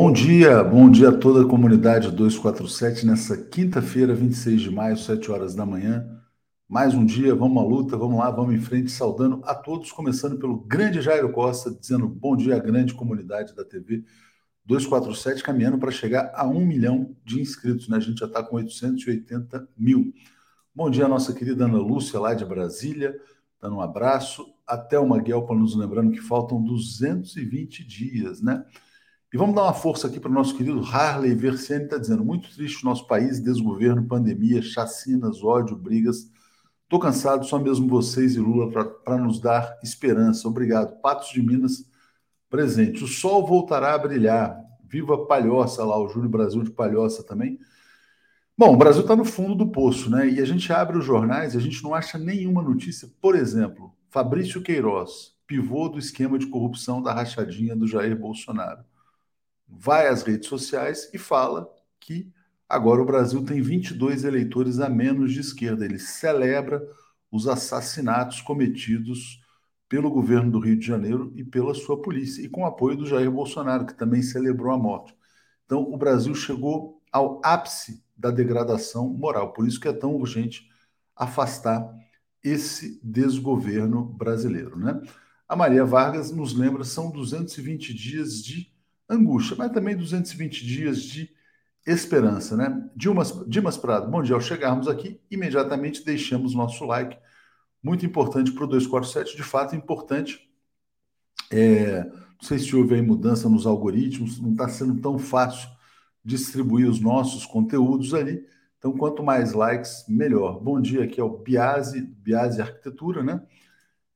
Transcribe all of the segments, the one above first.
Bom dia, bom dia a toda a comunidade 247 nessa quinta-feira, 26 de maio, 7 horas da manhã. Mais um dia, vamos à luta, vamos lá, vamos em frente, saudando a todos, começando pelo grande Jairo Costa, dizendo bom dia à grande comunidade da TV 247, caminhando para chegar a um milhão de inscritos, né? A gente já está com 880 mil. Bom dia, nossa querida Ana Lúcia, lá de Brasília, dando um abraço. Até o Maguel, para nos lembrando que faltam 220 dias, né? E vamos dar uma força aqui para o nosso querido Harley Versiani, está dizendo: muito triste o nosso país, desgoverno, pandemia, chacinas, ódio, brigas. Estou cansado, só mesmo vocês e Lula para nos dar esperança. Obrigado. Patos de Minas, presente. O sol voltará a brilhar. Viva Palhoça lá, o Júlio Brasil de Palhoça também. Bom, o Brasil está no fundo do poço, né? E a gente abre os jornais e a gente não acha nenhuma notícia. Por exemplo, Fabrício Queiroz, pivô do esquema de corrupção da rachadinha do Jair Bolsonaro vai às redes sociais e fala que agora o Brasil tem 22 eleitores a menos de esquerda. Ele celebra os assassinatos cometidos pelo governo do Rio de Janeiro e pela sua polícia, e com apoio do Jair Bolsonaro, que também celebrou a morte. Então, o Brasil chegou ao ápice da degradação moral. Por isso que é tão urgente afastar esse desgoverno brasileiro. Né? A Maria Vargas nos lembra, são 220 dias de angústia, mas também 220 dias de esperança, né? Dimas, Dimas Prado, bom dia. Ao chegarmos aqui, imediatamente deixamos nosso like. Muito importante para o 247, de fato importante. É, não sei se houve aí mudança nos algoritmos, não está sendo tão fácil distribuir os nossos conteúdos ali. Então, quanto mais likes, melhor. Bom dia, aqui é o Biase, Biase Arquitetura, né?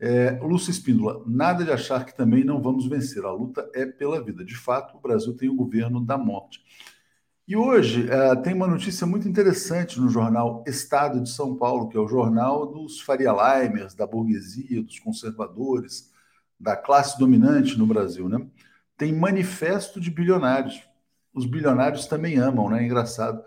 É, Lúcio Espíndola, nada de achar que também não vamos vencer. A luta é pela vida. De fato, o Brasil tem o governo da morte. E hoje é, tem uma notícia muito interessante no jornal Estado de São Paulo, que é o jornal dos Faria Limers, da burguesia, dos conservadores, da classe dominante no Brasil. Né? Tem manifesto de bilionários. Os bilionários também amam, né? É engraçado.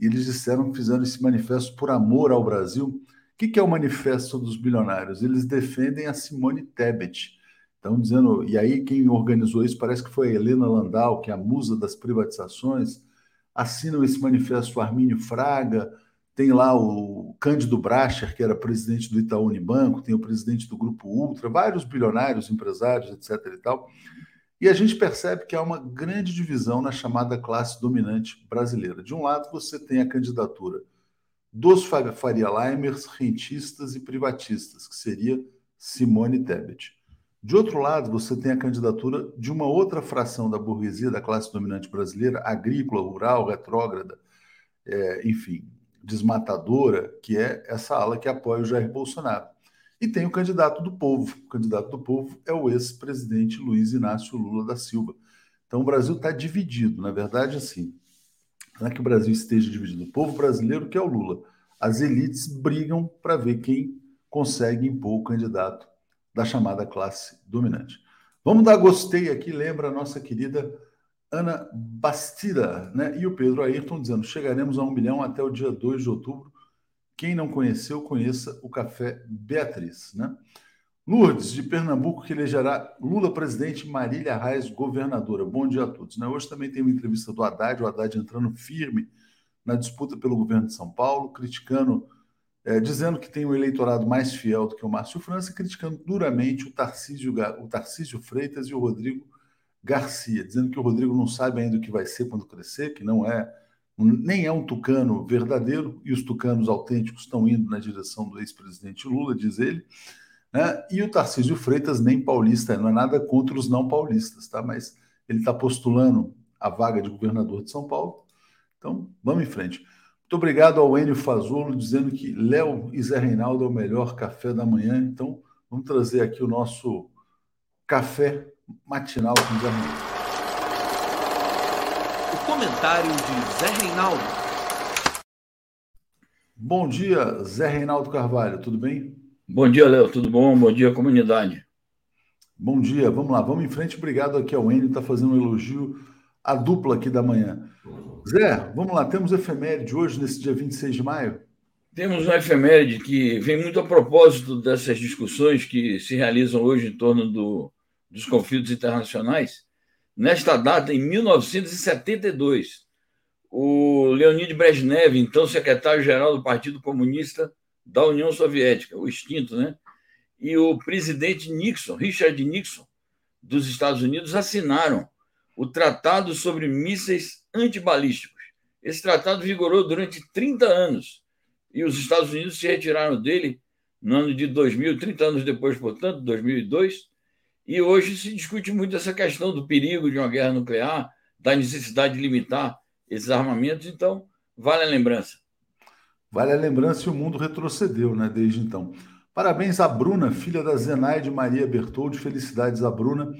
E eles disseram que fizeram esse manifesto por amor ao Brasil que, que é o Manifesto dos Bilionários? Eles defendem a Simone Tebet. Estão dizendo, e aí quem organizou isso parece que foi a Helena Landau, que é a musa das privatizações. Assinam esse manifesto Armínio Fraga, tem lá o Cândido Bracher, que era presidente do Itaú Unibanco, tem o presidente do Grupo Ultra, vários bilionários, empresários, etc. e tal. E a gente percebe que há uma grande divisão na chamada classe dominante brasileira. De um lado, você tem a candidatura dos Faria Limers, rentistas e privatistas, que seria Simone Tebet. De outro lado, você tem a candidatura de uma outra fração da burguesia da classe dominante brasileira, agrícola, rural, retrógrada, é, enfim, desmatadora, que é essa ala que apoia o Jair Bolsonaro. E tem o candidato do povo. O candidato do povo é o ex-presidente Luiz Inácio Lula da Silva. Então o Brasil está dividido. Na verdade, assim, não é que o Brasil esteja dividido. O povo brasileiro que é o Lula. As elites brigam para ver quem consegue impor o candidato da chamada classe dominante. Vamos dar gostei aqui, lembra a nossa querida Ana Bastida, né? E o Pedro Ayrton dizendo: chegaremos a um milhão até o dia 2 de outubro. Quem não conheceu, conheça o Café Beatriz, né? Lourdes, de Pernambuco, que elegerá Lula presidente, Marília Reis governadora. Bom dia a todos. Né? Hoje também tem uma entrevista do Haddad, o Haddad entrando firme na disputa pelo governo de São Paulo, criticando, é, dizendo que tem um eleitorado mais fiel do que o Márcio França, criticando duramente o Tarcísio, o Tarcísio Freitas e o Rodrigo Garcia, dizendo que o Rodrigo não sabe ainda o que vai ser quando crescer, que não é nem é um tucano verdadeiro, e os tucanos autênticos estão indo na direção do ex-presidente Lula, diz ele. Né? E o Tarcísio Freitas, nem paulista, não é nada contra os não paulistas, tá? mas ele está postulando a vaga de governador de São Paulo. Então, vamos em frente. Muito obrigado ao Enio Fazolo, dizendo que Léo e Zé Reinaldo é o melhor café da manhã. Então, vamos trazer aqui o nosso café matinal com Zé Reinaldo. O comentário de Zé Reinaldo. Bom dia, Zé Reinaldo Carvalho, tudo bem? Bom dia, Léo, tudo bom? Bom dia, comunidade. Bom dia, vamos lá, vamos em frente. Obrigado aqui ao Enio, está fazendo um elogio à dupla aqui da manhã. Zé, vamos lá, temos efeméride hoje, nesse dia 26 de maio? Temos uma efeméride que vem muito a propósito dessas discussões que se realizam hoje em torno do, dos conflitos internacionais. nesta data, em 1972, o Leonid Brezhnev, então secretário-geral do Partido Comunista da União Soviética, o extinto, né? E o presidente Nixon, Richard Nixon, dos Estados Unidos, assinaram o Tratado sobre Mísseis Antibalísticos. Esse tratado vigorou durante 30 anos e os Estados Unidos se retiraram dele no ano de 2000, 30 anos depois, portanto, 2002. E hoje se discute muito essa questão do perigo de uma guerra nuclear, da necessidade de limitar esses armamentos, então vale a lembrança. Vale a lembrança e o mundo retrocedeu, né, desde então. Parabéns à Bruna, filha da Zenaide Maria Bertoldi. Felicidades à Bruna.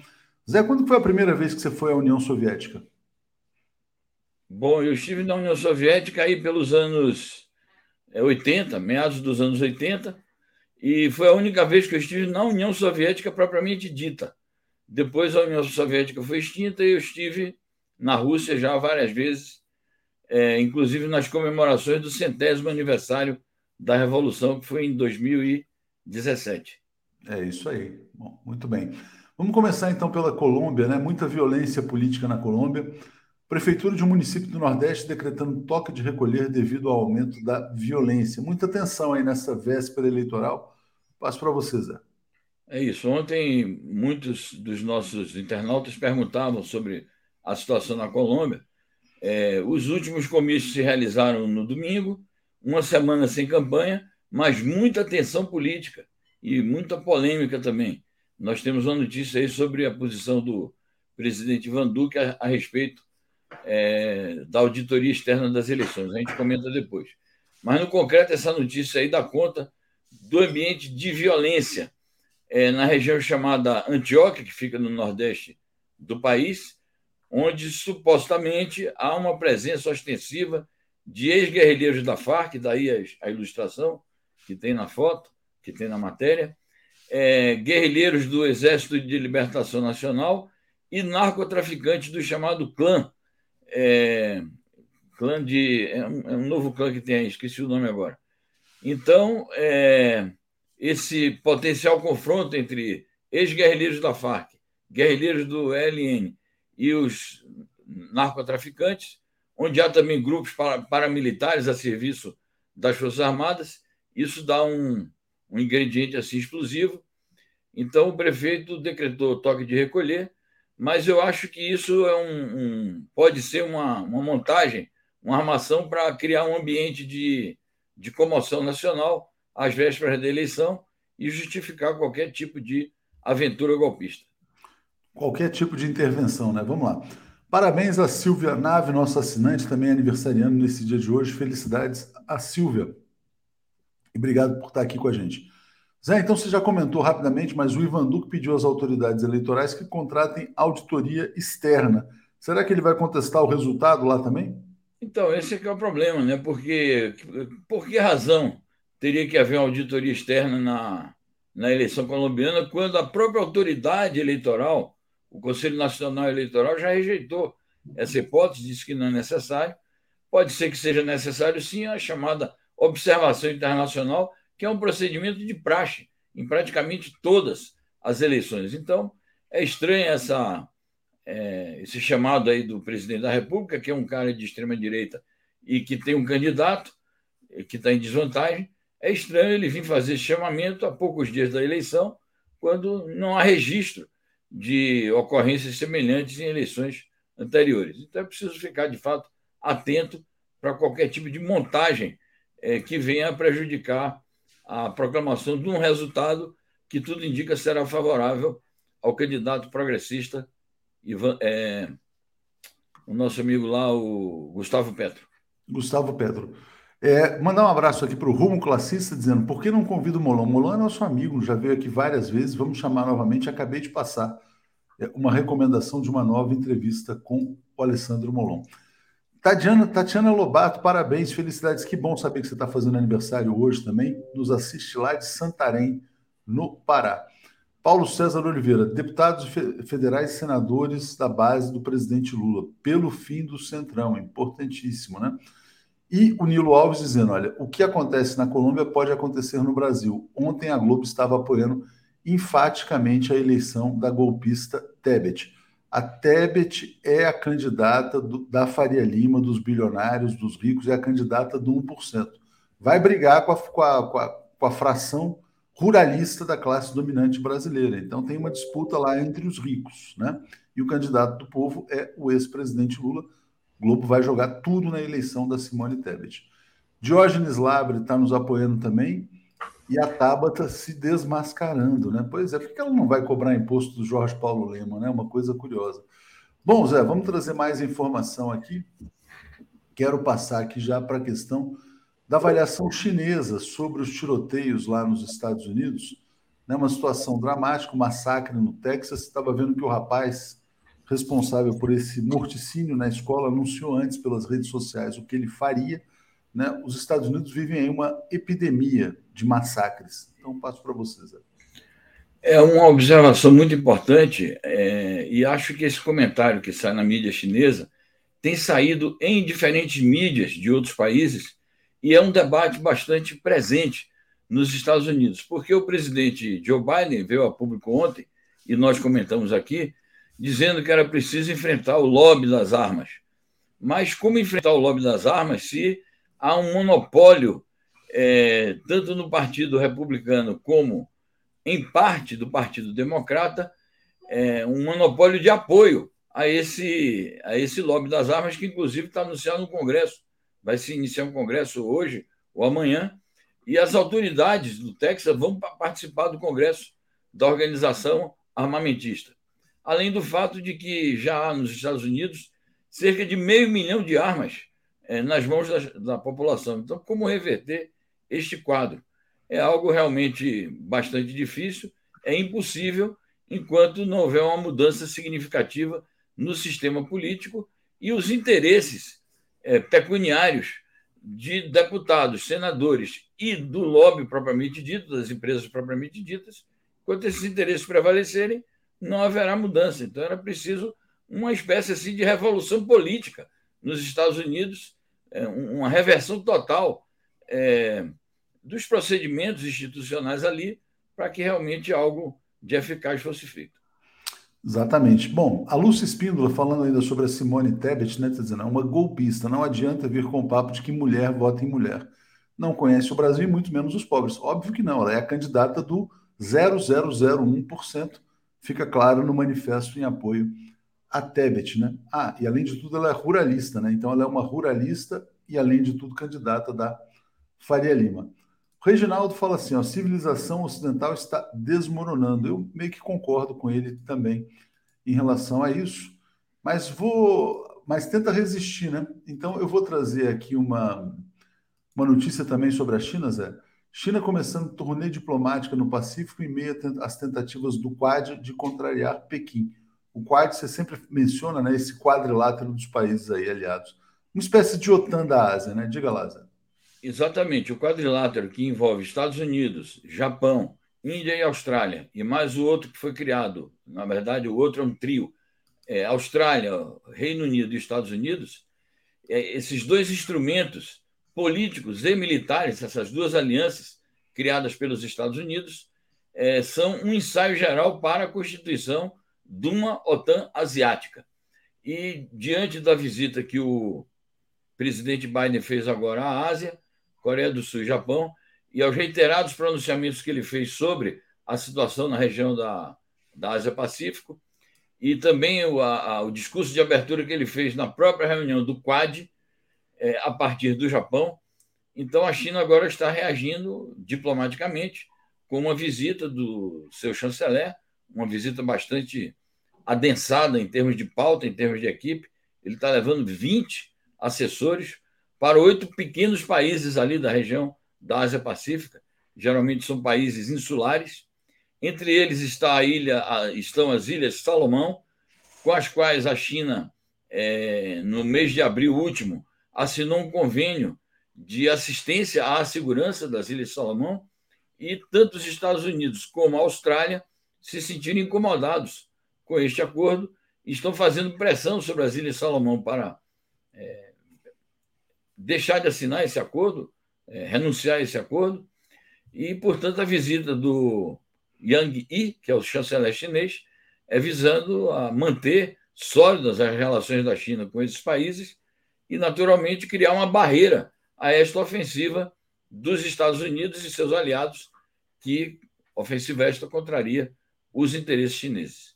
Zé, quando foi a primeira vez que você foi à União Soviética? Bom, eu estive na União Soviética aí pelos anos 80, é, meados dos anos 80, e foi a única vez que eu estive na União Soviética propriamente dita. Depois a União Soviética foi extinta e eu estive na Rússia já várias vezes, é, inclusive nas comemorações do centésimo aniversário da Revolução, que foi em 2017. É isso aí. Bom, muito bem. Vamos começar então pela Colômbia, né? Muita violência política na Colômbia. Prefeitura de um município do Nordeste decretando toque de recolher devido ao aumento da violência. Muita tensão aí nessa véspera eleitoral. Passo para você, Zé. É isso. Ontem, muitos dos nossos internautas perguntavam sobre a situação na Colômbia. É, os últimos comícios se realizaram no domingo, uma semana sem campanha, mas muita tensão política e muita polêmica também. Nós temos uma notícia aí sobre a posição do presidente Ivan Duque a, a respeito é, da auditoria externa das eleições. A gente comenta depois. Mas, no concreto, essa notícia aí dá conta do ambiente de violência é, na região chamada Antioquia, que fica no nordeste do país, onde supostamente há uma presença ostensiva de ex-guerrilheiros da Farc, daí a ilustração que tem na foto, que tem na matéria, é, guerrilheiros do Exército de Libertação Nacional e narcotraficantes do chamado clã. É, clã de. É um, é um, novo clã que tem aí, esqueci o nome agora. Então, é, esse potencial confronto entre ex-guerrilheiros da Farc, guerrilheiros do LN e os narcotraficantes, onde há também grupos paramilitares a serviço das Forças Armadas. Isso dá um, um ingrediente assim explosivo. Então, o prefeito decretou toque de recolher, mas eu acho que isso é um, um pode ser uma, uma montagem, uma armação para criar um ambiente de, de comoção nacional às vésperas da eleição e justificar qualquer tipo de aventura golpista qualquer tipo de intervenção, né? Vamos lá. Parabéns a Silvia Nave, nosso assinante, também aniversariando nesse dia de hoje. Felicidades a Silvia. E obrigado por estar aqui com a gente. Zé, então você já comentou rapidamente, mas o Ivan Duque pediu às autoridades eleitorais que contratem auditoria externa. Será que ele vai contestar o resultado lá também? Então, esse é que é o problema, né? Porque por que razão teria que haver uma auditoria externa na, na eleição colombiana quando a própria autoridade eleitoral o Conselho Nacional Eleitoral já rejeitou essa hipótese, disse que não é necessário. Pode ser que seja necessário, sim, a chamada observação internacional, que é um procedimento de praxe em praticamente todas as eleições. Então, é estranho essa, é, esse chamado aí do presidente da República, que é um cara de extrema-direita e que tem um candidato que está em desvantagem. É estranho ele vir fazer esse chamamento a poucos dias da eleição, quando não há registro de ocorrências semelhantes em eleições anteriores. Então é preciso ficar, de fato, atento para qualquer tipo de montagem é, que venha a prejudicar a proclamação de um resultado que tudo indica será favorável ao candidato progressista, Ivan, é, o nosso amigo lá, o Gustavo Petro. Gustavo Petro. É, mandar um abraço aqui para o Rumo Classista, dizendo: por que não convido o Molon? Molon é nosso amigo, já veio aqui várias vezes, vamos chamar novamente. Acabei de passar é, uma recomendação de uma nova entrevista com o Alessandro Molon. Tatiana, Tatiana Lobato, parabéns, felicidades. Que bom saber que você está fazendo aniversário hoje também. Nos assiste lá de Santarém, no Pará. Paulo César Oliveira, deputados federais e senadores da base do presidente Lula, pelo fim do Centrão, importantíssimo, né? E o Nilo Alves dizendo: olha, o que acontece na Colômbia pode acontecer no Brasil. Ontem a Globo estava apoiando enfaticamente a eleição da golpista Tebet. A Tebet é a candidata do, da Faria Lima, dos bilionários, dos ricos, é a candidata do 1%. Vai brigar com a, com a, com a, com a fração ruralista da classe dominante brasileira. Então tem uma disputa lá entre os ricos, né? E o candidato do povo é o ex-presidente Lula. Globo vai jogar tudo na eleição da Simone Tebet. Diógenes Labre está nos apoiando também e a Tabata se desmascarando, né? Pois é, por que ela não vai cobrar imposto do Jorge Paulo Lema, né? Uma coisa curiosa. Bom, Zé, vamos trazer mais informação aqui. Quero passar aqui já para a questão da avaliação chinesa sobre os tiroteios lá nos Estados Unidos. Né? Uma situação dramática, um massacre no Texas. Estava vendo que o rapaz responsável por esse morticínio na escola anunciou antes pelas redes sociais o que ele faria né, os Estados Unidos vivem aí uma epidemia de massacres. Então, passo para vocês. É uma observação muito importante é, e acho que esse comentário que sai na mídia chinesa tem saído em diferentes mídias de outros países e é um debate bastante presente nos Estados Unidos, porque o presidente Joe Biden veio a público ontem e nós comentamos aqui dizendo que era preciso enfrentar o lobby das armas. Mas como enfrentar o lobby das armas se há um monopólio, é, tanto no Partido Republicano como em parte do Partido Democrata, é, um monopólio de apoio a esse, a esse lobby das armas, que inclusive está anunciado no Congresso. Vai se iniciar um Congresso hoje ou amanhã, e as autoridades do Texas vão participar do Congresso da organização armamentista. Além do fato de que já há nos Estados Unidos cerca de meio milhão de armas é, nas mãos da, da população. Então, como reverter este quadro? É algo realmente bastante difícil, é impossível enquanto não houver uma mudança significativa no sistema político e os interesses é, pecuniários de deputados, senadores e do lobby propriamente dito, das empresas propriamente ditas, enquanto esses interesses prevalecerem, não haverá mudança. Então era preciso uma espécie assim de revolução política nos Estados Unidos é, uma reversão total é, dos procedimentos institucionais ali para que realmente algo de eficaz fosse feito. Exatamente. Bom, a Lúcia Espíndola, falando ainda sobre a Simone Tebet, né, tá dizendo, é uma golpista, não adianta vir com o papo de que mulher vota em mulher. Não conhece o Brasil e muito menos os pobres. Óbvio que não, ela é a candidata do 0,001%, fica claro no manifesto em apoio a Tebet, né? Ah, e além de tudo, ela é ruralista, né? Então ela é uma ruralista e, além de tudo, candidata da Faria Lima. O Reginaldo fala assim: ó, a civilização ocidental está desmoronando. Eu meio que concordo com ele também em relação a isso, mas vou. Mas tenta resistir, né? Então eu vou trazer aqui uma, uma notícia também sobre a China, Zé. China começando turnê diplomática no Pacífico em meio às tentativas do Quad de contrariar Pequim o Quad você sempre menciona, né, esse quadrilátero dos países aí aliados. Uma espécie de OTAN da Ásia, né? Diga lá, Zé. Exatamente, o quadrilátero que envolve Estados Unidos, Japão, Índia e Austrália, e mais o outro que foi criado, na verdade, o outro é um trio, é, Austrália, Reino Unido e Estados Unidos, é, esses dois instrumentos políticos e militares, essas duas alianças criadas pelos Estados Unidos, é, são um ensaio geral para a constituição de uma OTAN asiática. E diante da visita que o presidente Biden fez agora à Ásia, Coreia do Sul e Japão, e aos reiterados pronunciamentos que ele fez sobre a situação na região da, da Ásia-Pacífico, e também o, a, o discurso de abertura que ele fez na própria reunião do Quad, é, a partir do Japão. Então, a China agora está reagindo diplomaticamente com uma visita do seu chanceler, uma visita bastante adensada em termos de pauta, em termos de equipe. Ele está levando 20 assessores para oito pequenos países ali da região da Ásia Pacífica. Geralmente são países insulares. Entre eles está a ilha, estão as Ilhas Salomão, com as quais a China, é, no mês de abril último, assinou um convênio de assistência à segurança das Ilhas Salomão, e tanto os Estados Unidos como a Austrália se sentiram incomodados com este acordo estão fazendo pressão sobre as Ilhas Salomão para é, deixar de assinar esse acordo, é, renunciar a esse acordo, e, portanto, a visita do Yang Yi, que é o chanceler chinês, é visando a manter sólidas as relações da China com esses países e, naturalmente, criar uma barreira a esta ofensiva dos Estados Unidos e seus aliados, que ofensiva esta contraria os interesses chineses.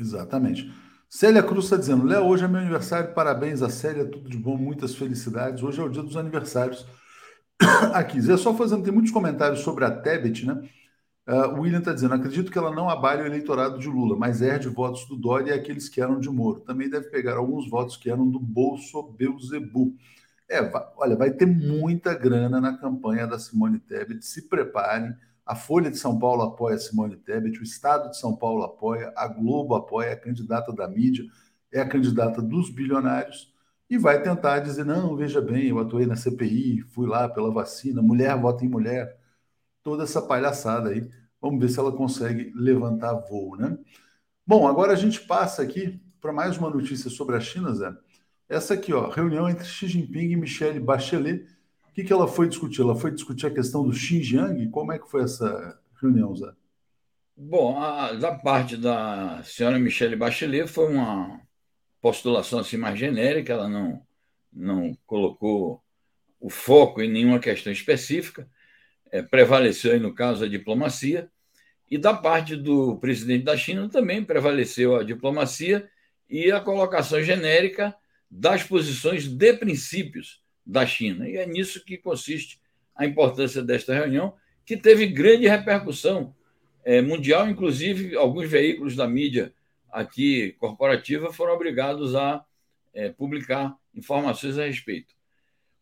Exatamente. Célia Cruz está dizendo: Léo, hoje é meu aniversário, parabéns a Célia, tudo de bom, muitas felicidades. Hoje é o dia dos aniversários. Aqui, Zé, só fazendo, tem muitos comentários sobre a Tebet, né? Uh, William está dizendo: acredito que ela não abale o eleitorado de Lula, mas herde votos do Dória e aqueles que eram de Moro. Também deve pegar alguns votos que eram do Bolso Beuzebu. É, vai, olha, vai ter muita grana na campanha da Simone Tebet. Se preparem. A Folha de São Paulo apoia a Simone Tebet, o Estado de São Paulo apoia, a Globo apoia, a candidata da mídia é a candidata dos bilionários e vai tentar dizer: não, veja bem, eu atuei na CPI, fui lá pela vacina, mulher vota em mulher, toda essa palhaçada aí. Vamos ver se ela consegue levantar voo, né? Bom, agora a gente passa aqui para mais uma notícia sobre a China, Zé. Essa aqui, ó, reunião entre Xi Jinping e Michelle Bachelet. O que, que ela foi discutir? Ela foi discutir a questão do Xinjiang? Como é que foi essa reunião, Zé? Bom, a, da parte da senhora Michelle Bachelet foi uma postulação assim mais genérica, ela não, não colocou o foco em nenhuma questão específica, é, prevaleceu aí, no caso, a diplomacia, e da parte do presidente da China também prevaleceu a diplomacia e a colocação genérica das posições de princípios da China. E é nisso que consiste a importância desta reunião, que teve grande repercussão é, mundial, inclusive alguns veículos da mídia aqui corporativa foram obrigados a é, publicar informações a respeito.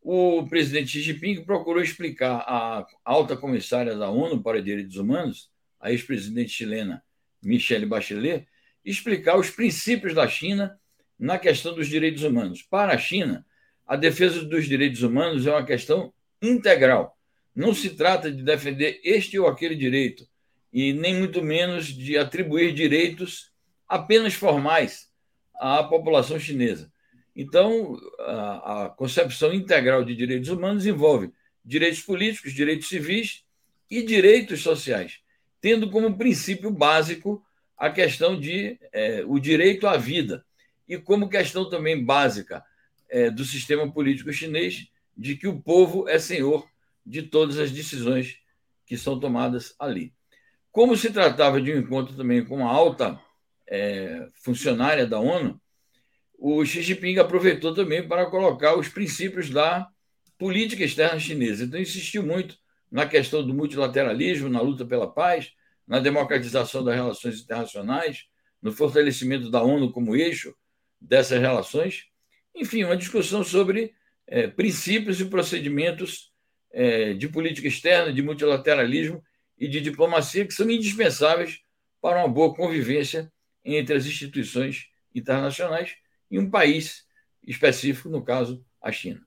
O presidente Xi Jinping procurou explicar à alta comissária da ONU para Direitos Humanos, a ex-presidente chilena Michelle Bachelet, explicar os princípios da China na questão dos direitos humanos. Para a China, a defesa dos direitos humanos é uma questão integral. Não se trata de defender este ou aquele direito, e nem muito menos de atribuir direitos apenas formais à população chinesa. Então, a, a concepção integral de direitos humanos envolve direitos políticos, direitos civis e direitos sociais, tendo como princípio básico a questão de é, o direito à vida e como questão também básica é, do sistema político chinês de que o povo é senhor de todas as decisões que são tomadas ali. Como se tratava de um encontro também com uma alta é, funcionária da ONU, o Xi Jinping aproveitou também para colocar os princípios da política externa chinesa. Então, insistiu muito na questão do multilateralismo, na luta pela paz, na democratização das relações internacionais, no fortalecimento da ONU como eixo dessas relações. Enfim, uma discussão sobre é, princípios e procedimentos é, de política externa, de multilateralismo e de diplomacia que são indispensáveis para uma boa convivência entre as instituições internacionais e um país específico, no caso, a China.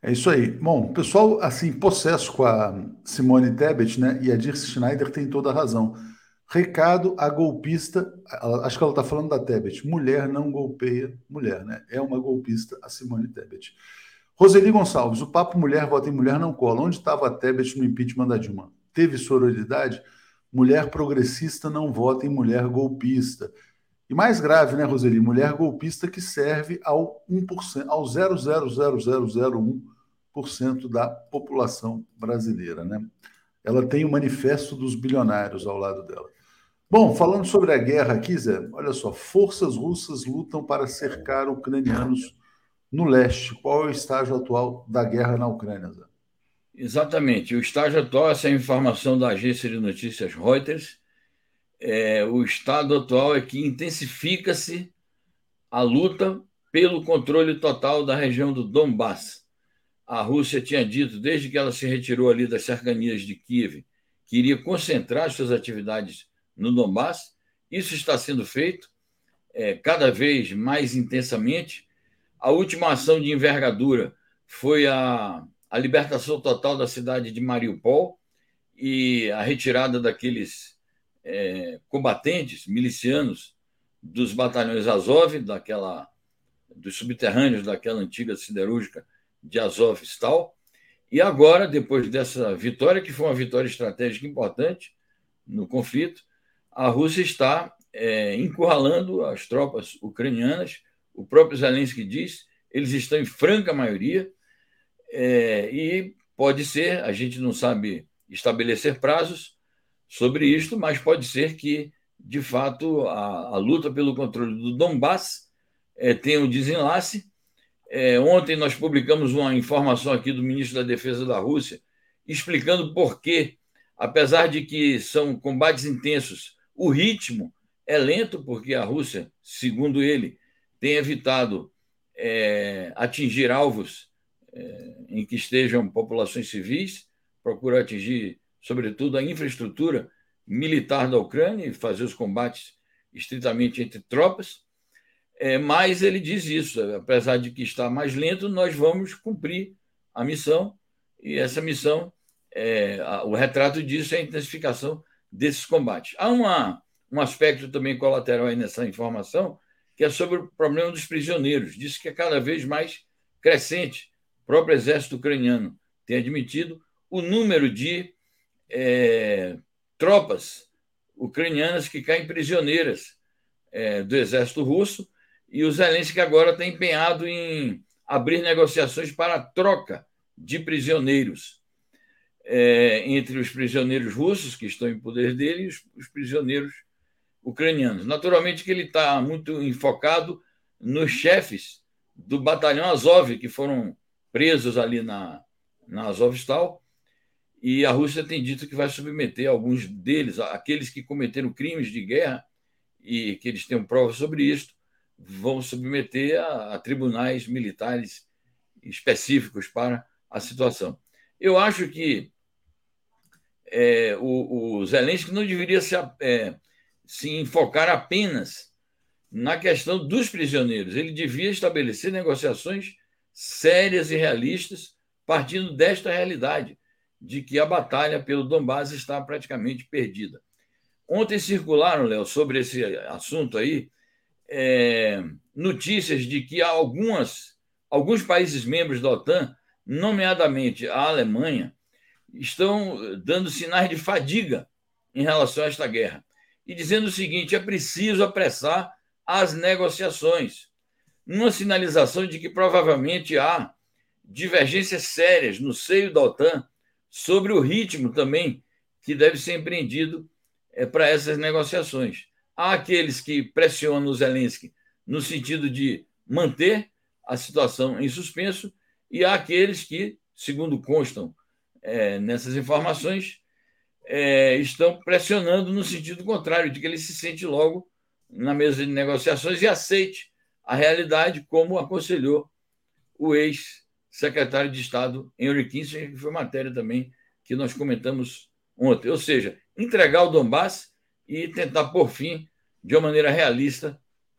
É isso aí. Bom, pessoal, assim, possesso com a Simone Tebet, né, e a Dirce Schneider tem toda a razão. Recado a golpista, acho que ela está falando da Tebet. Mulher não golpeia mulher, né? É uma golpista a Simone Tebet. Roseli Gonçalves, o papo mulher vota em mulher não cola. Onde estava a Tebet no impeachment da Dilma? Teve sororidade? Mulher progressista não vota em mulher golpista. E mais grave, né, Roseli? Mulher golpista que serve ao 1%, ao 0,00001% da população brasileira, né? Ela tem o manifesto dos bilionários ao lado dela. Bom, falando sobre a guerra aqui, Zé, olha só, forças russas lutam para cercar ucranianos no leste. Qual é o estágio atual da guerra na Ucrânia, Zé? Exatamente. O estágio atual, essa é a informação da agência de notícias Reuters. É, o estado atual é que intensifica-se a luta pelo controle total da região do Donbass. A Rússia tinha dito, desde que ela se retirou ali das cercanias de Kiev, que iria concentrar suas atividades no Donbass. Isso está sendo feito é, cada vez mais intensamente. A última ação de envergadura foi a, a libertação total da cidade de Mariupol e a retirada daqueles é, combatentes milicianos dos batalhões Azov, daquela, dos subterrâneos daquela antiga siderúrgica de Azovstal. E agora, depois dessa vitória, que foi uma vitória estratégica importante no conflito, a Rússia está é, encurralando as tropas ucranianas. O próprio Zelensky diz, eles estão em franca maioria, é, e pode ser, a gente não sabe estabelecer prazos sobre isto, mas pode ser que, de fato, a, a luta pelo controle do Donbass é, tenha um desenlace. É, ontem nós publicamos uma informação aqui do ministro da Defesa da Rússia explicando por que, apesar de que são combates intensos, o ritmo é lento, porque a Rússia, segundo ele, tem evitado é, atingir alvos é, em que estejam populações civis, procura atingir, sobretudo, a infraestrutura militar da Ucrânia e fazer os combates estritamente entre tropas. É, mas ele diz isso, apesar de que está mais lento, nós vamos cumprir a missão, e essa missão, é, a, o retrato disso é a intensificação desses combates. Há uma, um aspecto também colateral aí nessa informação, que é sobre o problema dos prisioneiros. Diz que é cada vez mais crescente. O próprio exército ucraniano tem admitido o número de é, tropas ucranianas que caem prisioneiras é, do exército russo e o Zelensky agora está empenhado em abrir negociações para a troca de prisioneiros é, entre os prisioneiros russos que estão em poder dele e os, os prisioneiros ucranianos. Naturalmente que ele está muito enfocado nos chefes do batalhão Azov, que foram presos ali na, na Azovstal, e a Rússia tem dito que vai submeter alguns deles, aqueles que cometeram crimes de guerra, e que eles têm provas sobre isso, vão submeter a, a tribunais militares específicos para a situação. Eu acho que é, o, o Zelensky não deveria se é, se enfocar apenas na questão dos prisioneiros. Ele devia estabelecer negociações sérias e realistas, partindo desta realidade de que a batalha pelo Donbass está praticamente perdida. Ontem circularam, Léo, sobre esse assunto aí, é, notícias de que algumas, alguns países membros da OTAN, nomeadamente a Alemanha, estão dando sinais de fadiga em relação a esta guerra e dizendo o seguinte: é preciso apressar as negociações, numa sinalização de que provavelmente há divergências sérias no seio da OTAN sobre o ritmo também que deve ser empreendido é, para essas negociações. Há aqueles que pressionam o Zelensky no sentido de manter a situação em suspenso, e há aqueles que, segundo constam é, nessas informações, é, estão pressionando no sentido contrário, de que ele se sente logo na mesa de negociações e aceite a realidade, como aconselhou o ex-secretário de Estado Henry Kissinger, que foi matéria também que nós comentamos ontem. Ou seja, entregar o Donbass e tentar pôr fim de uma maneira realista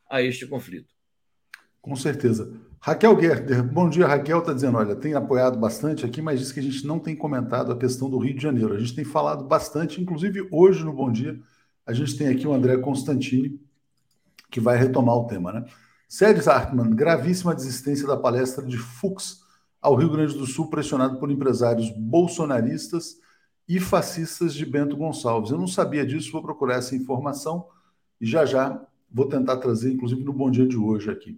a este conflito. Com certeza. Raquel Gerter, bom dia, Raquel está dizendo, olha, tem apoiado bastante aqui, mas diz que a gente não tem comentado a questão do Rio de Janeiro. A gente tem falado bastante, inclusive hoje no Bom Dia, a gente tem aqui o André Constantini, que vai retomar o tema, né? Séries Hartmann, gravíssima desistência da palestra de Fux ao Rio Grande do Sul, pressionado por empresários bolsonaristas e fascistas de Bento Gonçalves. Eu não sabia disso, vou procurar essa informação e já já vou tentar trazer, inclusive, no Bom Dia de hoje aqui.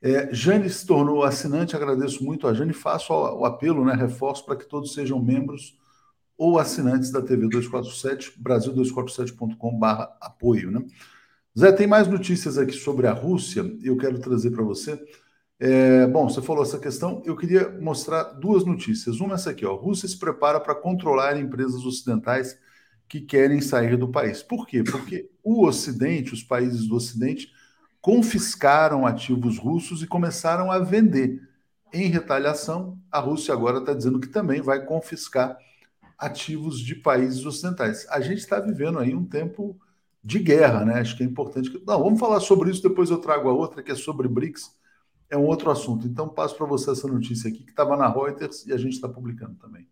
É, Jane se tornou assinante, agradeço muito a Jane. Faço o apelo, né, reforço para que todos sejam membros ou assinantes da TV 247, brasil247.com.br apoio. Né? Zé, tem mais notícias aqui sobre a Rússia, eu quero trazer para você. É, bom, você falou essa questão, eu queria mostrar duas notícias. Uma é essa aqui, ó. Rússia se prepara para controlar empresas ocidentais que querem sair do país. Por quê? Porque o Ocidente, os países do Ocidente, confiscaram ativos russos e começaram a vender. Em retaliação, a Rússia agora está dizendo que também vai confiscar ativos de países ocidentais. A gente está vivendo aí um tempo de guerra, né? Acho que é importante. Que... Não, vamos falar sobre isso, depois eu trago a outra, que é sobre BRICS. É um outro assunto. Então, passo para você essa notícia aqui, que estava na Reuters e a gente está publicando também.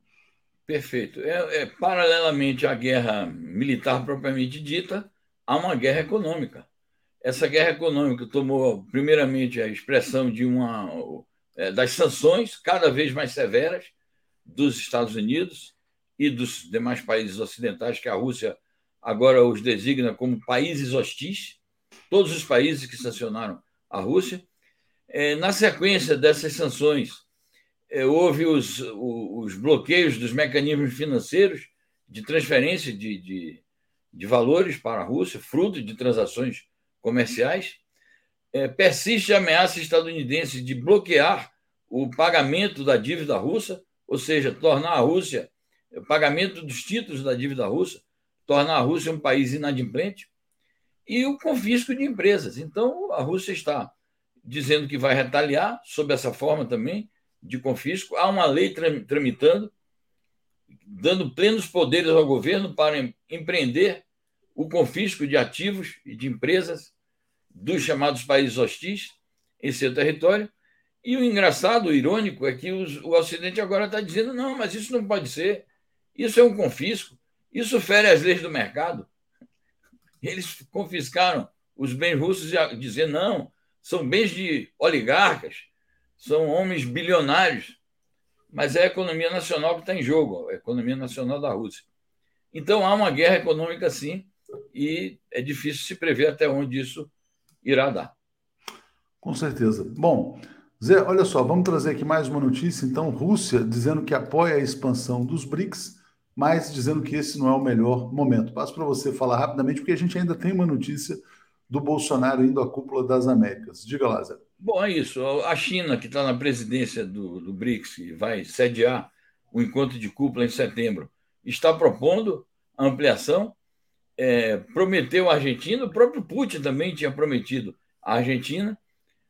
Perfeito. É, é, paralelamente à guerra militar propriamente dita, há uma guerra econômica essa guerra econômica tomou, primeiramente, a expressão de uma é, das sanções cada vez mais severas dos Estados Unidos e dos demais países ocidentais que a Rússia agora os designa como países hostis, todos os países que sancionaram a Rússia. É, na sequência dessas sanções, é, houve os, os bloqueios dos mecanismos financeiros de transferência de, de, de valores para a Rússia, fruto de transações comerciais. É, persiste a ameaça estadunidense de bloquear o pagamento da dívida russa, ou seja, tornar a Rússia, o pagamento dos títulos da dívida russa, tornar a Rússia um país inadimplente, e o confisco de empresas. Então, a Rússia está dizendo que vai retaliar sob essa forma também de confisco. Há uma lei tramitando, dando plenos poderes ao governo para empreender o confisco de ativos e de empresas dos chamados países hostis em seu território. E o engraçado, o irônico, é que os, o Ocidente agora está dizendo: não, mas isso não pode ser. Isso é um confisco. Isso fere as leis do mercado. Eles confiscaram os bens russos e dizer: não, são bens de oligarcas, são homens bilionários, mas é a economia nacional que está em jogo, a economia nacional da Rússia. Então há uma guerra econômica, sim, e é difícil se prever até onde isso irá dar. Com certeza. Bom, Zé, olha só, vamos trazer aqui mais uma notícia. Então, Rússia dizendo que apoia a expansão dos BRICS, mas dizendo que esse não é o melhor momento. Passo para você falar rapidamente, porque a gente ainda tem uma notícia do Bolsonaro indo à cúpula das Américas. Diga lá, Zé. Bom, é isso. A China, que está na presidência do, do BRICS, e vai sediar o encontro de cúpula em setembro, está propondo a ampliação. É, prometeu a Argentina, o próprio Putin também tinha prometido a Argentina.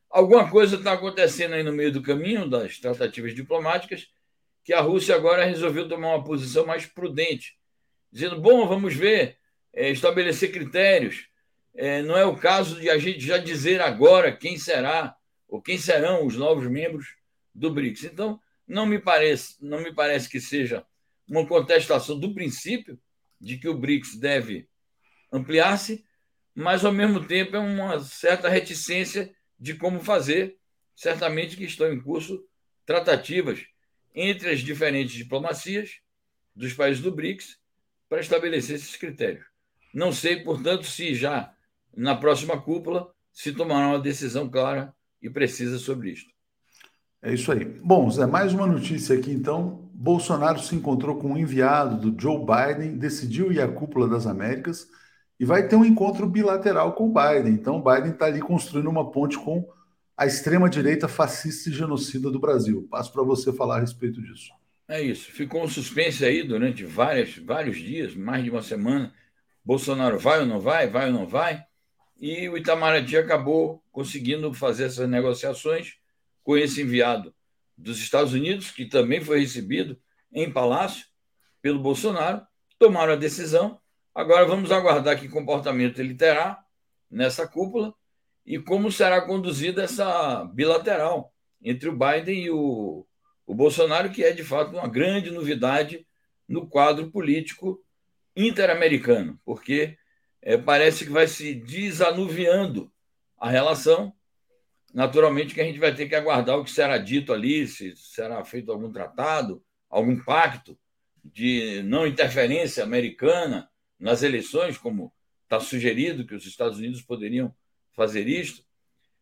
Alguma coisa está acontecendo aí no meio do caminho das tratativas diplomáticas, que a Rússia agora resolveu tomar uma posição mais prudente, dizendo: bom, vamos ver, é, estabelecer critérios é, não é o caso de a gente já dizer agora quem será ou quem serão os novos membros do BRICS. Então, não me parece, não me parece que seja uma contestação do princípio de que o BRICS deve ampliar-se, mas ao mesmo tempo é uma certa reticência de como fazer. Certamente que estão em curso tratativas entre as diferentes diplomacias dos países do BRICS para estabelecer esses critérios. Não sei, portanto, se já na próxima cúpula se tomará uma decisão clara e precisa sobre isto. É isso aí. Bom, Zé, mais uma notícia aqui então. Bolsonaro se encontrou com um enviado do Joe Biden, decidiu ir à cúpula das Américas e vai ter um encontro bilateral com o Biden. Então, o Biden está ali construindo uma ponte com a extrema-direita fascista e genocida do Brasil. Passo para você falar a respeito disso. É isso. Ficou um suspense aí durante várias, vários dias, mais de uma semana. Bolsonaro vai ou não vai? Vai ou não vai? E o Itamaraty acabou conseguindo fazer essas negociações com esse enviado dos Estados Unidos, que também foi recebido em palácio pelo Bolsonaro, tomaram a decisão. Agora vamos aguardar que comportamento ele terá nessa cúpula e como será conduzida essa bilateral entre o Biden e o, o Bolsonaro, que é de fato uma grande novidade no quadro político interamericano, porque é, parece que vai se desanuviando a relação. Naturalmente que a gente vai ter que aguardar o que será dito ali, se será feito algum tratado, algum pacto de não interferência americana nas eleições, como está sugerido que os Estados Unidos poderiam fazer isto,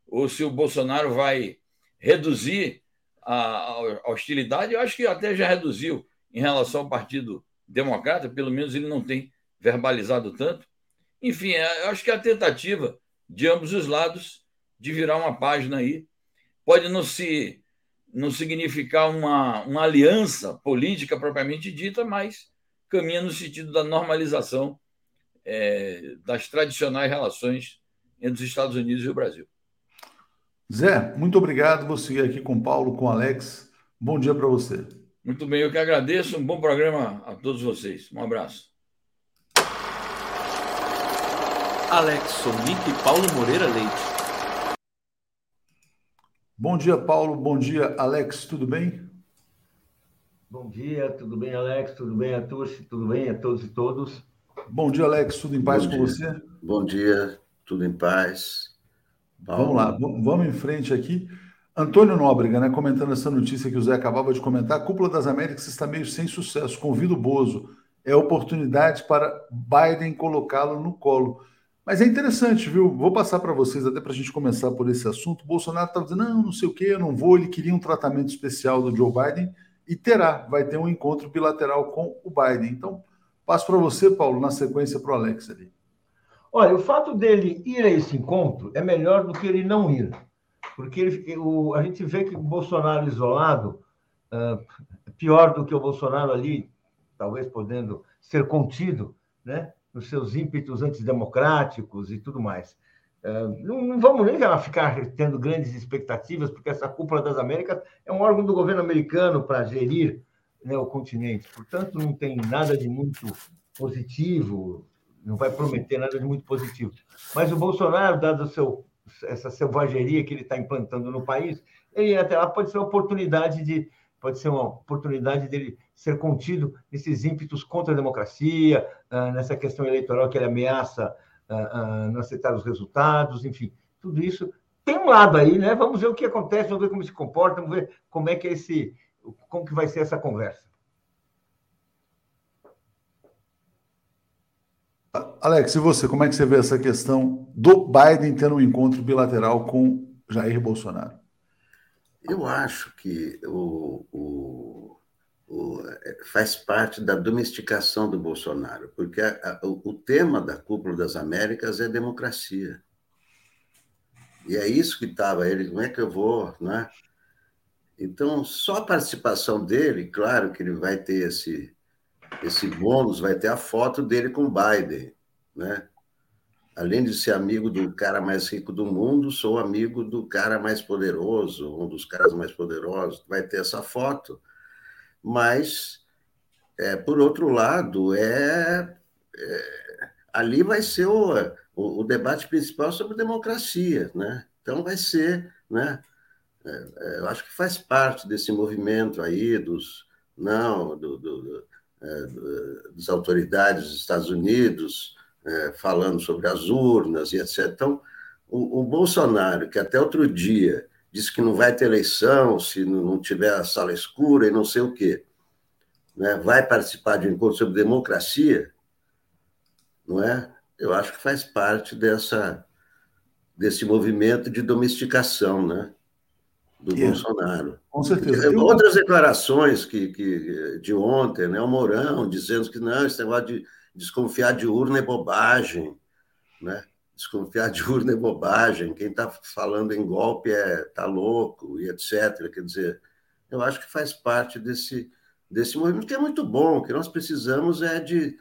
ou se o Bolsonaro vai reduzir a hostilidade, eu acho que até já reduziu em relação ao Partido Democrata, pelo menos ele não tem verbalizado tanto, enfim, é, eu acho que é a tentativa de ambos os lados de virar uma página aí pode não se não significar uma, uma aliança política propriamente dita, mas caminha no sentido da normalização é, das tradicionais relações entre os Estados Unidos e o Brasil. Zé, muito obrigado. Vou seguir aqui com o Paulo, com o Alex. Bom dia para você. Muito bem, eu que agradeço. Um bom programa a todos vocês. Um abraço. Alex Sonic e Paulo Moreira Leite. Bom dia, Paulo. Bom dia, Alex. Tudo bem? Bom dia, tudo bem, Alex? Tudo bem, Atush? Tudo bem a todos e todos? Bom dia, Alex. Tudo em paz Bom com dia. você? Bom dia, tudo em paz. Paulo. Vamos lá, vamos em frente aqui. Antônio Nóbrega, né, comentando essa notícia que o Zé acabava de comentar, a Cúpula das Américas está meio sem sucesso. Convido o Bozo é oportunidade para Biden colocá-lo no colo. Mas é interessante, viu? Vou passar para vocês, até para a gente começar por esse assunto. O Bolsonaro estava dizendo: não, não sei o que, eu não vou. Ele queria um tratamento especial do Joe Biden e terá, vai ter um encontro bilateral com o Biden. Então, passo para você, Paulo, na sequência para o Alex ali. Olha, o fato dele ir a esse encontro é melhor do que ele não ir. Porque ele, o, a gente vê que o Bolsonaro isolado, uh, pior do que o Bolsonaro ali, talvez podendo ser contido, né, nos seus ímpetos antidemocráticos e tudo mais. Não, não, vamos nem ficar tendo grandes expectativas, porque essa cúpula das Américas é um órgão do governo americano para gerir né, o continente. Portanto, não tem nada de muito positivo, não vai prometer nada de muito positivo. Mas o Bolsonaro, dado seu, essa selvageria que ele está implantando no país, ele até lá pode ser uma oportunidade de pode ser uma oportunidade dele ser contido nesses ímpetos contra a democracia, ah, nessa questão eleitoral que ele ameaça ah, ah, não aceitar os resultados, enfim, tudo isso tem um lado aí, né? Vamos ver o que acontece, vamos ver como se comporta, vamos ver como é que é esse, como que vai ser essa conversa. Alex, e você, como é que você vê essa questão do Biden tendo um encontro bilateral com Jair Bolsonaro? Eu acho que o, o, o faz parte da domesticação do Bolsonaro, porque a, a, o, tema da Cúpula das Américas é democracia. E é isso que estava ele, como é que eu vou, né? Então, só a participação dele, claro que ele vai ter esse, esse bônus, vai ter a foto dele com Biden, né? Além de ser amigo do cara mais rico do mundo, sou amigo do cara mais poderoso, um dos caras mais poderosos. Vai ter essa foto, mas é, por outro lado, é, é ali vai ser o, o, o, debate principal sobre democracia, né? Então vai ser, né? É, é eu acho que faz parte desse movimento aí dos não do, do, do, é, das autoridades dos Estados Unidos é, falando sobre as urnas e etc. Então, o, o, Bolsonaro, que até outro dia disse que não vai ter eleição se não tiver a sala escura e não sei o quê, né, vai participar de um encontro sobre democracia, não é? Eu acho que faz parte dessa desse movimento de domesticação, né? do. Bolsonaro. Com certeza. Outras declarações que, que, de ontem, né? o Mourão dizendo que não, esse negócio de desconfiar de urna é bobagem, né? Desconfiar de urna é bobagem, quem está falando em golpe é tá louco e etc. Quer dizer, eu acho que faz parte desse, desse movimento que é muito bom. O que nós precisamos é de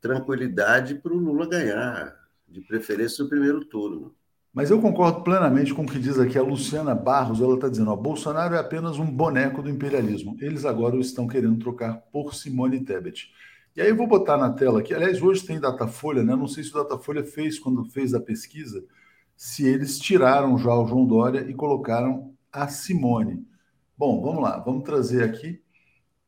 tranquilidade para o Lula ganhar, de preferência no primeiro turno. Mas eu concordo plenamente com o que diz aqui a Luciana Barros. Ela está dizendo: ó, Bolsonaro é apenas um boneco do imperialismo. Eles agora o estão querendo trocar por Simone Tebet. E aí eu vou botar na tela aqui. Aliás, hoje tem Datafolha, né? Não sei se o Datafolha fez quando fez a pesquisa, se eles tiraram já o João Dória e colocaram a Simone. Bom, vamos lá, vamos trazer aqui.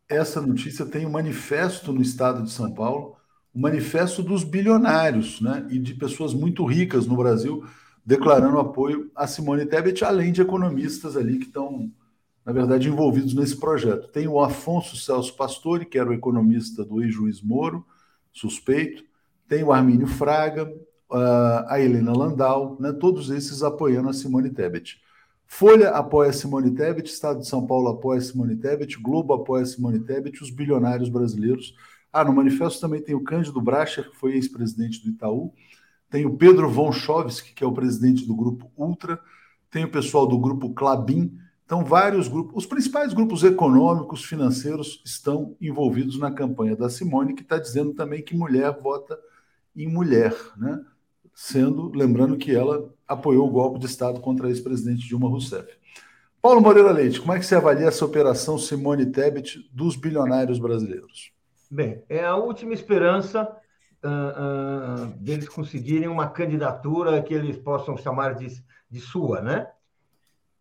Essa notícia tem um manifesto no estado de São Paulo, o um manifesto dos bilionários, né? E de pessoas muito ricas no Brasil, declarando apoio a Simone Tebet, além de economistas ali que estão na verdade, envolvidos nesse projeto. Tem o Afonso Celso Pastore, que era o economista do ex-juiz Moro, suspeito, tem o Armínio Fraga, a Helena Landau, né, todos esses apoiando a Simone Tebet. Folha apoia Simone Tebet, Estado de São Paulo apoia Simone Tebet, Globo apoia Simone Tebet, os bilionários brasileiros. Ah, no manifesto também tem o Cândido Bracher, que foi ex-presidente do Itaú, tem o Pedro Von Chovsky, que é o presidente do grupo Ultra, tem o pessoal do grupo Clabin, então, vários grupos, os principais grupos econômicos, financeiros estão envolvidos na campanha da Simone, que está dizendo também que mulher vota em mulher, né? Sendo, lembrando que ela apoiou o golpe de Estado contra a ex-presidente Dilma Rousseff. Paulo Moreira Leite, como é que você avalia essa operação Simone Tebet dos bilionários brasileiros? Bem, é a última esperança uh, uh, deles conseguirem uma candidatura que eles possam chamar de, de sua, né?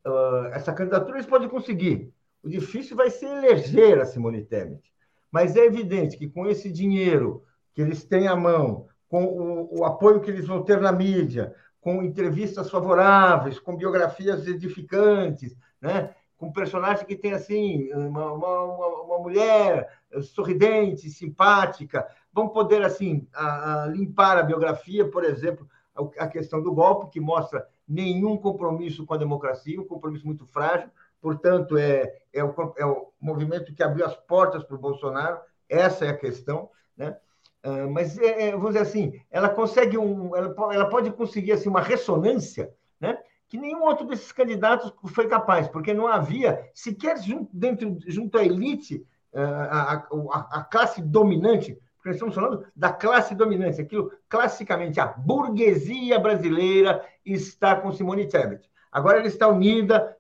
Uh, essa candidatura eles podem conseguir. O difícil vai ser eleger a Simone Tebet. Mas é evidente que com esse dinheiro que eles têm à mão, com o, o apoio que eles vão ter na mídia, com entrevistas favoráveis, com biografias edificantes, né? com um personagem que tem assim uma, uma, uma mulher sorridente, simpática. Vão poder assim a, a limpar a biografia, por exemplo, a, a questão do golpe que mostra nenhum compromisso com a democracia, um compromisso muito frágil. Portanto, é, é, o, é o movimento que abriu as portas para o Bolsonaro. Essa é a questão, né? Uh, mas é, é, vamos dizer assim, ela consegue um, ela, ela pode conseguir assim uma ressonância, né? que nenhum outro desses candidatos foi capaz, porque não havia sequer junto, dentro, junto à elite, a, a, a classe dominante, nós estamos falando da classe dominante, aquilo classicamente a burguesia brasileira está com Simone Tebet. Agora ela está unida,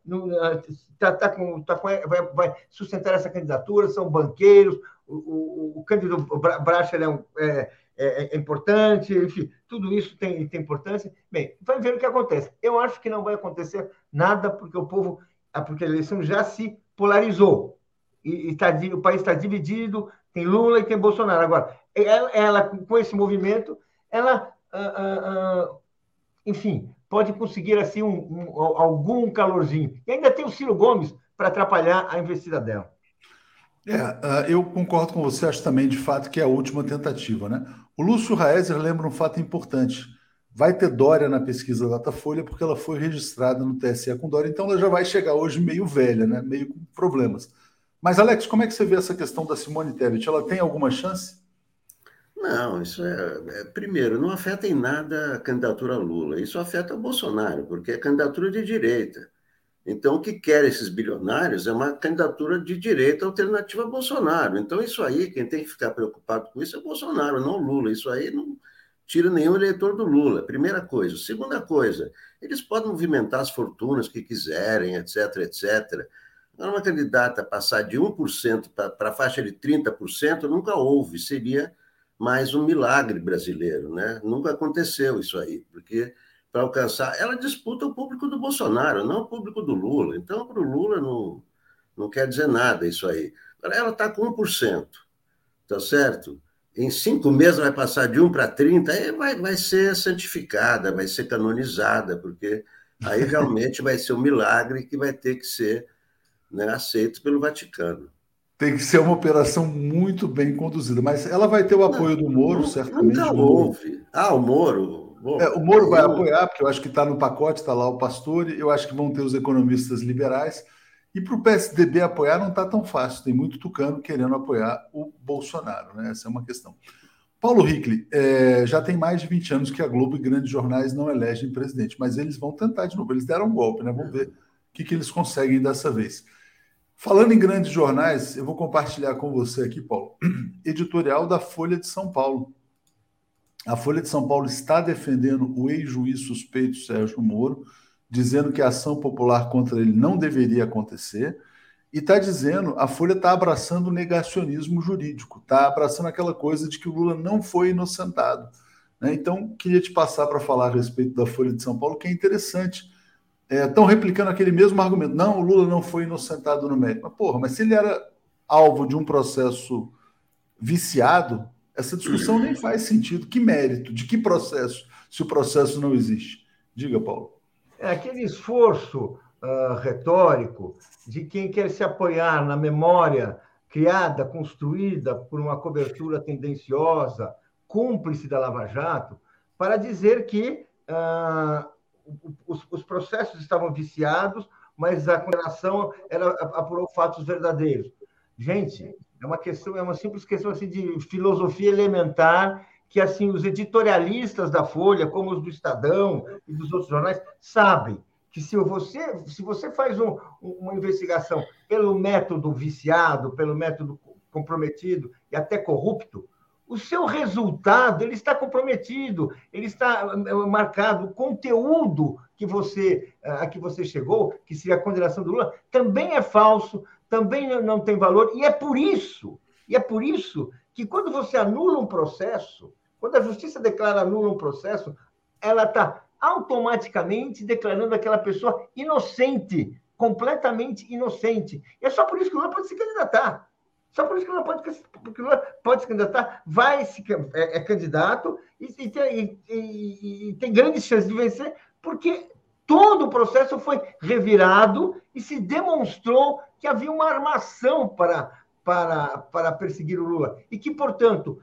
está tá com, tá com, vai, vai, sustentar essa candidatura, são banqueiros, o, o, o Cândido Bracher é, um, é é, é, importante, enfim, tudo isso tem, tem importância. Bem, vai ver o que acontece. Eu acho que não vai acontecer nada, porque o povo, ah, porque a eleição já se polarizou. E, e tá, o país está dividido, tem Lula e tem Bolsonaro. Agora, ela, ela com esse movimento, ela, ah, ah, ah, enfim, pode conseguir assim um, um, algum calorzinho. E ainda tem o Ciro Gomes para atrapalhar a investida dela. É, eu concordo com você, acho também de fato que é a última tentativa, né? O Lúcio Raezer lembra um fato importante. Vai ter Dória na pesquisa Datafolha porque ela foi registrada no TSE com Dória, então ela já vai chegar hoje meio velha, né? meio com problemas. Mas, Alex, como é que você vê essa questão da Simone Tebet? Ela tem alguma chance? Não, isso é, é, Primeiro, não afeta em nada a candidatura Lula. Isso afeta o Bolsonaro, porque é candidatura de direita. Então, o que quer esses bilionários é uma candidatura de direita alternativa a Bolsonaro. Então, isso aí, quem tem que ficar preocupado com isso é Bolsonaro, não Lula. Isso aí não tira nenhum eleitor do Lula, primeira coisa. Segunda coisa, eles podem movimentar as fortunas que quiserem, etc, etc. Uma candidata passar de 1% para a faixa de 30% nunca houve, seria mais um milagre brasileiro, né? Nunca aconteceu isso aí, porque para alcançar. Ela disputa o público do Bolsonaro, não o público do Lula. Então, para o Lula não, não quer dizer nada isso aí. Ela está com 1%, tá certo? Em cinco meses vai passar de 1 para 30, aí vai, vai ser santificada, vai ser canonizada, porque aí realmente vai ser um milagre que vai ter que ser né, aceito pelo Vaticano. Tem que ser uma operação muito bem conduzida, mas ela vai ter o apoio não, do Moro, certamente. Nunca houve. Ah, o Moro, é, o Moro vai apoiar, porque eu acho que está no pacote, está lá o Pastore, eu acho que vão ter os economistas liberais. E para o PSDB apoiar não está tão fácil, tem muito tucano querendo apoiar o Bolsonaro, né? Essa é uma questão. Paulo Hickley, é, já tem mais de 20 anos que a Globo e grandes jornais não elegem presidente, mas eles vão tentar de novo, eles deram um golpe, né? Vamos ver o que, que eles conseguem dessa vez. Falando em grandes jornais, eu vou compartilhar com você aqui, Paulo, editorial da Folha de São Paulo. A Folha de São Paulo está defendendo o ex-juiz suspeito Sérgio Moro, dizendo que a ação popular contra ele não deveria acontecer, e está dizendo, a Folha está abraçando o negacionismo jurídico, está abraçando aquela coisa de que o Lula não foi inocentado. Né? Então, queria te passar para falar a respeito da Folha de São Paulo, que é interessante. Estão é, replicando aquele mesmo argumento. Não, o Lula não foi inocentado no mérito. Mas, porra, mas se ele era alvo de um processo viciado, essa discussão nem faz sentido. Que mérito? De que processo? Se o processo não existe. Diga, Paulo. É aquele esforço uh, retórico de quem quer se apoiar na memória criada, construída por uma cobertura tendenciosa, cúmplice da Lava Jato, para dizer que uh, os, os, processos estavam viciados, mas a condenação era, apurou fatos verdadeiros. Gente, é uma questão, é uma simples questão assim de filosofia elementar que assim os editorialistas da Folha, como os do Estadão e dos outros jornais, sabem que se você se você faz um, uma investigação pelo método viciado, pelo método comprometido e até corrupto, o seu resultado ele está comprometido, ele está é, marcado, o conteúdo que você a que você chegou, que seria a condenação do Lula, também é falso, também não tem valor, e é por isso, e é por isso que quando você anula um processo, quando a justiça declara anula um processo, ela está automaticamente declarando aquela pessoa inocente, completamente inocente. E é só por isso que o Lula pode se candidatar. Só por isso que o Lula pode, porque Lula pode se candidatar, vai se, é, é candidato e, e, tem, e, e, tem grandes chances de vencer, porque todo o processo foi revirado e se demonstrou que havia uma armação para, para, para perseguir o Lula. E que, portanto,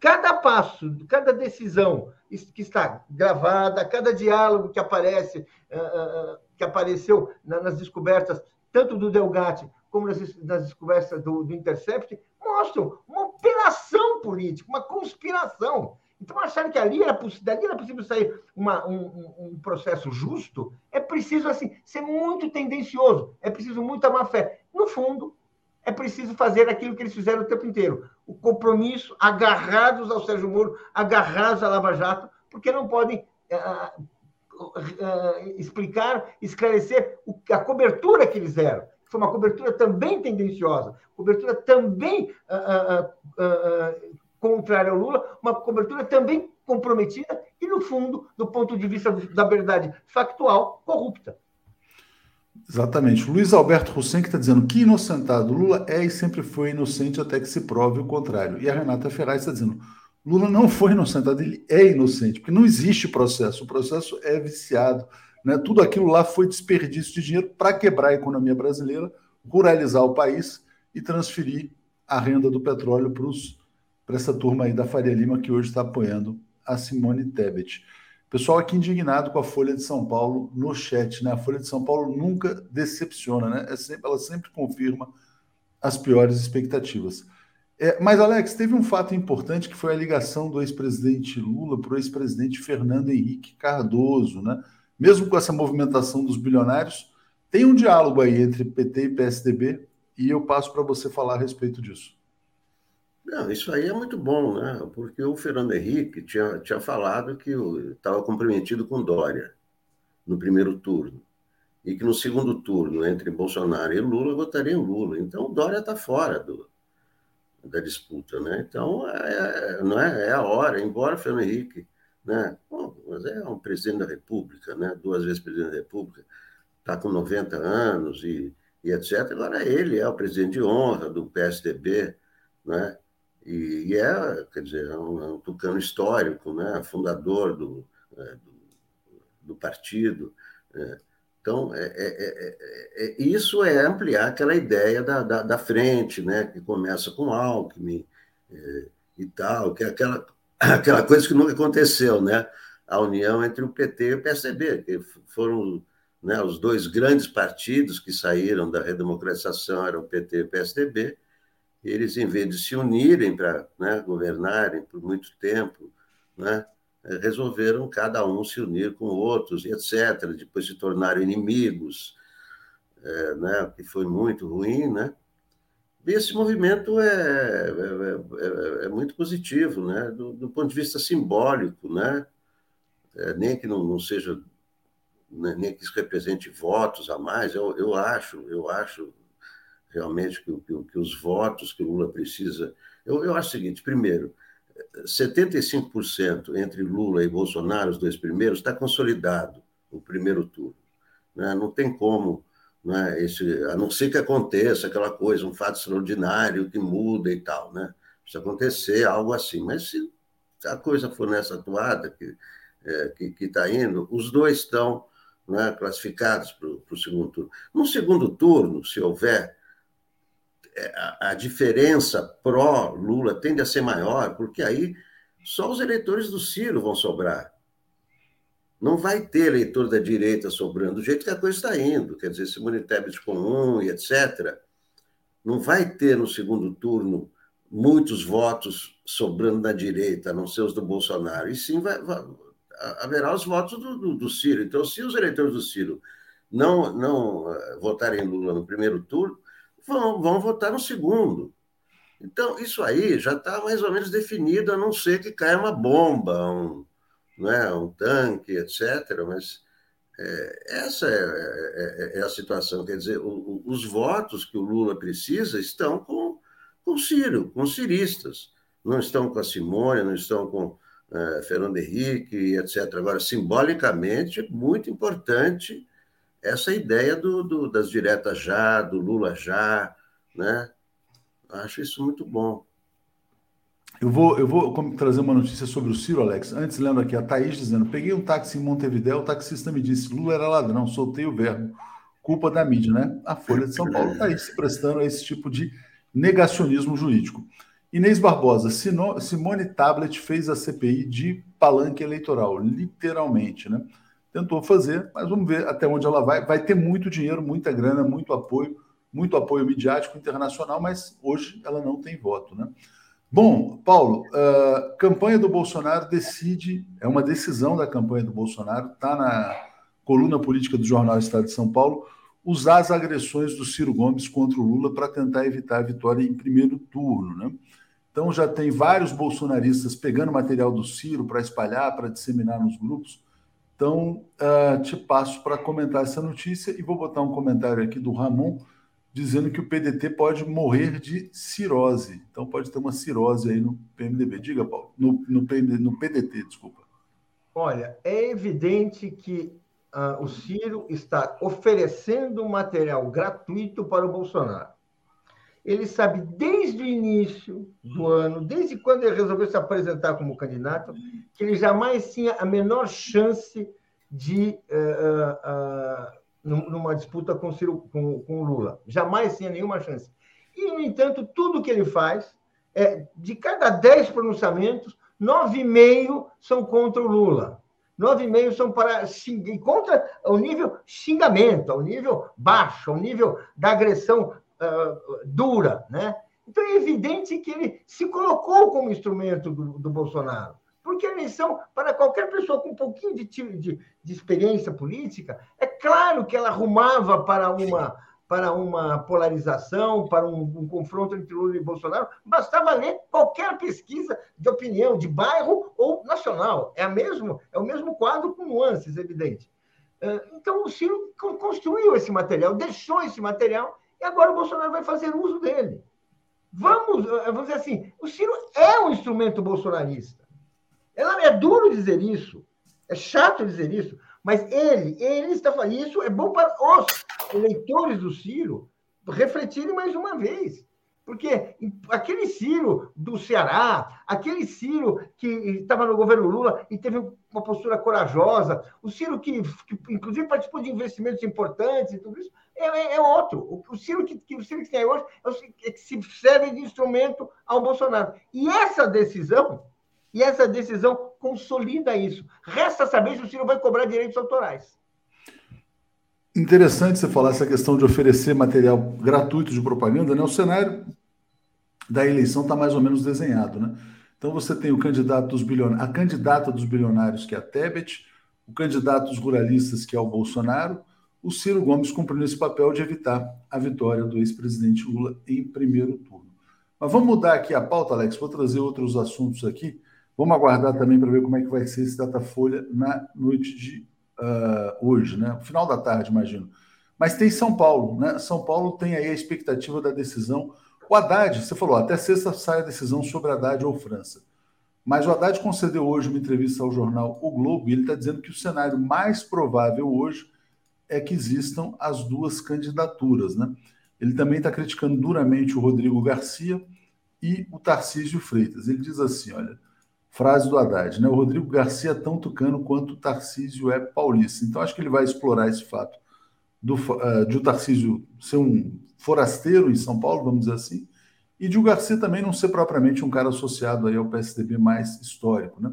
cada passo, cada decisão que está gravada, cada diálogo que aparece, ah, ah, ah, que apareceu nas descobertas, tanto do Delgatti como nas, descobertas do, do Intercept, mostram uma operação política, uma conspiração. Então, achar que ali era, dali era possível sair uma, um, um, processo justo, é preciso assim ser muito tendencioso, é preciso muita má fé. No fundo, é preciso fazer aquilo que eles fizeram o tempo inteiro: o compromisso, agarrados ao Sérgio Moro, agarrados à Lava Jato, porque não podem uh, uh, explicar, esclarecer a cobertura que eles deram. Foi uma cobertura também tendenciosa, cobertura também uh, contrária ao Lula, uma cobertura também comprometida e, no fundo, do ponto de vista da verdade factual, corrupta. Exatamente. Luiz Alberto Hussein que está dizendo que inocentado Lula é e sempre foi inocente até que se prove o contrário. E a Renata Ferraz está dizendo Lula não foi inocentado, ele é inocente, porque não existe processo. O processo é viciado. Né? Tudo aquilo lá foi desperdício de dinheiro para quebrar a economia brasileira, ruralizar o país e transferir a renda do petróleo para essa turma aí da Faria Lima que hoje está apoiando a Simone Tebet. Pessoal aqui indignado com a Folha de São Paulo no chat, né? A Folha de São Paulo nunca decepciona, né? É sempre, ela sempre confirma as piores expectativas. É, mas, Alex, teve um fato importante que foi a ligação do ex-presidente Lula para o ex-presidente Fernando Henrique Cardoso, né? Mesmo com essa movimentação dos bilionários, tem um diálogo aí entre PT e PSDB e eu passo para você falar a respeito disso. Não, isso aí é muito bom, né? Porque o Fernando Henrique tinha, tinha falado que estava comprometido com Dória no primeiro turno. E que no segundo turno, entre Bolsonaro e Lula, votaria em Lula. Então, Dória está fora do, da disputa, né? Então, é, é, não é, é a hora, embora o Fernando Henrique, né? Bom, mas é um presidente da República, né? Duas vezes presidente da República, está com 90 anos e, e etc. Agora, ele é o presidente de honra do PSDB, né? E, e é, quer dizer, é um, é um, tucano histórico, né? fundador do, é, do, do, partido. É. Então, é, é, isso é ampliar aquela ideia da, da, da, frente, né? que começa com Alckmin e tal, que é aquela, aquela coisa que nunca aconteceu, né? a união entre o PT e o PSDB, que foram né, os dois grandes partidos que saíram da redemocratização, eram o PT e o PSDB, eles, em vez de se unirem para né, governarem por muito tempo, né, eh, resolveram cada um se unir com outros, e etc., depois se tornaram inimigos, é, né, que foi muito ruim, né? E esse movimento é, é, é, é muito positivo, né? Do, do, ponto de vista simbólico, né? É, nem que não, não seja, né, nem que isso represente votos a mais, eu, eu acho, eu acho realmente que, que, que os votos que o Lula precisa. Eu, eu acho o seguinte: primeiro, 75% entre Lula e Bolsonaro, os dois primeiros, está consolidado o primeiro turno. Né? Não tem como, né, esse, a não ser que aconteça aquela coisa, um fato extraordinário que muda e tal. Né? Precisa acontecer algo assim. Mas se a coisa for nessa atuada que é, que está indo, os dois estão né, classificados para o segundo turno. No segundo turno, se houver a, a diferença pró-Lula tende a ser maior, porque aí só os eleitores do Ciro vão sobrar. Não vai ter eleitor da direita sobrando, do jeito que a coisa está indo. Quer dizer, Simone Tebet com um e etc. Não vai ter no segundo turno muitos votos sobrando da direita, a não ser os do Bolsonaro. E sim vai, vai, haverá os votos do, do, do, Ciro. Então, se os eleitores do Ciro não, não eh, votarem Lula no primeiro turno, vão, vão votar no segundo. Então, isso aí já está mais ou menos definido, a não ser que caia uma bomba, um, né, um tanque, etc. Mas é, essa é, é, é, a situação. Quer dizer, o, o, os votos que o Lula precisa estão com, com Ciro, com ciristas. Não estão com a Simone, não estão com é, Fernando Henrique, etc. Agora, simbolicamente, é muito importante essa ideia do, do, das diretas já, do Lula já, né? Acho isso muito bom. Eu vou, eu vou trazer uma notícia sobre o Ciro, Alex. Antes, lembra aqui, a Thaís dizendo: peguei um táxi em Montevidéu, o taxista me disse: Lula era ladrão, soltei o verbo. Culpa da mídia, né? A Folha de São Paulo está aí se prestando a esse tipo de negacionismo jurídico. Inês Barbosa, Simone Tablet fez a CPI de palanque eleitoral, literalmente, né? Tentou fazer, mas vamos ver até onde ela vai. Vai ter muito dinheiro, muita grana, muito apoio, muito apoio midiático internacional, mas hoje ela não tem voto, né? Bom, Paulo, a campanha do Bolsonaro decide, é uma decisão da campanha do Bolsonaro, está na coluna política do jornal Estado de São Paulo, usar as agressões do Ciro Gomes contra o Lula para tentar evitar a vitória em primeiro turno, né? Então já tem vários bolsonaristas pegando material do Ciro para espalhar, para disseminar nos grupos. Então, uh, te passo para comentar essa notícia e vou botar um comentário aqui do Ramon dizendo que o PDT pode morrer de cirrose. Então pode ter uma cirrose aí no PMDB. Diga, Paulo, no, no, PMD, no PDT, desculpa. Olha, é evidente que uh, o Ciro está oferecendo material gratuito para o Bolsonaro ele sabe desde o início do ano, desde quando ele resolveu se apresentar como candidato, que ele jamais tinha a menor chance de uh, uh, uh, numa disputa com, Ciro, com, com Lula. Jamais tinha nenhuma chance. E, no entanto, tudo que ele faz, é, de cada dez pronunciamentos, nove e meio são contra o Lula. Nove e meio são para contra o nível xingamento, ao nível baixo, ao nível da agressão uh, dura, né? Então é evidente que ele se colocou como instrumento do, do Bolsonaro. Porque a eleição, para qualquer pessoa com um pouquinho de, de, de experiência política, é claro que ela arrumava para uma, para uma polarização, para um, um, confronto entre Lula e Bolsonaro, bastava ler qualquer pesquisa de opinião, de bairro ou nacional. É, a mesmo, é o mesmo quadro com nuances, evidente. Então, o Ciro construiu esse material, deixou esse material e agora o Bolsonaro vai fazer uso dele. Vamos, eh, vamos dizer assim, o Ciro é um instrumento bolsonarista. Ela é duro dizer isso, é chato dizer isso, mas ele, ele está fazendo isso, é bom para os eleitores do Ciro refletirem mais uma vez. Porque aquele Ciro do Ceará, aquele Ciro que estava no governo Lula e teve uma postura corajosa, o Ciro que, que inclusive participou de investimentos importantes e tudo isso, é, é, é outro. O, Ciro que, que, o Ciro que tem hoje é o é que se serve de instrumento ao Bolsonaro. E essa decisão, e essa decisão consolida isso. Resta saber se o Ciro vai cobrar direitos autorais. Interessante você falar essa questão de oferecer material gratuito de propaganda, né? O cenário da eleição está mais ou menos desenhado, né? Então você tem o candidato dos bilionários, a candidata dos bilionários, que é a Tebet, o candidato dos ruralistas, que é o Bolsonaro, o Ciro Gomes cumprindo esse papel de evitar a vitória do ex-presidente Lula em primeiro turno. Mas vamos mudar aqui a pauta, Alex, vou trazer outros assuntos aqui. Vamos aguardar também para ver como é que vai ser esse Datafolha na noite de uh, hoje, né? Final da tarde, imagino. Mas tem São Paulo, né? São Paulo tem aí a expectativa da decisão. O Haddad, você falou, até sexta sai a decisão sobre Haddad ou França. Mas o Haddad concedeu hoje uma entrevista ao jornal O Globo e ele está dizendo que o cenário mais provável hoje é que existam as duas candidaturas, né? Ele também está criticando duramente o Rodrigo Garcia e o Tarcísio Freitas. Ele diz assim, olha, Frase do Haddad, né? O Rodrigo Garcia é tão tucano quanto o Tarcísio é paulista. Então, acho que ele vai explorar esse fato do, uh, de o Tarcísio ser um forasteiro em São Paulo, vamos dizer assim, e de o Garcia também não ser propriamente um cara associado aí ao PSDB mais histórico, né?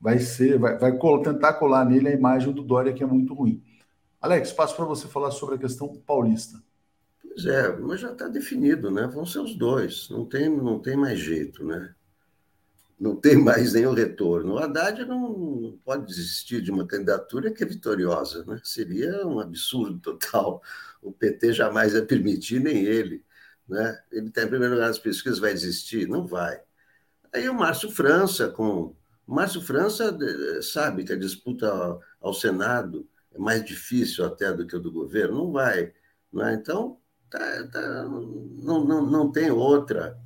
Vai ser, vai, vai tentar colar nele a imagem do Dória, que é muito ruim. Alex, passo para você falar sobre a questão paulista. Pois é, mas já está definido, né? Vão ser os dois, não tem, não tem mais jeito, né? Não tem mais nenhum retorno. O Haddad não pode desistir de uma candidatura que é vitoriosa, né? seria um absurdo total. O PT jamais ia permitir, nem ele. Né? Ele está em primeiro lugar nas pesquisas, vai desistir? Não vai. Aí o Márcio França, com. O Márcio França sabe que a disputa ao Senado é mais difícil até do que o do governo, não vai. Né? Então, tá, tá, não, não, não tem outra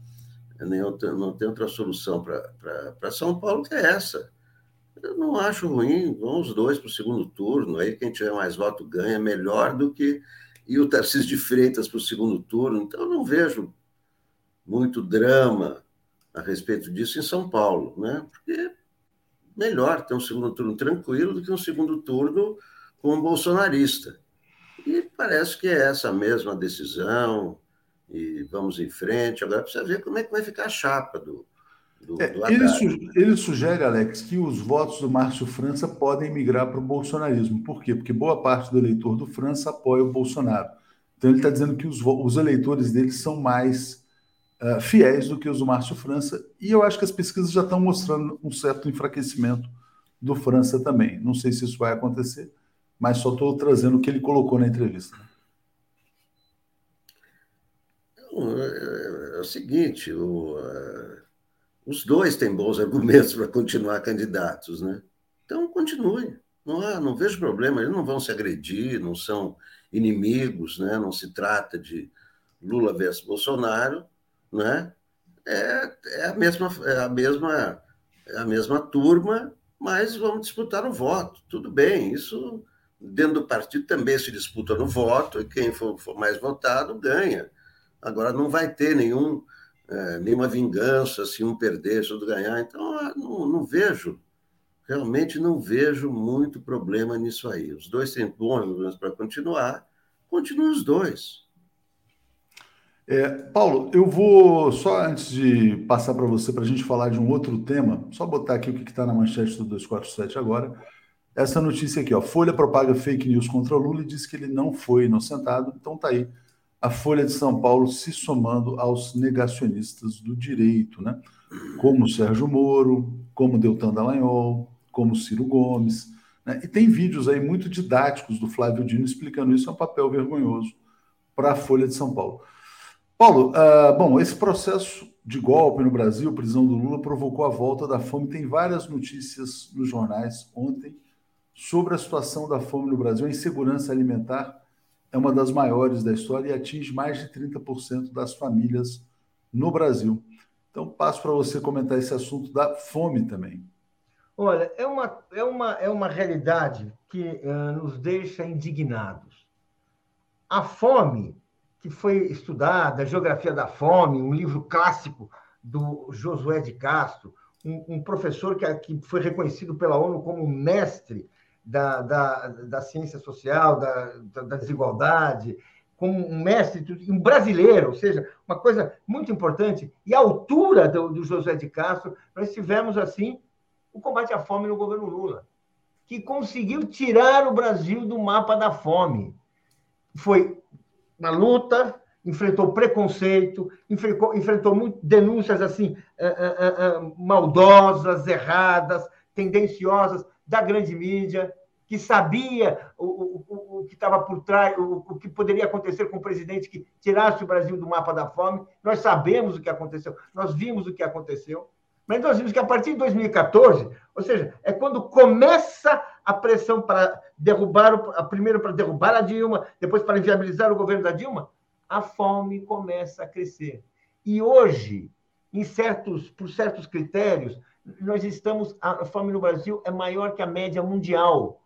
nem outra, não tem outra solução para São Paulo que é essa. Eu não acho ruim, vão os dois para o segundo turno, aí quem tiver mais voto ganha, melhor do que ir o Tarcísio de Freitas para o segundo turno. Então, eu não vejo muito drama a respeito disso em São Paulo, né? Porque melhor ter um segundo turno tranquilo do que um segundo turno com um bolsonarista. E parece que é essa mesma decisão, e vamos em frente. Agora precisa ver como é que vai ficar a chapa do, do, é, do ele, su ele, sugere, Alex, que os votos do Márcio França podem migrar para o bolsonarismo. Por quê? Porque boa parte do eleitor do França apoia o Bolsonaro. Então ele está dizendo que os, os, eleitores dele são mais uh, fiéis do que os do Márcio França. E eu acho que as pesquisas já estão mostrando um certo enfraquecimento do França também. Não sei se isso vai acontecer, mas só estou trazendo o que ele colocou na entrevista. É, é o seguinte, o, uh, os dois têm bons argumentos para continuar candidatos, né? Então, continue. Não, há, não vejo problema, eles não vão se agredir, não são inimigos, né? não se trata de Lula versus Bolsonaro, né? é, é, a mesma, é, a mesma, é a mesma turma, mas vamos disputar o voto. Tudo bem, isso dentro do partido também se disputa no voto, e quem for, for mais votado ganha. Agora, não vai ter nenhum, é, nenhuma vingança se um perder, se outro ganhar. Então, não, não, vejo, realmente não vejo muito problema nisso aí. Os dois têm bons para continuar, continuem os dois. É, Paulo, eu vou só antes de passar para você para a gente falar de um outro tema, só botar aqui o que está na manchete do 247 agora. Essa notícia aqui, ó, Folha propaga fake news contra Lula e diz que ele não foi inocentado. Então tá aí a Folha de São Paulo se somando aos negacionistas do direito, né? como Sérgio Moro, como Deltan Dallagnol, como Ciro Gomes. Né? E tem vídeos aí muito didáticos do Flávio Dino explicando isso, é um papel vergonhoso para a Folha de São Paulo. Paulo, uh, bom, esse processo de golpe no Brasil, prisão do Lula, provocou a volta da fome. Tem várias notícias nos jornais ontem sobre a situação da fome no Brasil, a insegurança alimentar é uma das maiores da história e atinge mais de 30% das famílias no Brasil. Então, passo para você comentar esse assunto da fome também. Olha, é uma, é uma, é uma realidade que uh, nos deixa indignados. A fome, que foi estudada, a Geografia da Fome, um livro clássico do Josué de Castro, um, um professor que, que foi reconhecido pela ONU como mestre da, da, da ciência social, da, da desigualdade, como um mestre, um brasileiro, ou seja, uma coisa muito importante. E a altura do, do José de Castro, nós tivemos, assim, o combate à fome no governo Lula, que conseguiu tirar o Brasil do mapa da fome. Foi uma luta, enfrentou preconceito, enfrentou, enfrentou denúncias assim uh, uh, uh, maldosas, erradas, tendenciosas, da grande mídia, que sabia o, o, o que estava por trás, o, o, que poderia acontecer com o presidente que tirasse o Brasil do mapa da fome. Nós sabemos o que aconteceu, nós vimos o que aconteceu. Mas nós vimos que a partir de 2014, ou seja, é quando começa a pressão para derrubar, primeiro para derrubar a Dilma, depois para inviabilizar o governo da Dilma, a fome começa a crescer. E hoje, em certos, por certos critérios, nós estamos. A fome no Brasil é maior que a média mundial.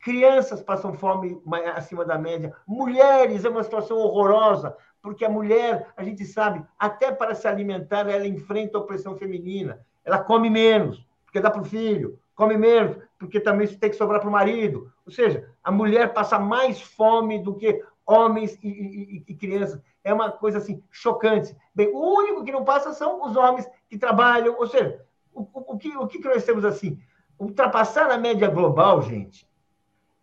Crianças passam fome acima da média. Mulheres é uma situação horrorosa, porque a mulher, a gente sabe, até para se alimentar, ela enfrenta a opressão feminina. Ela come menos, porque dá para o filho, come menos, porque também isso tem que sobrar para o marido. Ou seja, a mulher passa mais fome do que homens e, e, e, crianças. É uma coisa assim chocante. Bem, o único que não passa são os homens que trabalham, ou seja, o, que, o que nós temos assim? Ultrapassar a média global, gente,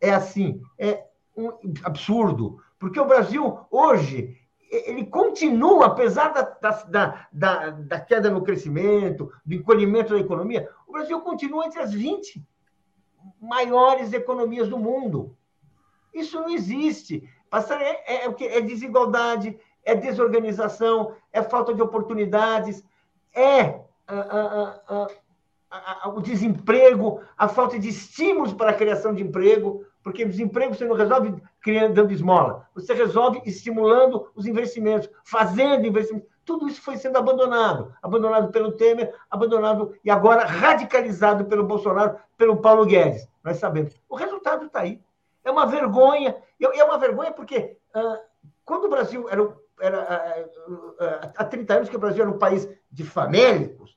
é assim, é um absurdo. Porque o Brasil, hoje, ele continua, apesar da, da, da, da, queda no crescimento, do encolhimento da economia, o Brasil continua entre as 20 maiores economias do mundo. Isso não existe. Passar é, é, é, é desigualdade, é desorganização, é falta de oportunidades, é o desemprego, a falta de estímulos para a criação de emprego, porque desemprego você não resolve criando, dando esmola, você resolve estimulando os investimentos, fazendo investimentos. Tudo isso foi sendo abandonado, abandonado pelo Temer, abandonado e agora radicalizado pelo Bolsonaro, pelo Paulo Guedes. Nós sabemos. O resultado está aí. É uma vergonha. É uma vergonha porque uh, quando o Brasil era era há 30 anos que o Brasil era um país de famélicos,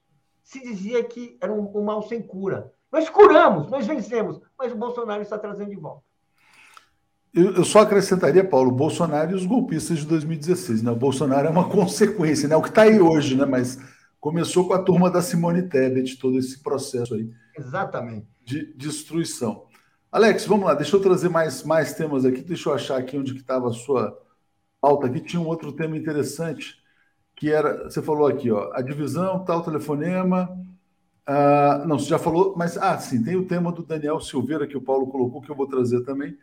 se dizia que era um, um mal sem cura. Nós curamos, nós vencemos, mas o Bolsonaro está trazendo de volta. Eu, só acrescentaria, Paulo, Bolsonaro e os golpistas de 2016. Né? O Bolsonaro é uma consequência, né? o que está aí hoje, né? mas começou com a turma da Simone Tebet, todo esse processo aí. Exatamente. De destruição. Alex, vamos lá, deixa eu trazer mais, mais temas aqui, deixa eu achar aqui onde estava a sua pauta aqui. Tinha um outro tema interessante, que era, você falou aqui, ó, a divisão, tal telefonema. Ah, não, você já falou, mas ah, sim, tem o tema do Daniel Silveira que o Paulo colocou, que eu vou trazer também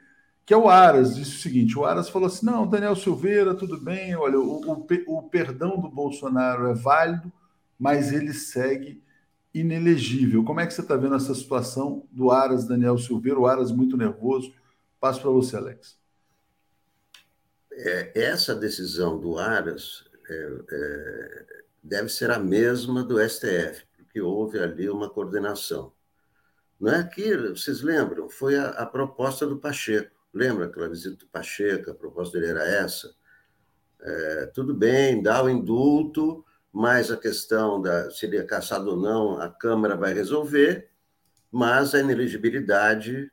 que é o Aras, disse o seguinte: o Aras falou assim: não, Daniel Silveira, tudo bem, olha, o, o, o perdão do Bolsonaro é válido, mas ele segue inelegível. Como é que você está vendo essa situação do Aras, Daniel Silveira, o Aras muito nervoso? Passo para você, Alex. É, essa decisão do Aras é, é, deve ser a mesma do STF, porque houve ali uma coordenação. Não é que, vocês lembram, foi a, a proposta do Pacheco. Lembra aquela visita do Pacheco? A proposta dele era essa. É, tudo bem, dá o indulto, mas a questão da se ele é caçado ou não, a Câmara vai resolver, mas a inelegibilidade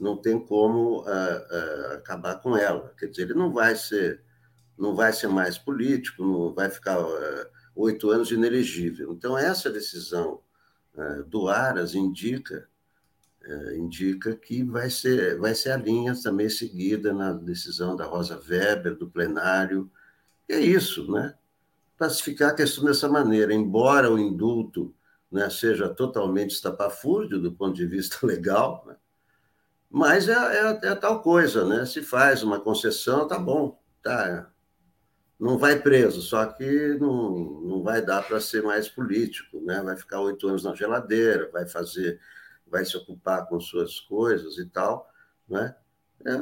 não tem como uh, uh, acabar com ela. Quer dizer, ele não vai ser, não vai ser mais político, não vai ficar uh, oito anos inelegível. Então essa decisão do Aras indica indica que vai ser, vai ser a linha também seguida na decisão da Rosa Weber, do plenário. E é isso, né? Classificar a questão dessa maneira, embora o indulto né, seja totalmente estapafúrdio do ponto de vista legal, né? mas é, é, é, tal coisa, né? Se faz uma concessão, tá bom, tá, não vai preso, só que não, não vai dar para ser mais político, né? Vai ficar oito anos na geladeira, vai fazer vai se ocupar com suas coisas e tal, né? É,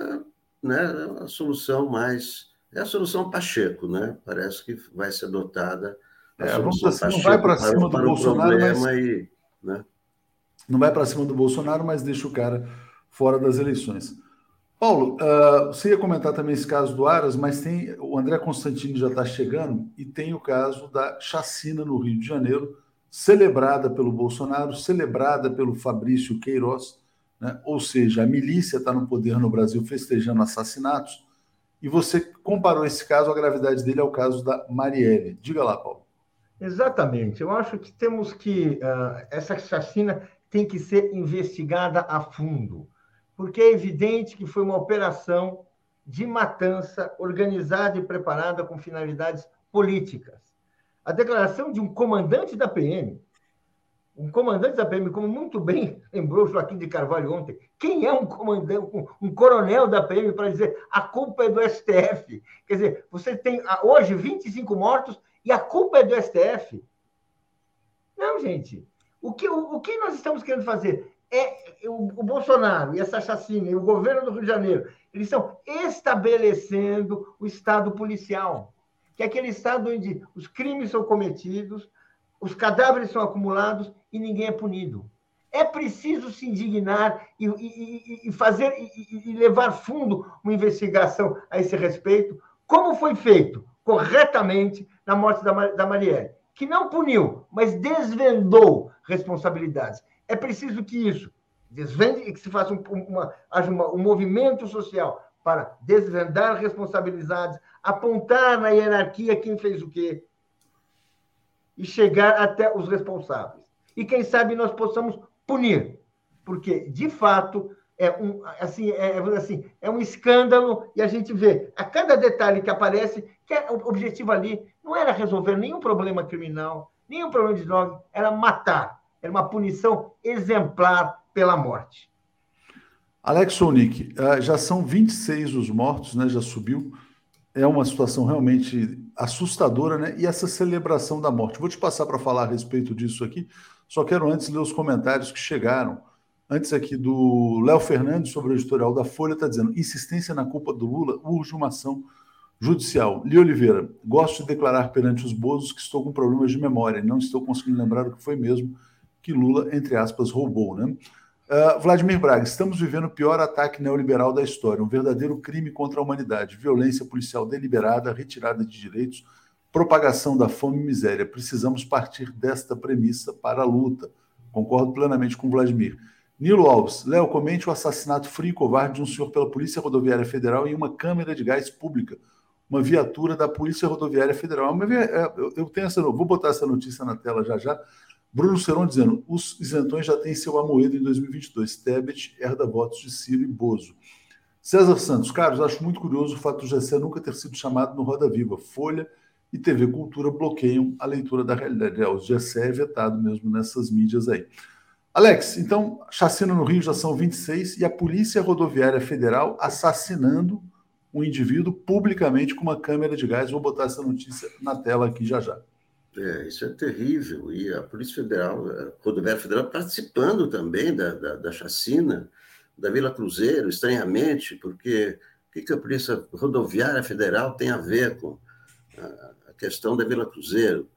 né, é a solução mais é a solução Pacheco, né? Parece que vai ser adotada a é, solução assim, Pacheco não vai para cima do Bolsonaro, mas e, né? não vai para cima do Bolsonaro, mas deixa o cara fora das eleições. Paulo, uh, você ia comentar também esse caso do Aras, mas tem o André Constantini já está chegando e tem o caso da chacina no Rio de Janeiro celebrada pelo Bolsonaro, celebrada pelo Fabrício Queiroz, né? ou seja, a milícia está no poder no Brasil festejando assassinatos, e você comparou esse caso, a gravidade dele, ao caso da Marielle. Diga lá, Paulo. Exatamente. Eu acho que temos que. Uh, essa chacina tem que ser investigada a fundo, porque é evidente que foi uma operação de matança organizada e preparada com finalidades políticas a declaração de um comandante da PM, um comandante da PM, como muito bem lembrou Joaquim de Carvalho ontem, quem é um comandante, um, um coronel da PM para dizer a culpa é do STF? Quer dizer, você tem hoje 25 mortos e a culpa é do STF? Não, gente. O que, o, o que nós estamos querendo fazer é o, o, Bolsonaro e essa chacina e o governo do Rio de Janeiro, eles estão estabelecendo o Estado policial que é aquele estado onde os crimes são cometidos, os cadáveres são acumulados e ninguém é punido. É preciso se indignar e, e, e fazer e, e, levar fundo uma investigação a esse respeito, como foi feito corretamente na morte da, da Marielle, que não puniu, mas desvendou responsabilidades. É preciso que isso desvende e que se faça um, uma, uma, um movimento social para desvendar responsabilidades, apontar na hierarquia quem fez o quê e chegar até os responsáveis. E quem sabe nós possamos punir, porque de fato é um assim é, assim é um escândalo e a gente vê a cada detalhe que aparece que é, o objetivo ali não era resolver nenhum problema criminal, nenhum problema de droga, era matar, era uma punição exemplar pela morte. Alex Sonic, eh, já são 26 os mortos, né? Já subiu é uma situação realmente assustadora, né? E essa celebração da morte. Vou te passar para falar a respeito disso aqui, só quero antes ler os comentários que chegaram. Antes aqui do Léo Fernandes sobre o editorial da Folha, está dizendo: insistência na culpa do Lula urge uma ação judicial. Li Oliveira, gosto de declarar perante os bozos que estou com problemas de memória, não estou conseguindo lembrar o que foi mesmo que Lula, entre aspas, roubou, né? Uh, Vladimir Braga, estamos vivendo o pior ataque neoliberal da história, um verdadeiro crime contra a humanidade, violência policial deliberada, retirada de direitos, propagação da fome e miséria. Precisamos partir desta premissa para a luta. Concordo plenamente com Vladimir. Nilo Alves, Léo, comente o assassinato frio e covarde de um senhor pela Polícia Rodoviária Federal em uma câmera de gás pública, uma viatura da Polícia Rodoviária Federal. É, eu tenho essa, vou botar essa notícia na tela já já Bruno Seron dizendo: os isentões já têm seu amoedo em 2022. Tebet herda votos de Ciro e Bozo. César Santos, Carlos, acho muito curioso o fato do GC nunca ter sido chamado no Roda Viva. Folha e TV Cultura bloqueiam a leitura da realidade. O GC é vetado mesmo nessas mídias aí. Alex, então, chacina no Rio já são 26 e a Polícia Rodoviária Federal assassinando um indivíduo publicamente com uma câmera de gás. Vou botar essa notícia na tela aqui já já. É, isso é terrível. E a Polícia Federal, a Rodoviária Federal, participando também da, da, da chacina da Vila Cruzeiro, estranhamente, porque o que, que a Polícia Rodoviária Federal tem a ver com a, questão da Vila Cruzeiro?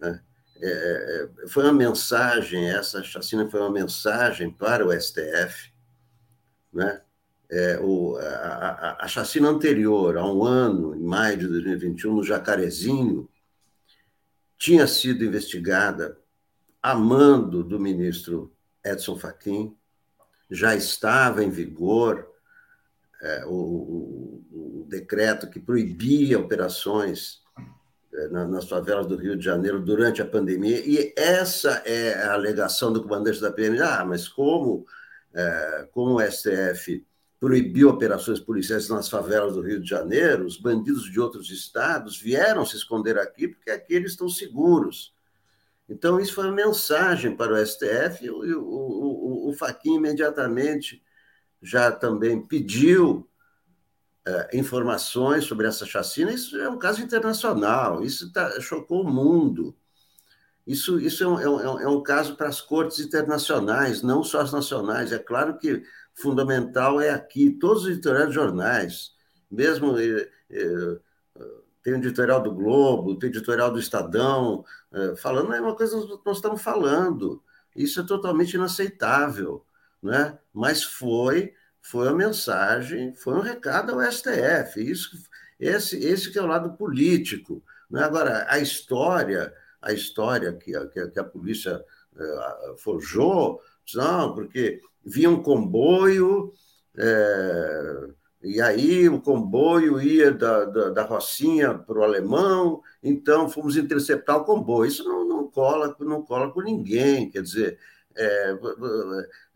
Né? É, é, foi uma mensagem, essa chacina foi uma mensagem para o STF, né? É, o, a, a, a chacina anterior, há um ano, em maio de 2021, no Jacarezinho, tinha sido investigada a mando do ministro Edson Fachin, já estava em vigor é, o, o, o, decreto que proibia operações é, na, nas favelas do Rio de Janeiro durante a pandemia, e essa é a alegação do comandante da PM. Ah, mas como, é, como o STF proibiu operações policiais nas favelas do Rio de Janeiro, os bandidos de outros estados vieram se esconder aqui porque aqui eles estão seguros. Então, isso foi uma mensagem para o STF, o, o, o, o Faquin imediatamente já também pediu é, informações sobre essa chacina. Isso é um caso internacional, isso tá, chocou o mundo. Isso, isso é um, é, um, é um caso para as cortes internacionais, não só as nacionais. É claro que fundamental é aqui, todos os editoriais de jornais, mesmo eh, eh, tem o editorial do Globo, tem o editorial do Estadão, eh, falando é uma coisa que nós estamos falando. Isso é totalmente inaceitável, né? mas foi foi a mensagem, foi um recado ao STF. Isso, esse, esse que é o lado político. Né? Agora, a história, a história que a, que a polícia forjou, não, porque vinha um comboio, é, e aí o comboio ia da, da, da Rocinha para o Alemão, então fomos interceptar o comboio. Isso não, não, cola, não cola com ninguém, quer dizer, é,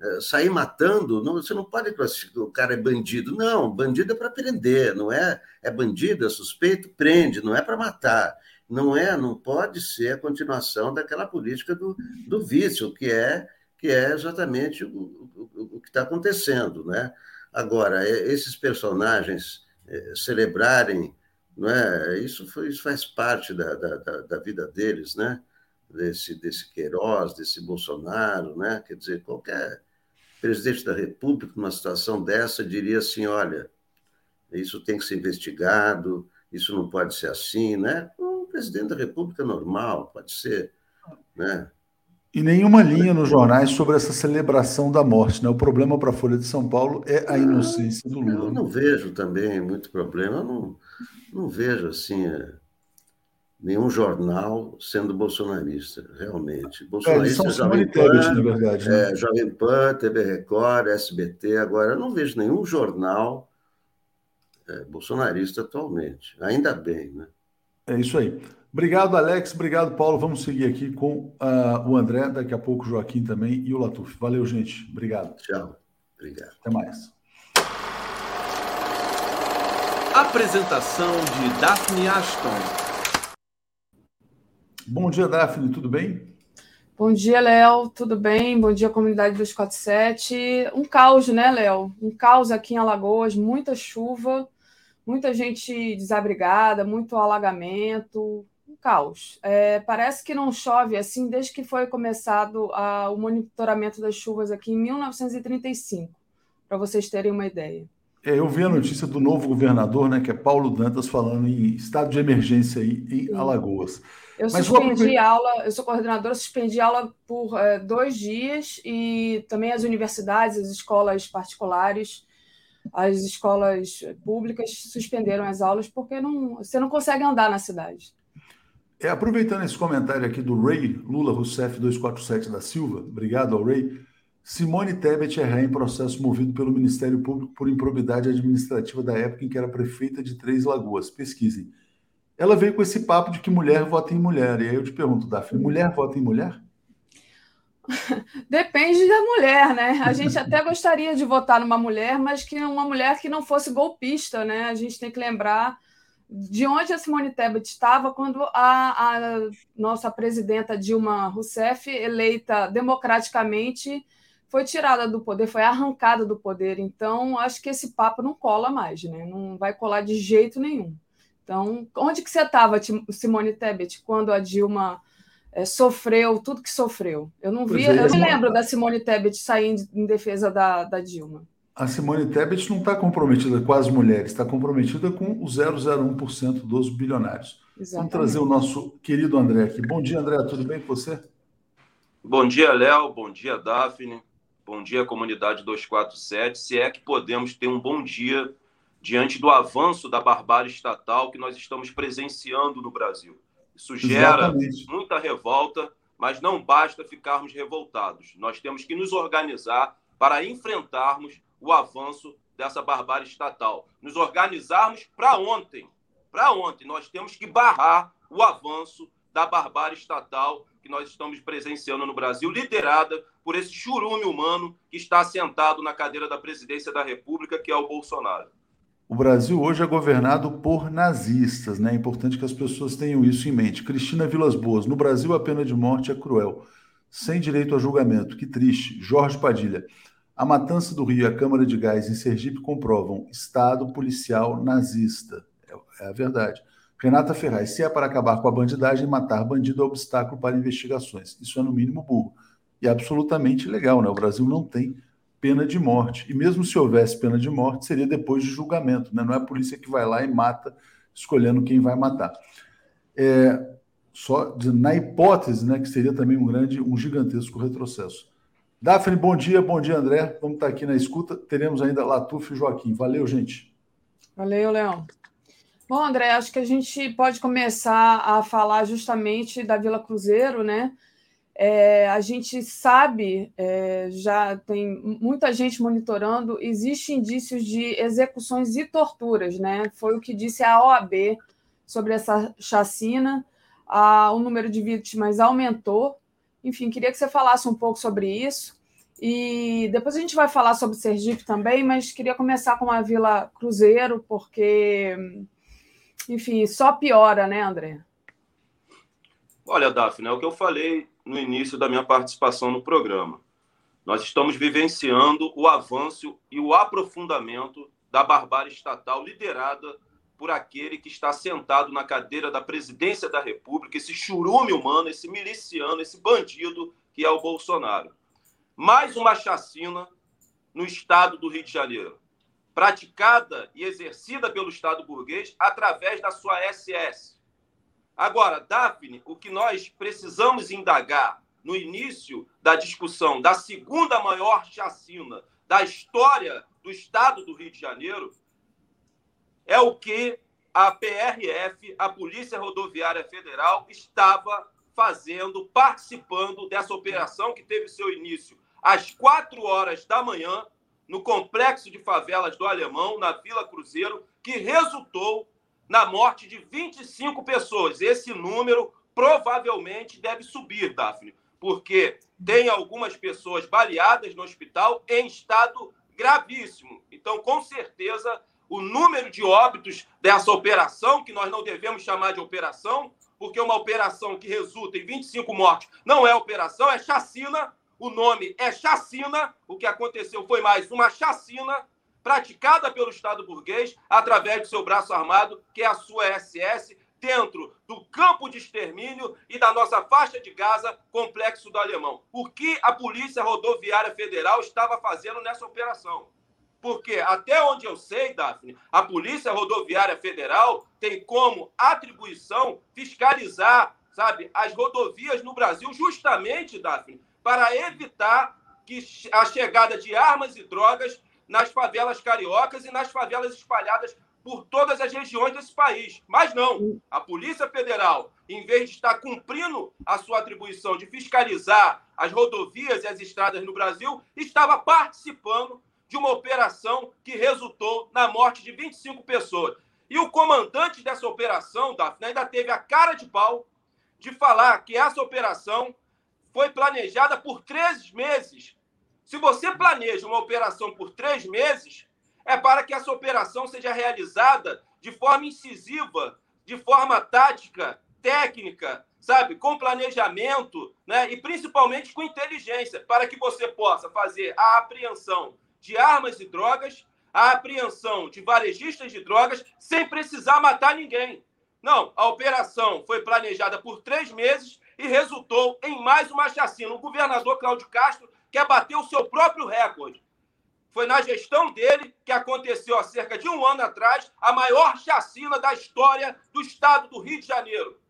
é, sair matando, não, você não pode classificar o cara é bandido. Não, bandido é para prender, não é? É bandido, é suspeito, prende, não é para matar. Não é, não pode ser a continuação daquela política do, do vício, que é que é exatamente o, o, o que está acontecendo. Né? Agora, esses personagens é, celebrarem, não é? isso, foi, isso faz parte da, da, da, vida deles, né? desse, desse Queiroz, desse Bolsonaro, né? quer dizer, qualquer presidente da República, numa situação dessa, diria assim: olha, isso tem que ser investigado, isso não pode ser assim, né? Um presidente da República normal, pode ser, né? E nenhuma linha nos jornais sobre essa celebração da morte. Né? O problema para a Folha de São Paulo é a inocência do Lula. Eu não vejo também muito problema. Eu não, não vejo assim é, nenhum jornal sendo bolsonarista, realmente. Bolsonarista é, são Jovem Pan, na verdade. Né? É, Jovem Pan, TV Record, SBT. Agora, eu não vejo nenhum jornal é, bolsonarista atualmente. Ainda bem, né? É isso aí. Obrigado, Alex. Obrigado, Paulo. Vamos seguir aqui com uh, o André, daqui a pouco o Joaquim também e o Latuf. Valeu, gente. Obrigado. Tchau. Obrigado. Até mais. Apresentação de Daphne Ashton. Bom dia, Daphne. Tudo bem? Bom dia, Léo. Tudo bem? Bom dia, comunidade 247. Um caos, né, Léo? Um caos aqui em Alagoas, muita chuva, muita gente desabrigada, muito alagamento, caos. É, parece que não chove assim desde que foi começado a, o monitoramento das chuvas aqui em 1935, para vocês terem uma ideia. É, eu vi a notícia do novo governador, né, que é Paulo Dantas, falando em estado de emergência aí em Sim. Alagoas. Eu Mas suspendi aula, eu sou coordenadora, suspendi aula por é, dois dias e também as universidades, as escolas particulares, as escolas públicas suspenderam as aulas porque não, você não consegue andar na cidade. É, aproveitando esse comentário aqui do Ray Lula Rousseff 247 da Silva, obrigado ao Ray. Simone Tebet é ré em processo movido pelo Ministério Público por improbidade administrativa da época em que era prefeita de Três Lagoas. Pesquisem. Ela veio com esse papo de que mulher vota em mulher. E aí eu te pergunto, Daphne, mulher vota em mulher? Depende da mulher, né? A gente até gostaria de votar numa mulher, mas que uma mulher que não fosse golpista, né? A gente tem que lembrar de onde a Simone Tebet estava quando a, a nossa presidenta Dilma Rousseff, eleita democraticamente, foi tirada do poder, foi arrancada do poder. Então, acho que esse papo não cola mais, né? Não vai colar de jeito nenhum. Então, onde que você estava, Simone Tebet, quando a Dilma é, sofreu tudo que sofreu? Eu não vi, é, eu não lembro da Simone Tebet saindo em defesa da, da Dilma. A Simone Tebet não está comprometida com as mulheres, está comprometida com o 0,01% dos bilionários. Exatamente. Vamos trazer o nosso querido André aqui. Bom dia, André, tudo bem com você? Bom dia, Léo. Bom dia, Daphne. Bom dia, comunidade 247. Se é que podemos ter um bom dia diante do avanço da barbárie estatal que nós estamos presenciando no Brasil. Isso gera Exatamente. muita revolta, mas não basta ficarmos revoltados. Nós temos que nos organizar para enfrentarmos o avanço dessa barbárie estatal. Nos organizarmos para ontem. Para ontem. Nós temos que barrar o avanço da barbárie estatal que nós estamos presenciando no Brasil, liderada por esse churume humano que está sentado na cadeira da presidência da República, que é o Bolsonaro. O Brasil hoje é governado por nazistas, né? É importante que as pessoas tenham isso em mente. Cristina Vilas Boas, no Brasil a pena de morte é cruel, sem direito a julgamento. Que triste. Jorge Padilha. A matança do Rio e a Câmara de Gás em Sergipe comprovam Estado policial nazista. É, é a verdade. Renata Ferraz, se é para acabar com a bandidagem, matar bandido é obstáculo para investigações. Isso é, no mínimo, burro. E absolutamente legal, né? O Brasil não tem pena de morte. E mesmo se houvesse pena de morte, seria depois de julgamento, né? Não é a polícia que vai lá e mata, escolhendo quem vai matar. É, só na hipótese, né, que seria também um grande, um gigantesco retrocesso. Daphne, bom dia, bom dia, André. Vamos estar aqui na escuta. Teremos ainda Latuf e Joaquim. Valeu, gente. Valeu, Leão. Bom, André, acho que a gente pode começar a falar justamente da Vila Cruzeiro, né? É, a gente sabe, é, já tem muita gente monitorando, existem indícios de execuções e torturas, né? Foi o que disse a OAB sobre essa chacina. O número de vítimas aumentou. Enfim, queria que você falasse um pouco sobre isso. E depois a gente vai falar sobre Sergipe também, mas queria começar com a Vila Cruzeiro, porque enfim, só piora, né, André? Olha, Daphne, é o que eu falei no início da minha participação no programa. Nós estamos vivenciando o avanço e o aprofundamento da barbárie estatal liderada por aquele que está sentado na cadeira da presidência da República, esse churume humano, esse miliciano, esse bandido que é o Bolsonaro. Mais uma chacina no estado do Rio de Janeiro praticada e exercida pelo Estado burguês através da sua SS. Agora, Daphne, o que nós precisamos indagar no início da discussão da segunda maior chacina da história do Estado do Rio de Janeiro é o que a PRF, a Polícia Rodoviária Federal, estava fazendo, participando dessa operação que teve seu início às quatro horas da manhã no complexo de favelas do Alemão, na Vila Cruzeiro, que resultou na morte de 25 pessoas. Esse número provavelmente deve subir, Daphne, porque tem algumas pessoas baleadas no hospital em estado gravíssimo. Então, com certeza, o número de óbitos dessa operação, que nós não devemos chamar de operação, porque uma operação que resulta em 25 mortes não é operação, é chacina, o nome é chacina. O que aconteceu foi mais uma chacina praticada pelo Estado burguês através do seu braço armado, que é a sua SS, dentro do campo de extermínio e da nossa faixa de Gaza, complexo do Alemão. O que a Polícia Rodoviária Federal estava fazendo nessa operação? Porque, até onde eu sei, Daphne, a Polícia Rodoviária Federal tem como atribuição fiscalizar, sabe, as rodovias no Brasil, justamente, Daphne, para evitar que a chegada de armas e drogas nas favelas cariocas e nas favelas espalhadas por todas as regiões desse país. Mas não, a Polícia Federal, em vez de estar cumprindo a sua atribuição de fiscalizar as rodovias e as estradas no Brasil, estava participando de uma operação que resultou na morte de 25 pessoas. E o comandante dessa operação, Daphne, ainda teve a cara de pau de falar que essa operação foi planejada por três meses. Se você planeja uma operação por três meses, é para que essa operação seja realizada de forma incisiva, de forma tática, técnica, sabe, com planejamento, né, e principalmente com inteligência, para que você possa fazer a apreensão de armas e drogas, a apreensão de varejistas de drogas, sem precisar matar ninguém. Não, a operação foi planejada por três meses e resultou em mais uma chacina. O governador Cláudio Castro quer bater o seu próprio recorde. Foi na gestão dele que aconteceu há cerca de um ano atrás a maior chacina da história do estado do Rio de Janeiro,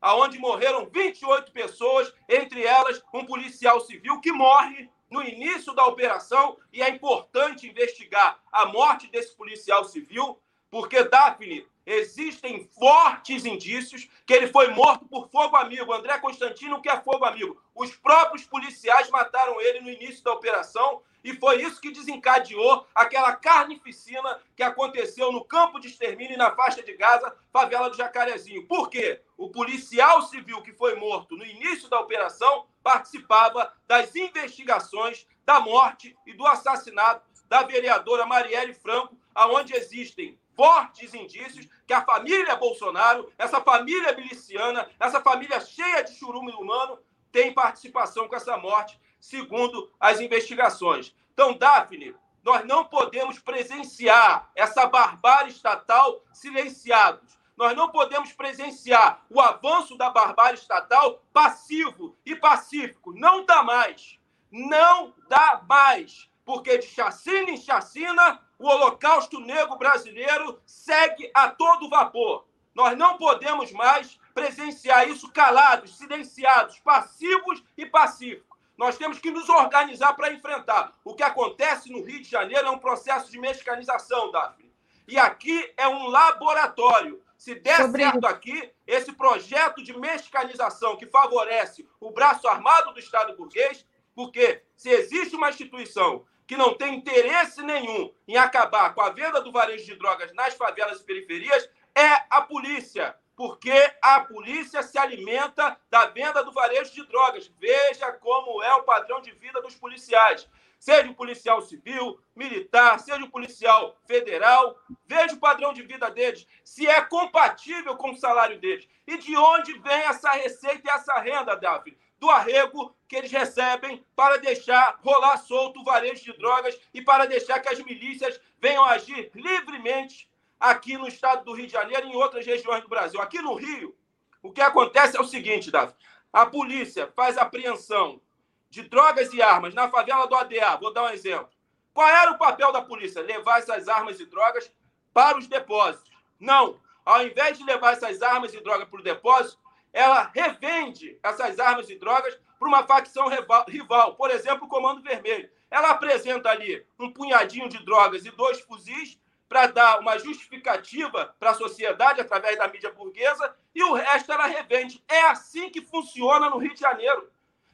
aonde morreram 28 pessoas, entre elas um policial civil que morre no início da operação e é importante investigar a morte desse policial civil, porque, Daphne, existem fortes indícios que ele foi morto por fogo amigo. André Constantino, que é fogo amigo. Os próprios policiais mataram ele no início da operação e foi isso que desencadeou aquela carnificina que aconteceu no campo de extermínio e na faixa de Gaza, favela do Jacarezinho. Por quê? O policial civil que foi morto no início da operação participava das investigações da morte e do assassinato da vereadora Marielle Franco, aonde existem fortes indícios que a família Bolsonaro, essa família miliciana, essa família cheia de churume humano, tem participação com essa morte segundo as investigações. Então, Daphne, nós não podemos presenciar essa barbárie estatal silenciados. Nós não podemos presenciar o avanço da barbárie estatal passivo e pacífico. Não dá mais. Não dá mais. Porque de chacina em chacina, o Holocausto Negro Brasileiro segue a todo vapor. Nós não podemos mais presenciar isso calados, silenciados, passivos e pacíficos. Nós temos que nos organizar para enfrentar. O que acontece no Rio de Janeiro é um processo de mexicanização, Daphne. E aqui é um laboratório. Se der certo aqui, esse projeto de mexicanização que favorece o braço armado do Estado burguês, porque se existe uma instituição que não tem interesse nenhum em acabar com a venda do varejo de drogas nas favelas e periferias, é a polícia porque a polícia se alimenta da venda do varejo de drogas. Veja como é o padrão de vida dos policiais. Seja um policial civil, militar, seja um policial federal, veja o padrão de vida deles, se é compatível com o salário deles. E de onde vem essa receita e essa renda, Davi? Do arrego que eles recebem para deixar rolar solto o varejo de drogas e para deixar que as milícias venham agir livremente aqui no estado do Rio de Janeiro e em outras regiões do Brasil. Aqui no Rio, o que acontece é o seguinte, Davi. A polícia faz apreensão de drogas e armas na favela do ADA. Vou dar um exemplo. Qual era o papel da polícia? Levar essas armas e drogas para os depósitos. Não. Ao invés de levar essas armas e drogas para o depósito, ela revende essas armas e drogas para uma facção rival, por exemplo, o Comando Vermelho. Ela apresenta ali um punhadinho de drogas e dois fuzis para dar uma justificativa para a sociedade através da mídia burguesa e o resto ela revende. É assim que funciona no Rio de Janeiro.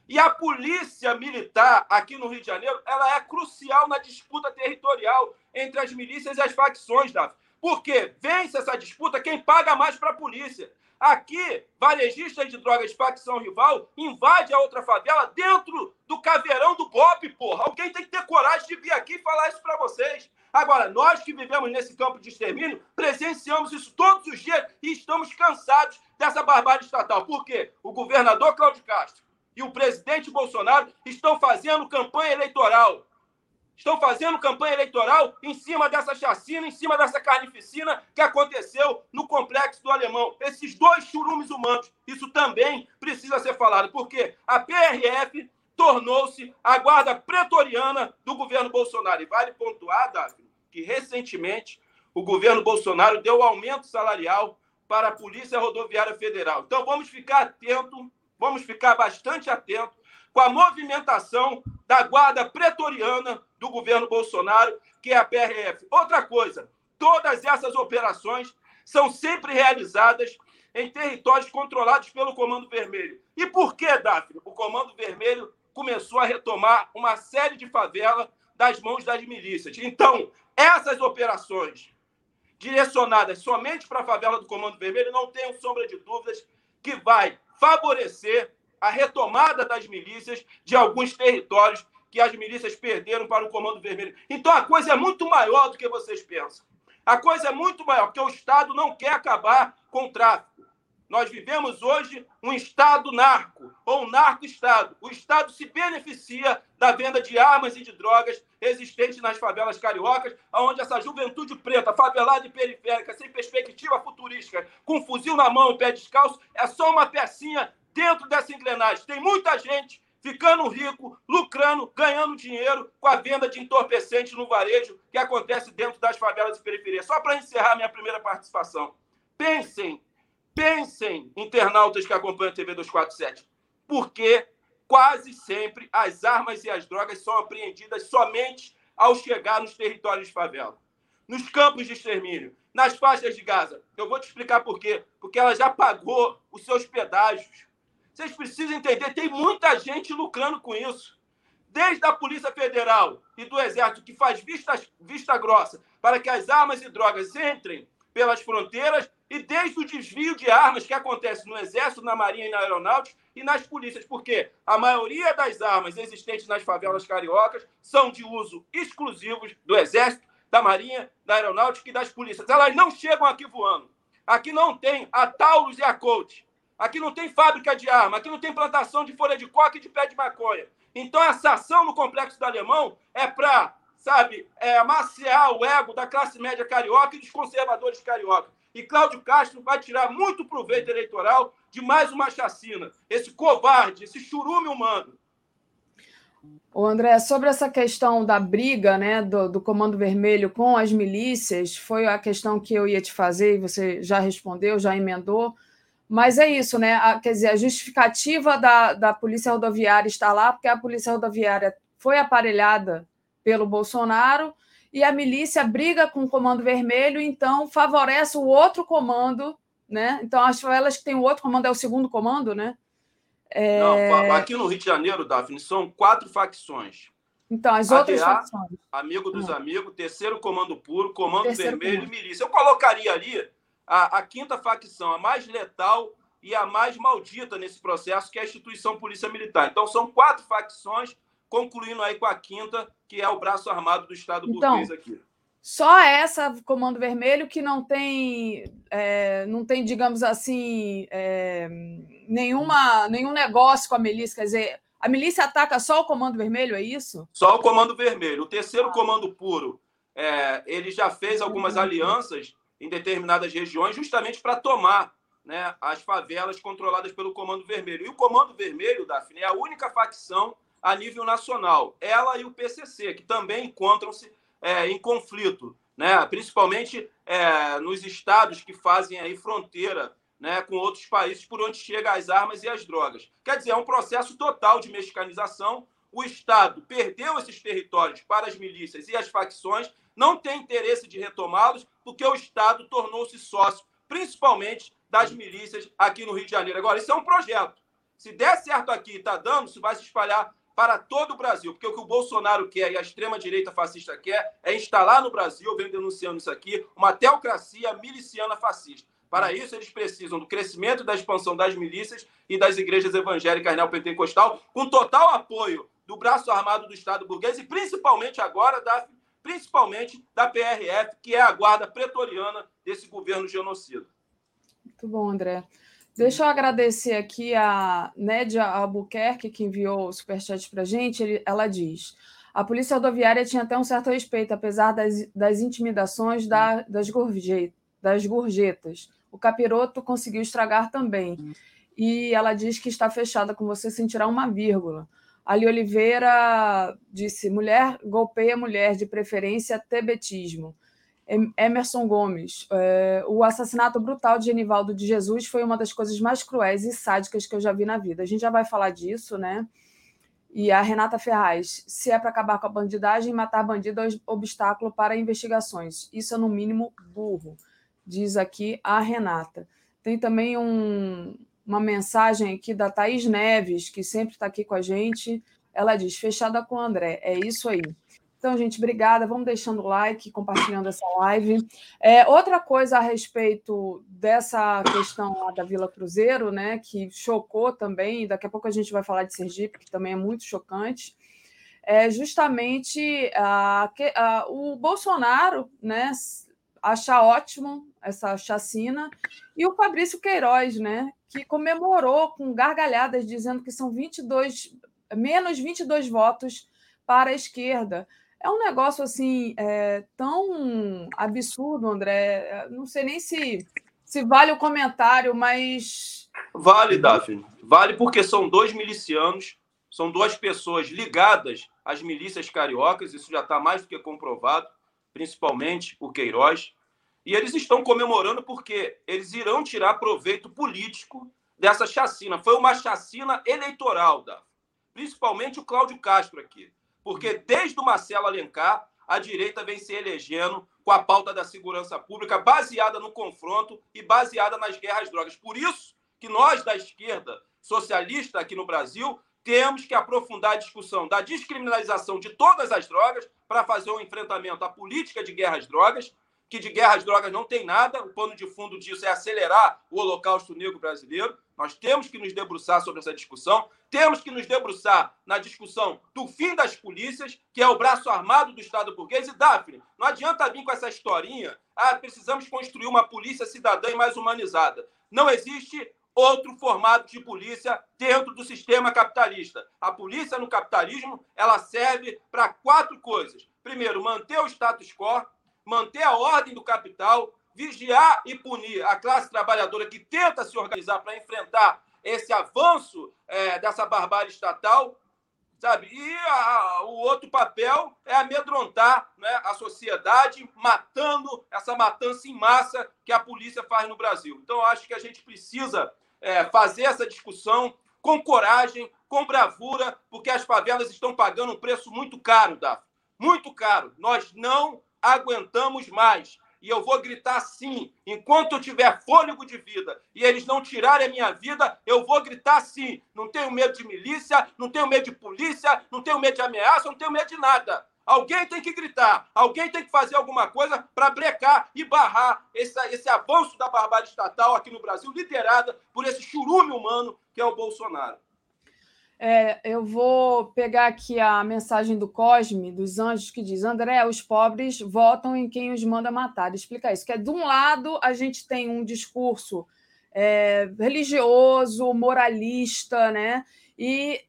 E a polícia militar aqui no Rio de Janeiro, ela é crucial na disputa territorial entre as milícias e as facções, Davi. Porque vence essa disputa quem paga mais para a polícia. Aqui, varejistas de drogas de facção rival invade a outra favela dentro do caveirão do BOP, porra. Alguém tem que ter coragem de vir aqui e falar isso para vocês. Agora, nós que vivemos nesse campo de extermínio, presenciamos isso todos os dias e estamos cansados dessa barbárie estatal. Por quê? O governador Cláudio Castro e o presidente Bolsonaro estão fazendo campanha eleitoral. Estão fazendo campanha eleitoral em cima dessa chacina, em cima dessa carnificina que aconteceu no complexo do Alemão. Esses dois churumes humanos, isso também precisa ser falado, porque a PRF tornou-se a guarda pretoriana do governo Bolsonaro. E vale pontuar, Davi, que recentemente o governo Bolsonaro deu aumento salarial para a Polícia Rodoviária Federal. Então vamos ficar atento, vamos ficar bastante atento com a movimentação da guarda pretoriana do governo Bolsonaro, que é a PRF. Outra coisa, todas essas operações são sempre realizadas em territórios controlados pelo Comando Vermelho. E por que, Daphne? O Comando Vermelho começou a retomar uma série de favelas das mãos das milícias. Então, essas operações direcionadas somente para a favela do Comando Vermelho, não tenham sombra de dúvidas que vai favorecer a retomada das milícias de alguns territórios que as milícias perderam para o Comando Vermelho. Então a coisa é muito maior do que vocês pensam. A coisa é muito maior, porque o Estado não quer acabar com o tráfico. Nós vivemos hoje um Estado narco, ou um narco-Estado. O Estado se beneficia da venda de armas e de drogas existentes nas favelas cariocas, onde essa juventude preta, favelada e periférica, sem perspectiva futurística, com fuzil na mão e pé descalço, é só uma pecinha dentro dessa engrenagem. Tem muita gente ficando rico, lucrando, ganhando dinheiro com a venda de entorpecentes no varejo que acontece dentro das favelas e periferias. Só para encerrar minha primeira participação. Pensem Pensem, internautas que acompanham a TV 247, porque quase sempre as armas e as drogas são apreendidas somente ao chegar nos territórios de favela, nos campos de extermínio, nas faixas de Gaza. Eu vou te explicar por quê. Porque ela já pagou os seus pedágios. Vocês precisam entender, tem muita gente lucrando com isso. Desde a Polícia Federal e do Exército, que faz vista, vista grossa para que as armas e drogas entrem pelas fronteiras e desde o desvio de armas que acontece no Exército, na Marinha e na Aeronáutica e nas polícias, porque a maioria das armas existentes nas favelas cariocas são de uso exclusivo do Exército, da Marinha, da Aeronáutica e das polícias. Elas não chegam aqui voando. Aqui não tem a Taurus e a Colt. Aqui não tem fábrica de arma. Aqui não tem plantação de folha de coca e de pé de maconha. Então, essa ação no Complexo do Alemão é para, sabe, é, amaciar o ego da classe média carioca e dos conservadores cariocas. E Cláudio Castro vai tirar muito proveito eleitoral de mais uma chacina. Esse covarde, esse churume humano. O André, sobre essa questão da briga né, do, do, Comando Vermelho com as milícias, foi a questão que eu ia te fazer e você já respondeu, já emendou. Mas é isso, né? A, quer dizer, a justificativa da, da Polícia Rodoviária está lá porque a Polícia Rodoviária foi aparelhada pelo Bolsonaro e a milícia briga com o Comando Vermelho, então favorece o outro comando, né? Então as favelas que tem o outro comando é o segundo comando, né? É... Não, aqui no Rio de Janeiro, Daphne, são quatro facções. Então, as outras ADA, facções. Amigo dos hum. Amigos, Terceiro Comando Puro, Comando terceiro Vermelho comando. e Milícia. Eu colocaria ali a, a quinta facção, a mais letal e a mais maldita nesse processo, que é a instituição Polícia Militar. Então, são quatro facções concluindo aí com a quinta, que é o braço armado do Estado então, burguês aqui. Só essa Comando Vermelho que não tem, é, não tem, digamos assim, é, nenhuma, nenhum negócio com a milícia. Quer dizer, a milícia ataca só o Comando Vermelho, é isso? Só o Comando Vermelho. O terceiro ah. Comando Puro, é, ele já fez algumas alianças em determinadas regiões justamente para tomar né, as favelas controladas pelo Comando Vermelho. E o Comando Vermelho, Daphne, é a única facção a nível nacional. Ela e o PCC, que também encontram-se é, em conflito, né? principalmente é, nos estados que fazem aí fronteira né, com outros países por onde chegam as armas e as drogas. Quer dizer, é um processo total de mexicanização. O Estado perdeu esses territórios para as milícias e as facções, não tem interesse de retomá-los, porque o Estado tornou-se sócio, principalmente das milícias aqui no Rio de Janeiro. Agora, isso é um projeto. Se der certo aqui e está dando, isso vai se espalhar para todo o Brasil, porque o que o Bolsonaro quer e a extrema-direita fascista quer é instalar no Brasil, eu venho denunciando isso aqui, uma teocracia miliciana fascista. Para isso, eles precisam do crescimento e da expansão das milícias e das igrejas evangélicas neopentecostal, com total apoio do braço armado do Estado burguês e principalmente agora da, principalmente da PRF, que é a guarda pretoriana desse governo genocida. Muito bom, André. Deixa eu agradecer aqui a Nédia Albuquerque, que enviou o superchat para a gente. Ele, ela diz: a Polícia Rodoviária tinha até um certo respeito, apesar das, das intimidações da, das, das gorjetas. O capiroto conseguiu estragar também. E ela diz que está fechada com você sem tirar uma vírgula. Ali Oliveira disse: mulher golpeia mulher, de preferência tebetismo. Emerson Gomes, é, o assassinato brutal de Genivaldo de Jesus foi uma das coisas mais cruéis e sádicas que eu já vi na vida. A gente já vai falar disso, né? E a Renata Ferraz, se é para acabar com a bandidagem, matar bandido é obstáculo para investigações. Isso é, no mínimo, burro, diz aqui a Renata. Tem também um, uma mensagem aqui da Thaís Neves, que sempre está aqui com a gente. Ela diz: fechada com o André. É isso aí. Então, gente, obrigada. Vamos deixando o like, compartilhando essa live. É, outra coisa a respeito dessa questão lá da Vila Cruzeiro, né, que chocou também, daqui a pouco a gente vai falar de Sergipe, que também é muito chocante, é justamente a, a, o Bolsonaro né, achar ótimo essa chacina, e o Fabrício Queiroz, né, que comemorou com gargalhadas, dizendo que são 22, menos 22 votos para a esquerda. É um negócio assim é, tão absurdo, André. Não sei nem se, se vale o comentário, mas. Vale, Daphne. Vale porque são dois milicianos, são duas pessoas ligadas às milícias cariocas, isso já está mais do que comprovado, principalmente o Queiroz. E eles estão comemorando porque eles irão tirar proveito político dessa chacina. Foi uma chacina eleitoral, Daphne. principalmente o Cláudio Castro aqui. Porque desde o Marcelo Alencar, a direita vem se elegendo com a pauta da segurança pública baseada no confronto e baseada nas guerras drogas. Por isso que nós da esquerda socialista aqui no Brasil temos que aprofundar a discussão da descriminalização de todas as drogas para fazer um enfrentamento à política de guerras drogas que de guerra às drogas não tem nada, o pano de fundo disso é acelerar o holocausto negro brasileiro. Nós temos que nos debruçar sobre essa discussão, temos que nos debruçar na discussão do fim das polícias, que é o braço armado do Estado burguês. E, Daphne, não adianta vir com essa historinha, ah, precisamos construir uma polícia cidadã e mais humanizada. Não existe outro formato de polícia dentro do sistema capitalista. A polícia no capitalismo, ela serve para quatro coisas. Primeiro, manter o status quo, manter a ordem do capital, vigiar e punir a classe trabalhadora que tenta se organizar para enfrentar esse avanço é, dessa barbárie estatal, sabe? E a, o outro papel é amedrontar né, a sociedade, matando essa matança em massa que a polícia faz no Brasil. Então, acho que a gente precisa é, fazer essa discussão com coragem, com bravura, porque as favelas estão pagando um preço muito caro, Daf. Muito caro. Nós não aguentamos mais. E eu vou gritar sim. Enquanto eu tiver fôlego de vida e eles não tirarem a minha vida, eu vou gritar sim. Não tenho medo de milícia, não tenho medo de polícia, não tenho medo de ameaça, não tenho medo de nada. Alguém tem que gritar, alguém tem que fazer alguma coisa para brecar e barrar esse, esse avanço da barbárie estatal aqui no Brasil, liderada por esse churume humano que é o Bolsonaro. É, eu vou pegar aqui a mensagem do Cosme, dos anjos, que diz: André, os pobres votam em quem os manda matar. Explica isso. Que é, de um lado, a gente tem um discurso é, religioso, moralista, né? E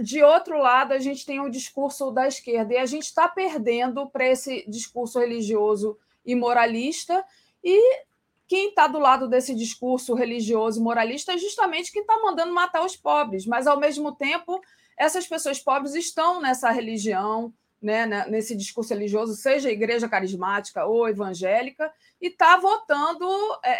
de outro lado, a gente tem o discurso da esquerda. E a gente está perdendo para esse discurso religioso e moralista. E quem está do lado desse discurso religioso e moralista é justamente quem está mandando matar os pobres, mas ao mesmo tempo essas pessoas pobres estão nessa religião, né, né nesse discurso religioso, seja igreja carismática ou evangélica, e está votando é,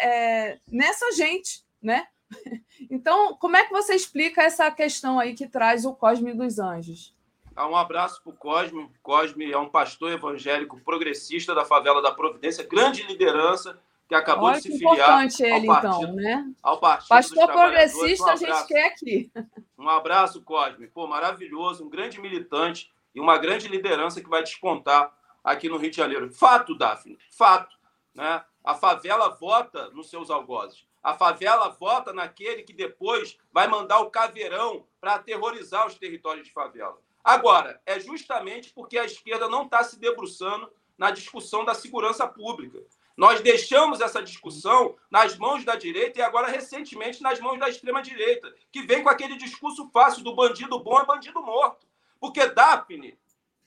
é, nessa gente, né? Então, como é que você explica essa questão aí que traz o Cosme dos Anjos? Ah, um abraço para o Cosme. Cosme é um pastor evangélico progressista da favela da Providência, grande liderança que acabou Olha de se filiar ele, ao então, partido, né? ao partido Pastor progressista um a gente quer aqui. Um abraço, Cosme. Pô, maravilhoso, um grande militante e uma grande liderança que vai despontar aqui no Rio de Janeiro. Fato, Daphne, fato. Né? A favela vota nos seus algozes. A favela vota naquele que depois vai mandar o caveirão para aterrorizar os territórios de favela. Agora, é justamente porque a esquerda não está se debruçando na discussão da segurança pública. Nós deixamos essa discussão nas mãos da direita e agora, recentemente, nas mãos da extrema-direita, que vem com aquele discurso fácil do bandido bom é bandido morto. Porque Daphne,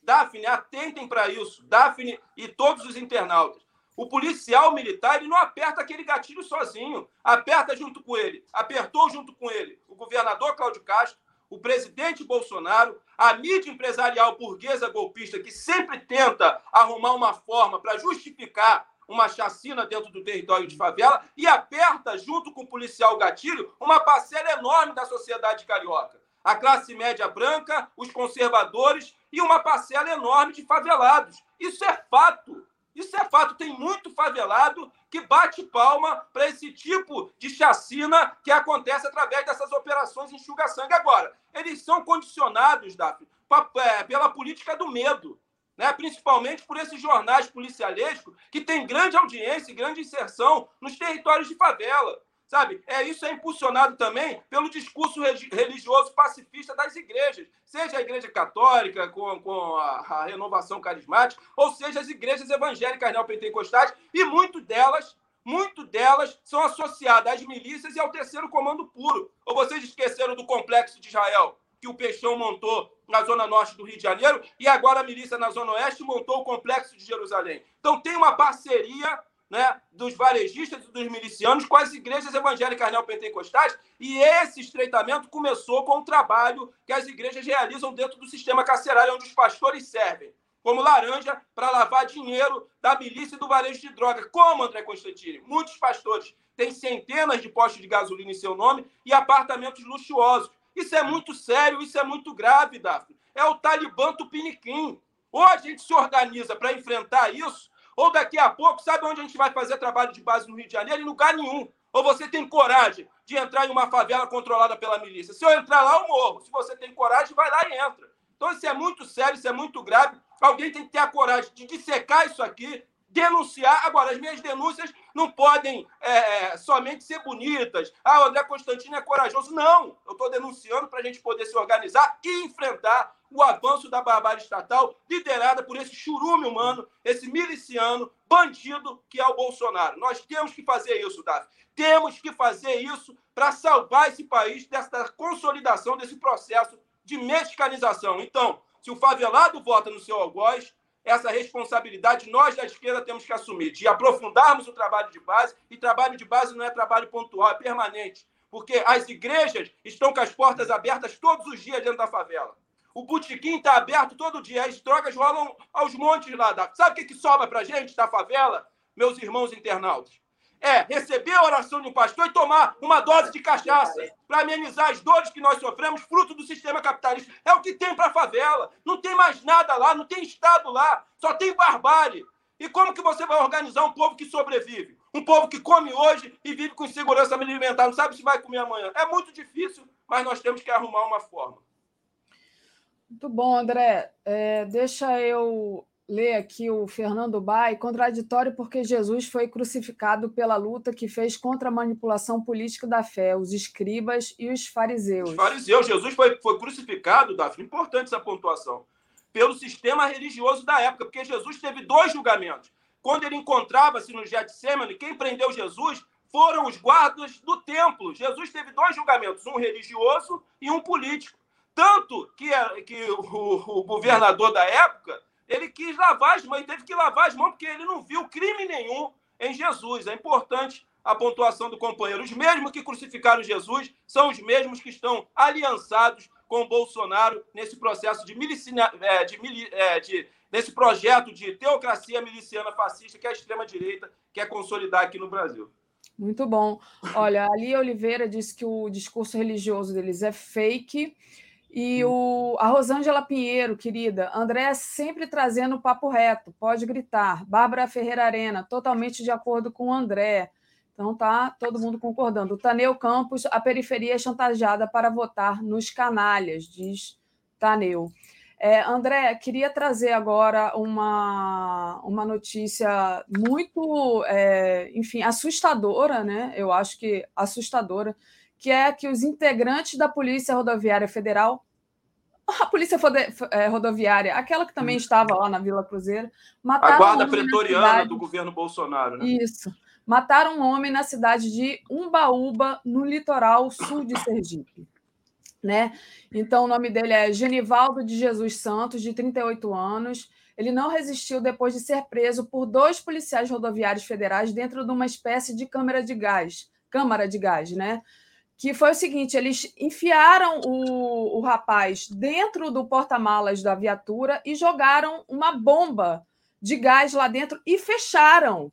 Daphne, atentem para isso, Daphne e todos os internautas. O policial militar ele não aperta aquele gatilho sozinho, aperta junto com ele, apertou junto com ele o governador Cláudio Castro, o presidente Bolsonaro, a mídia empresarial burguesa golpista que sempre tenta arrumar uma forma para justificar uma chacina dentro do território de favela e aperta, junto com o policial gatilho, uma parcela enorme da sociedade carioca. A classe média branca, os conservadores e uma parcela enorme de favelados. Isso é fato. Isso é fato. Tem muito favelado que bate palma para esse tipo de chacina que acontece através dessas operações enxuga-sangue. Agora, eles são condicionados, Daphne, é, pela política do medo né? principalmente por esses jornais policialescos que têm grande audiência e grande inserção nos territórios de favela. Sabe? É, isso é impulsionado também pelo discurso religioso pacifista das igrejas, seja a igreja católica com, com a, a renovação carismática, ou seja as igrejas evangélicas neopentecostais, e muito delas muito delas são associadas às milícias e ao terceiro comando puro. Ou vocês esqueceram do complexo de Israel? Que o Peixão montou na zona norte do Rio de Janeiro e agora a milícia na zona oeste montou o complexo de Jerusalém. Então tem uma parceria né, dos varejistas e dos milicianos com as igrejas evangélicas neopentecostais e esse estreitamento começou com o trabalho que as igrejas realizam dentro do sistema carcerário onde os pastores servem como laranja para lavar dinheiro da milícia e do varejo de drogas. Como, André Constantini? Muitos pastores têm centenas de postos de gasolina em seu nome e apartamentos luxuosos. Isso é muito sério, isso é muito grave, Daphne. É o Talibã Tupiniquim. Ou a gente se organiza para enfrentar isso, ou daqui a pouco, sabe onde a gente vai fazer trabalho de base no Rio de Janeiro? Em lugar nenhum. Ou você tem coragem de entrar em uma favela controlada pela milícia? Se eu entrar lá, eu morro. Se você tem coragem, vai lá e entra. Então, isso é muito sério, isso é muito grave. Alguém tem que ter a coragem de dissecar isso aqui, denunciar. Agora, as minhas denúncias não podem é, é, somente ser bonitas. Ah, o André Constantino é corajoso. Não! Eu estou denunciando para a gente poder se organizar e enfrentar o avanço da barbárie estatal, liderada por esse churume humano, esse miliciano, bandido que é o Bolsonaro. Nós temos que fazer isso, Davi. Temos que fazer isso para salvar esse país dessa consolidação desse processo de mexicanização. Então, se o favelado vota no seu algoz, essa responsabilidade nós da esquerda temos que assumir, de aprofundarmos o trabalho de base, e trabalho de base não é trabalho pontual, é permanente, porque as igrejas estão com as portas abertas todos os dias dentro da favela. O botequim está aberto todo dia, as drogas rolam aos montes lá. Sabe o que, que sobra para gente da favela, meus irmãos internautas? É receber a oração de um pastor e tomar uma dose de cachaça para amenizar as dores que nós sofremos, fruto do sistema capitalista. É o que tem para a favela. Não tem mais nada lá, não tem Estado lá, só tem barbárie. E como que você vai organizar um povo que sobrevive? Um povo que come hoje e vive com segurança alimentar, não sabe se vai comer amanhã. É muito difícil, mas nós temos que arrumar uma forma. Muito bom, André. É, deixa eu ler aqui o Fernando Bai, contraditório porque Jesus foi crucificado pela luta que fez contra a manipulação política da fé, os escribas e os fariseus. Os fariseus, Jesus foi, foi crucificado, Daphne, importante essa pontuação, pelo sistema religioso da época, porque Jesus teve dois julgamentos. Quando ele encontrava-se no Getsemane, quem prendeu Jesus foram os guardas do templo. Jesus teve dois julgamentos, um religioso e um político. Tanto que, que o, o governador da época ele quis lavar as mãos, ele teve que lavar as mãos porque ele não viu crime nenhum em Jesus. É importante a pontuação do companheiro. Os mesmos que crucificaram Jesus são os mesmos que estão aliançados com Bolsonaro nesse processo de, milicina, é, de, é, de nesse projeto de teocracia miliciana fascista que a extrema-direita quer consolidar aqui no Brasil. Muito bom. Olha, Ali Oliveira disse que o discurso religioso deles é fake e o, a Rosângela Pinheiro, querida, André sempre trazendo o papo reto, pode gritar. Bárbara Ferreira Arena, totalmente de acordo com o André. Então tá todo mundo concordando. O Taneu Campos, a periferia é chantageada para votar nos canalhas, diz Taneu. É, André, queria trazer agora uma, uma notícia muito, é, enfim, assustadora, né? Eu acho que assustadora, que é que os integrantes da Polícia Rodoviária Federal, a Polícia é, Rodoviária, aquela que também hum. estava lá na Vila Cruzeiro, mataram. A guarda um pretoriana do governo Bolsonaro, né? Isso. Mataram um homem na cidade de Umbaúba, no litoral sul de Sergipe. Né? Então, o nome dele é Genivaldo de Jesus Santos, de 38 anos. Ele não resistiu depois de ser preso por dois policiais rodoviários federais dentro de uma espécie de câmara de gás, câmara de gás, né? Que foi o seguinte: eles enfiaram o, o rapaz dentro do porta-malas da viatura e jogaram uma bomba de gás lá dentro e fecharam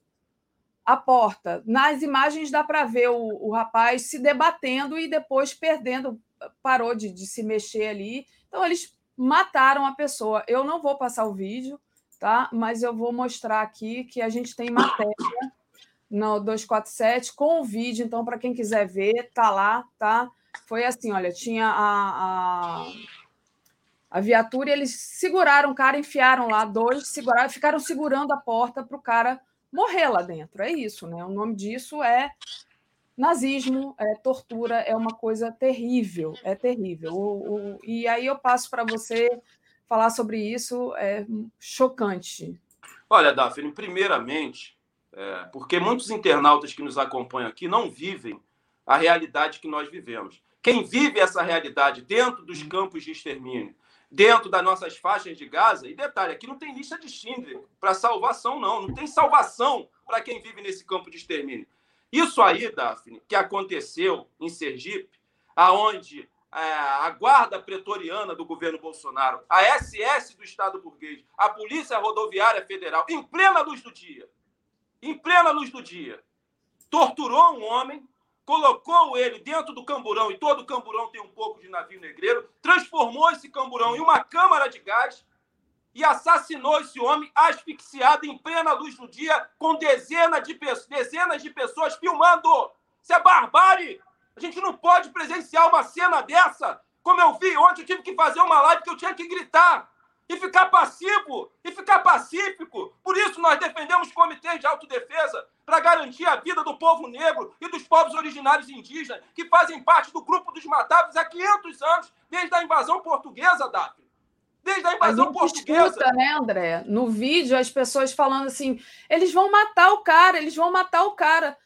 a porta. Nas imagens dá para ver o, o, rapaz se debatendo e depois perdendo, parou de, de se mexer ali. Então, eles mataram a pessoa. Eu não vou passar o vídeo, tá? Mas eu vou mostrar aqui que a gente tem matéria no 247 com o vídeo. Então, para quem quiser ver, tá lá, tá? Foi assim, olha, tinha a, a, a viatura e eles seguraram o cara, enfiaram lá dois, seguraram, ficaram segurando a porta para o cara morrer lá dentro. É isso, né? O nome disso é nazismo, é tortura, é uma coisa terrível, é terrível. O, o, e aí eu passo para você falar sobre isso, é chocante. Olha, Daphne, primeiramente, é, porque muitos internautas que nos acompanham aqui não vivem a realidade que nós vivemos. Quem vive essa realidade dentro dos campos de extermínio, dentro das nossas faixas de Gaza, e detalhe, aqui não tem lista de Schindler para salvação, não. Não tem salvação para quem vive nesse campo de extermínio. Isso aí, Daphne, que aconteceu em Sergipe, aonde é, a guarda pretoriana do governo Bolsonaro, a SS do Estado burguês, a Polícia Rodoviária Federal, em plena luz do dia, em plena luz do dia, torturou um homem, colocou ele dentro do camburão, e todo camburão tem um pouco de navio negreiro, transformou esse camburão em uma câmara de gás e assassinou esse homem asfixiado em plena luz do dia, com dezenas de, dezenas de pessoas filmando. Isso é barbárie! A gente não pode presenciar uma cena dessa. Como eu vi ontem, eu tive que fazer uma live que eu tinha que gritar e ficar passivo, e ficar pacífico. Por isso nós defendemos comitês de autodefesa para garantir a vida do povo negro e dos povos originários indígenas, que fazem parte do grupo dos matáveis há 500 anos, desde a invasão portuguesa, Daphne. Desde a invasão a portuguesa. Escuta, né, André? No vídeo, as pessoas falando assim: eles vão matar o cara, eles vão matar o cara.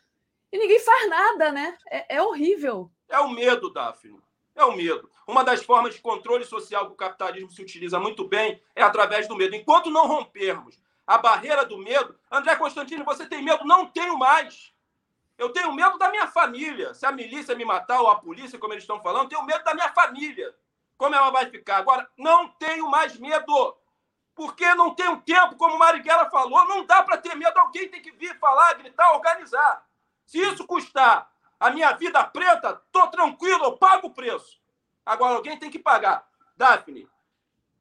E ninguém faz nada, né? É, é horrível. É o medo, Daphne. É o medo. Uma das formas de controle social que o capitalismo se utiliza muito bem é através do medo. Enquanto não rompermos a barreira do medo, André Constantino, você tem medo? Não tenho mais. Eu tenho medo da minha família. Se a milícia me matar ou a polícia, como eles estão falando, tenho medo da minha família. Como ela vai ficar? Agora, não tenho mais medo. Porque não tenho tempo, como Marighella falou, não dá para ter medo. Alguém tem que vir falar, gritar, organizar. Se isso custar a minha vida preta, tô tranquilo, eu pago o preço. Agora, alguém tem que pagar. Daphne,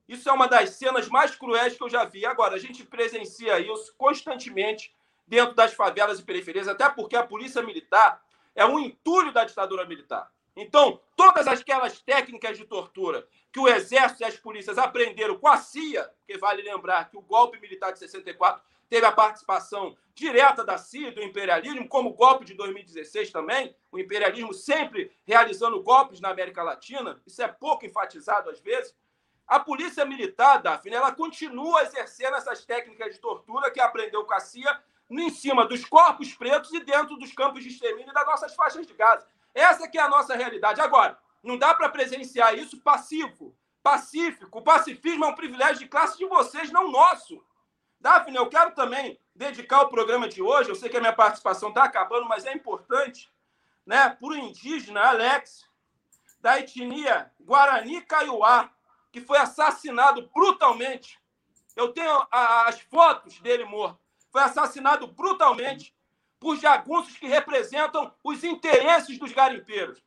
isso é uma das cenas mais cruéis que eu já vi. Agora, a gente presencia isso constantemente dentro das favelas e periferias, até porque a polícia militar é um entulho da ditadura militar. Então, todas aquelas técnicas de tortura que o Exército e as polícias aprenderam com a CIA, porque vale lembrar que o golpe militar de 64 teve a participação direta da CIA, do imperialismo, como o golpe de 2016 também, o imperialismo sempre realizando golpes na América Latina, isso é pouco enfatizado às vezes. A polícia militar, Daphne, ela continua exercendo essas técnicas de tortura que aprendeu com a CIA em cima dos corpos pretos e dentro dos campos de extermínio das nossas faixas de Gaza. Essa que é a nossa realidade. Agora, não dá para presenciar isso passivo, pacífico. O pacifismo é um privilégio de classe de vocês, não nosso. Daphne, eu quero também dedicar o programa de hoje, eu sei que a minha participação está acabando, mas é importante, né, para o indígena Alex, da etnia Guarani Kaiowá, que foi assassinado brutalmente. Eu tenho as fotos dele morto. Foi assassinado brutalmente por jagunços que representam os interesses dos garimpeiros.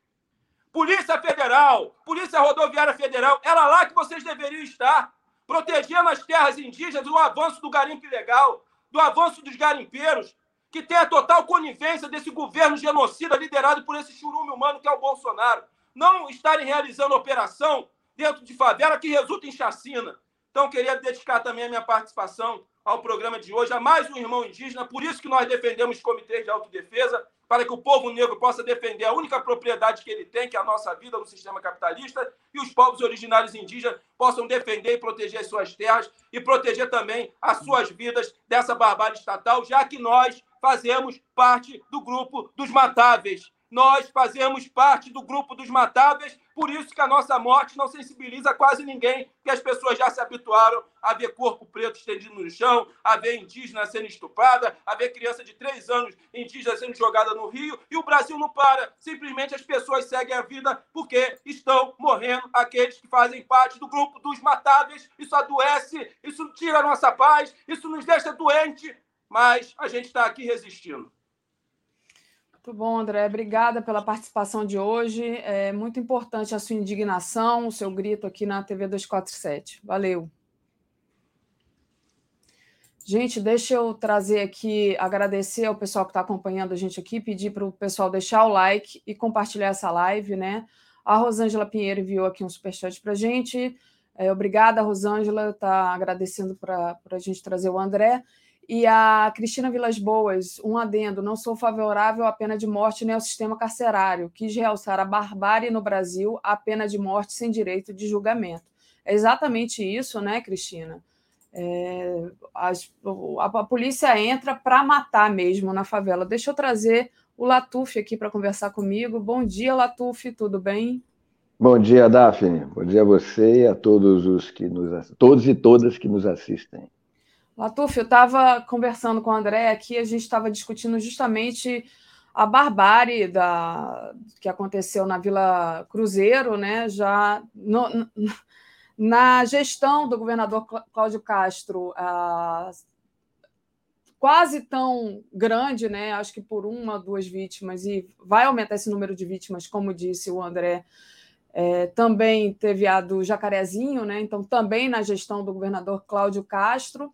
Polícia Federal, Polícia Rodoviária Federal, era lá que vocês deveriam estar, protegendo as terras indígenas do avanço do garimpo ilegal, do avanço dos garimpeiros, que tem a total conivência desse governo genocida liderado por esse churume humano que é o Bolsonaro. Não estarem realizando operação dentro de favela que resulta em chacina. Então, queria dedicar também a minha participação ao programa de hoje, a mais um irmão indígena. Por isso que nós defendemos comitês de autodefesa, para que o povo negro possa defender a única propriedade que ele tem, que é a nossa vida no sistema capitalista, e os povos originários indígenas possam defender e proteger as suas terras e proteger também as suas vidas dessa barbárie estatal, já que nós fazemos parte do grupo dos matáveis. Nós fazemos parte do grupo dos matáveis Por isso que a nossa morte não sensibiliza quase ninguém, porque as pessoas já se habituaram a ver corpo preto estendido no chão, a ver indígena sendo estuprada, a ver criança de três anos indígena sendo jogada no rio, e o Brasil não para. Simplesmente as pessoas seguem a vida porque estão morrendo aqueles que fazem parte do grupo dos matáveis. Isso adoece, isso tira a nossa paz, isso nos deixa doente, mas a gente está aqui resistindo. Muito bom, André. Obrigada pela participação de hoje. É muito importante a sua indignação, o seu grito aqui na TV 247. Valeu. Gente, deixa eu trazer aqui, agradecer ao pessoal que está acompanhando a gente aqui, pedir para o pessoal deixar o like e compartilhar essa live, né? A Rosângela Pinheiro enviou aqui um superchat para a gente. É, obrigada, Rosângela, está agradecendo para a gente trazer o André. E a Cristina Vilas Boas, um adendo, não sou favorável à pena de morte nem ao sistema carcerário. Quis realçar a barbárie no Brasil, a pena de morte sem direito de julgamento. É exatamente isso, né, Cristina? É, a, a, polícia entra para matar mesmo na favela. Deixa eu trazer o Latuf aqui para conversar comigo. Bom dia, Latuf, tudo bem? Bom dia, Daphne. Bom dia a você e a todos os que nos todos e todas que nos assistem. Latuf, eu estava conversando com o André aqui, a gente estava discutindo justamente a barbárie da, que aconteceu na Vila Cruzeiro, né? Já no, na gestão do governador Cláudio Castro, quase tão grande, né? Acho que por uma, duas vítimas, e vai aumentar esse número de vítimas, como disse o André. É, também teve a do Jacarezinho, né? Então, também na gestão do governador Cláudio Castro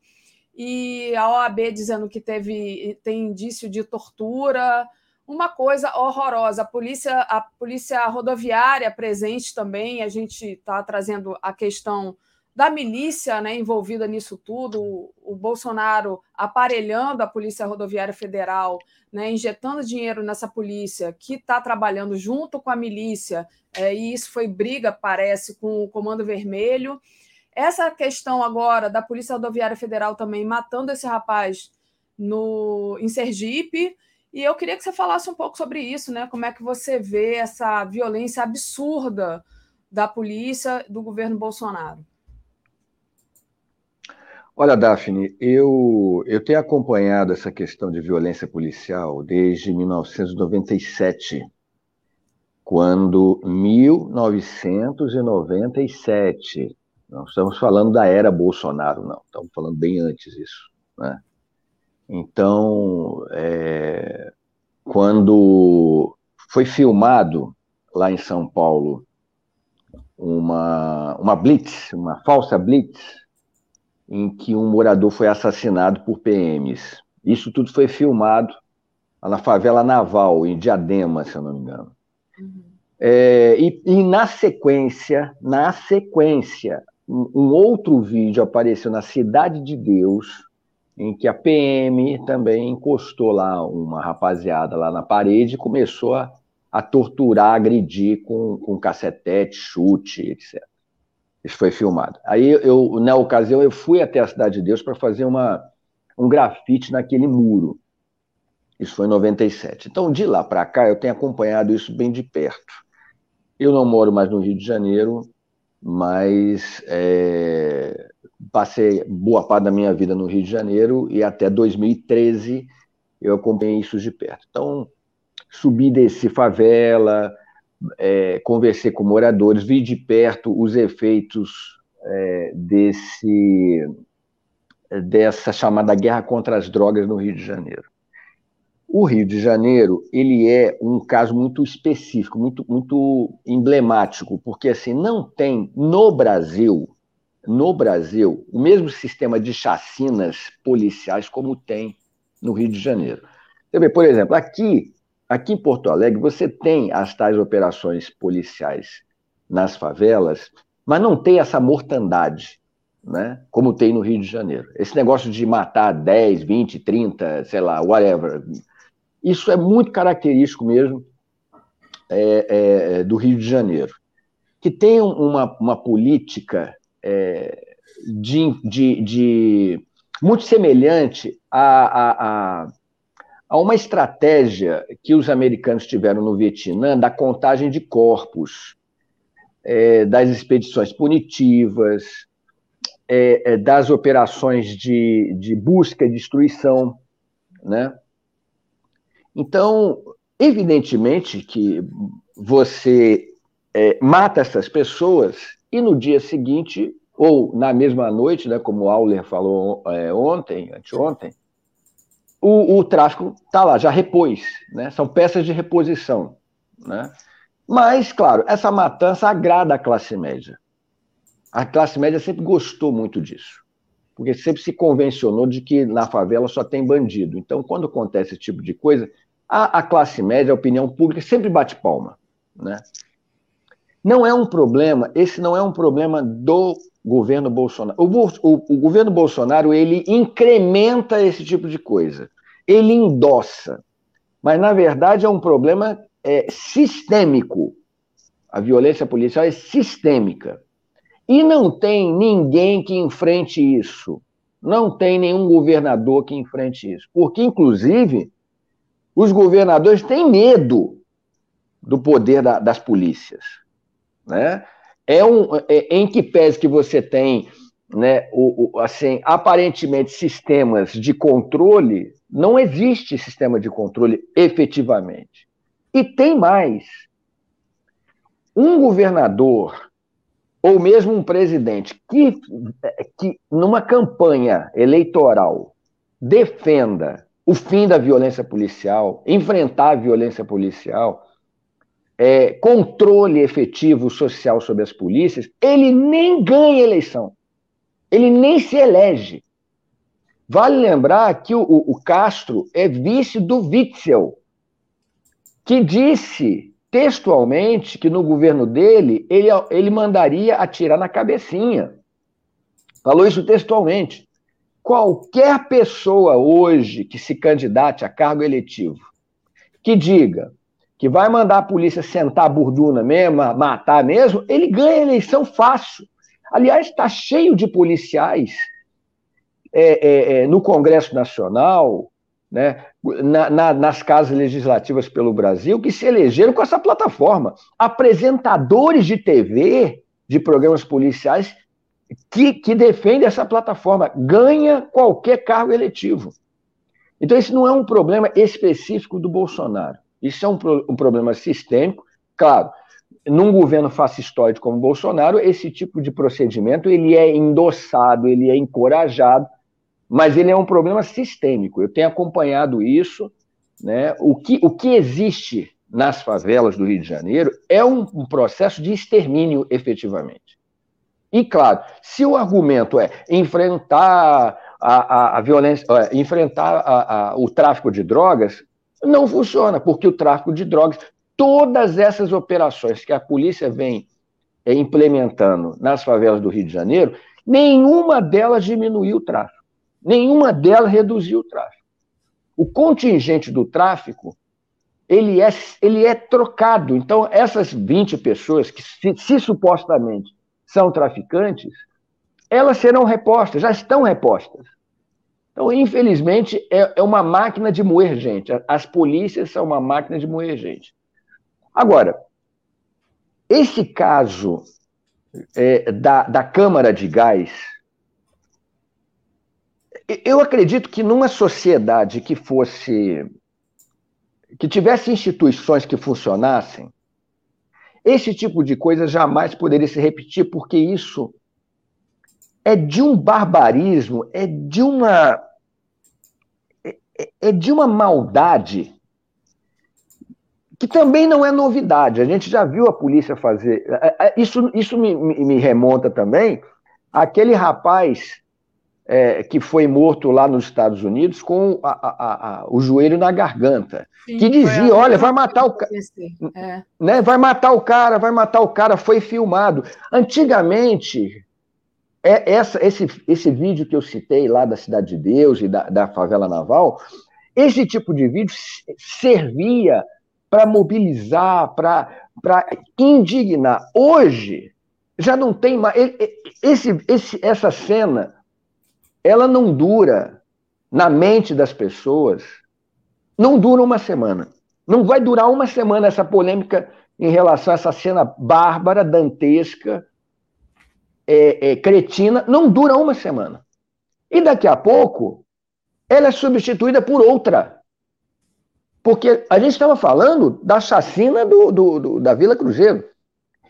e a OAB dizendo que teve tem indício de tortura, uma coisa horrorosa. A polícia, a polícia rodoviária presente também, a gente está trazendo a questão da milícia né, envolvida nisso tudo, o, o Bolsonaro aparelhando a Polícia Rodoviária Federal, né, injetando dinheiro nessa polícia que está trabalhando junto com a milícia, é, e isso foi briga, parece, com o Comando Vermelho. Essa questão agora da Polícia Rodoviária Federal também matando esse rapaz no, em Sergipe. E eu queria que você falasse um pouco sobre isso, né? Como é que você vê essa violência absurda da polícia do governo Bolsonaro? Olha, Daphne, eu, eu tenho acompanhado essa questão de violência policial desde 1997, quando 1997 não estamos falando da era Bolsonaro, não. Estamos falando bem antes isso. Né? Então, é, quando foi filmado lá em São Paulo uma, uma blitz, uma falsa blitz, em que um morador foi assassinado por PMs. Isso tudo foi filmado na favela naval, em Diadema, se eu não me engano. Uhum. É, e, e, na sequência, na sequência, um outro vídeo apareceu na Cidade de Deus, em que a PM também encostou lá uma rapaziada lá na parede e começou a, a torturar, agredir com, com cacetete, chute, etc. Isso foi filmado. Aí, eu, na ocasião, eu fui até a Cidade de Deus para fazer uma, um grafite naquele muro. Isso foi em 97. Então, de lá para cá, eu tenho acompanhado isso bem de perto. Eu não moro mais no Rio de Janeiro, mas é, passei boa parte da minha vida no Rio de Janeiro e até 2013 eu acompanhei isso de perto. Então, subi desse favela, é, conversei com moradores, vi de perto os efeitos é, desse dessa chamada guerra contra as drogas no Rio de Janeiro. O Rio de Janeiro, ele é um caso muito específico, muito, muito emblemático, porque assim, não tem no Brasil, no Brasil, o mesmo sistema de chacinas policiais como tem no Rio de Janeiro. Por exemplo, aqui, aqui em Porto Alegre, você tem as tais operações policiais nas favelas, mas não tem essa mortandade, né? Como tem no Rio de Janeiro. Esse negócio de matar 10, 20, 30, sei lá, whatever, isso é muito característico mesmo é, é, do Rio de Janeiro, que tem uma, uma política é, de, de, de, muito semelhante a, a, a, a, uma estratégia que os americanos tiveram no Vietnã da contagem de corpos. é, das expedições punitivas, é, é, das operações de, de busca e destruição, né? Então, evidentemente que você é, mata essas pessoas e no dia seguinte, ou na mesma noite, né, como o Auler falou é, ontem, anteontem, o, o tráfico está lá, já repôs, né? São peças de reposição, né? Mas, claro, essa matança agrada a classe média. A classe média sempre gostou muito disso, porque sempre se convencionou de que na favela só tem bandido. Então, quando acontece esse tipo de coisa, a, a classe média, a opinião pública sempre bate palma, né? Não é um problema, esse não é um problema do governo Bolsonaro. O, o, o, governo Bolsonaro ele incrementa esse tipo de coisa, ele endossa, mas na verdade é um problema é, sistêmico. A violência policial é sistêmica. E não tem ninguém que enfrente isso. Não tem nenhum governador que enfrente isso. Porque, inclusive, os governadores têm medo do poder da, das polícias. Né? É um, é, em que pese que você tem né, o, o, assim, aparentemente sistemas de controle, não existe sistema de controle efetivamente. E tem mais. Um governador ou mesmo um presidente que, que numa campanha eleitoral defenda o fim da violência policial, enfrentar a violência policial, é, controle efetivo social sobre as polícias, ele nem ganha eleição. Ele nem se elege. Vale lembrar que o, o Castro é vice do Witzel, que disse textualmente que no governo dele ele, ele mandaria atirar na cabecinha. Falou isso textualmente. Qualquer pessoa hoje que se candidate a cargo eletivo, que diga que vai mandar a polícia sentar a burduna mesmo, matar mesmo, ele ganha a eleição fácil. Aliás, está cheio de policiais é, é, é, no Congresso Nacional, né, na, na, nas casas legislativas pelo Brasil que se elegeram com essa plataforma. Apresentadores de TV, de programas policiais, que, que defendem essa plataforma, ganha qualquer cargo eletivo. Então, isso não é um problema específico do Bolsonaro. Isso é um, um problema sistêmico. Claro, num governo fascistoide como o Bolsonaro, esse tipo de procedimento ele é endossado, ele é encorajado mas ele é um problema sistêmico. Eu tenho acompanhado isso. Né? O, que, o que existe nas favelas do Rio de Janeiro é um, um processo de extermínio, efetivamente. E, claro, se o argumento é enfrentar a, a, a violência, é, enfrentar a, o tráfico de drogas, não funciona, porque o tráfico de drogas, todas essas operações que a polícia vem é, implementando nas favelas do Rio de Janeiro, nenhuma delas diminuiu o tráfico. Nenhuma delas reduziu o tráfego. O contingente do tráfico ele é, ele é trocado. Então, essas 20 pessoas que, se, se supostamente são traficantes, elas serão repostas, já estão repostas. Então, infelizmente, é, é uma máquina de moer gente. As polícias são uma máquina de moer gente. Agora, esse caso é, da, da Câmara de Gás, eu acredito que numa sociedade que fosse. que tivesse instituições que funcionassem, esse tipo de coisa jamais poderia se repetir, porque isso é de um barbarismo, é de uma. é, é de uma maldade que também não é novidade. A gente já viu a polícia fazer. É, é, isso, isso me, me remonta também àquele rapaz é, que foi morto lá nos Estados Unidos com a, a, a, o joelho na garganta, Sim, que dizia, olha, vai matar o cara, é. né, vai matar o cara, vai matar o cara, foi filmado. Antigamente, é, essa, esse, esse vídeo que eu citei lá da Cidade de Deus e da, da favela naval, esse tipo de vídeo servia para mobilizar, para indignar. Hoje, já não tem mais. Esse, esse, essa cena ela não dura na mente das pessoas, não dura uma semana. Não vai durar uma semana essa polêmica em relação a essa cena bárbara, dantesca, é, é, cretina, não dura uma semana. E daqui a pouco, ela é substituída por outra. Porque a gente estava falando da chacina do, do, do, da Vila Cruzeiro.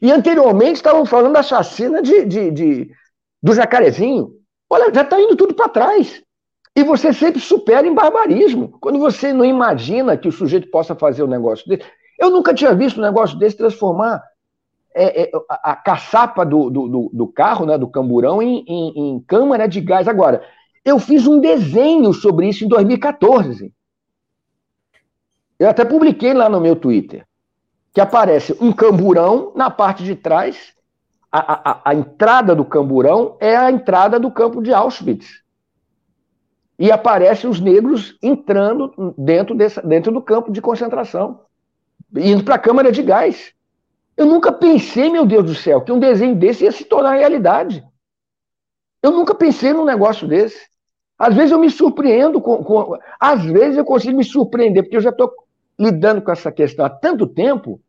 E anteriormente estavam falando da chacina de, de, de do Jacarezinho. Olha, já está indo tudo para trás. E você sempre supera em barbarismo. Quando você não imagina que o sujeito possa fazer um negócio desse. Eu nunca tinha visto um negócio desse transformar é, é, a, a, caçapa do, do, do, carro, né, do camburão, em, em, em, câmara de gás. Agora, eu fiz um desenho sobre isso em 2014. Eu até publiquei lá no meu Twitter. Que aparece um camburão na parte de trás. A, a, a entrada do camburão é a entrada do campo de Auschwitz. E aparecem os negros entrando dentro, desse, dentro do campo de concentração, indo para a câmara de gás. Eu nunca pensei, meu Deus do céu, que um desenho desse ia se tornar realidade. Eu nunca pensei num negócio desse. Às vezes eu me surpreendo com, com. Às vezes eu consigo me surpreender, porque eu já estou lidando com essa questão há tanto tempo.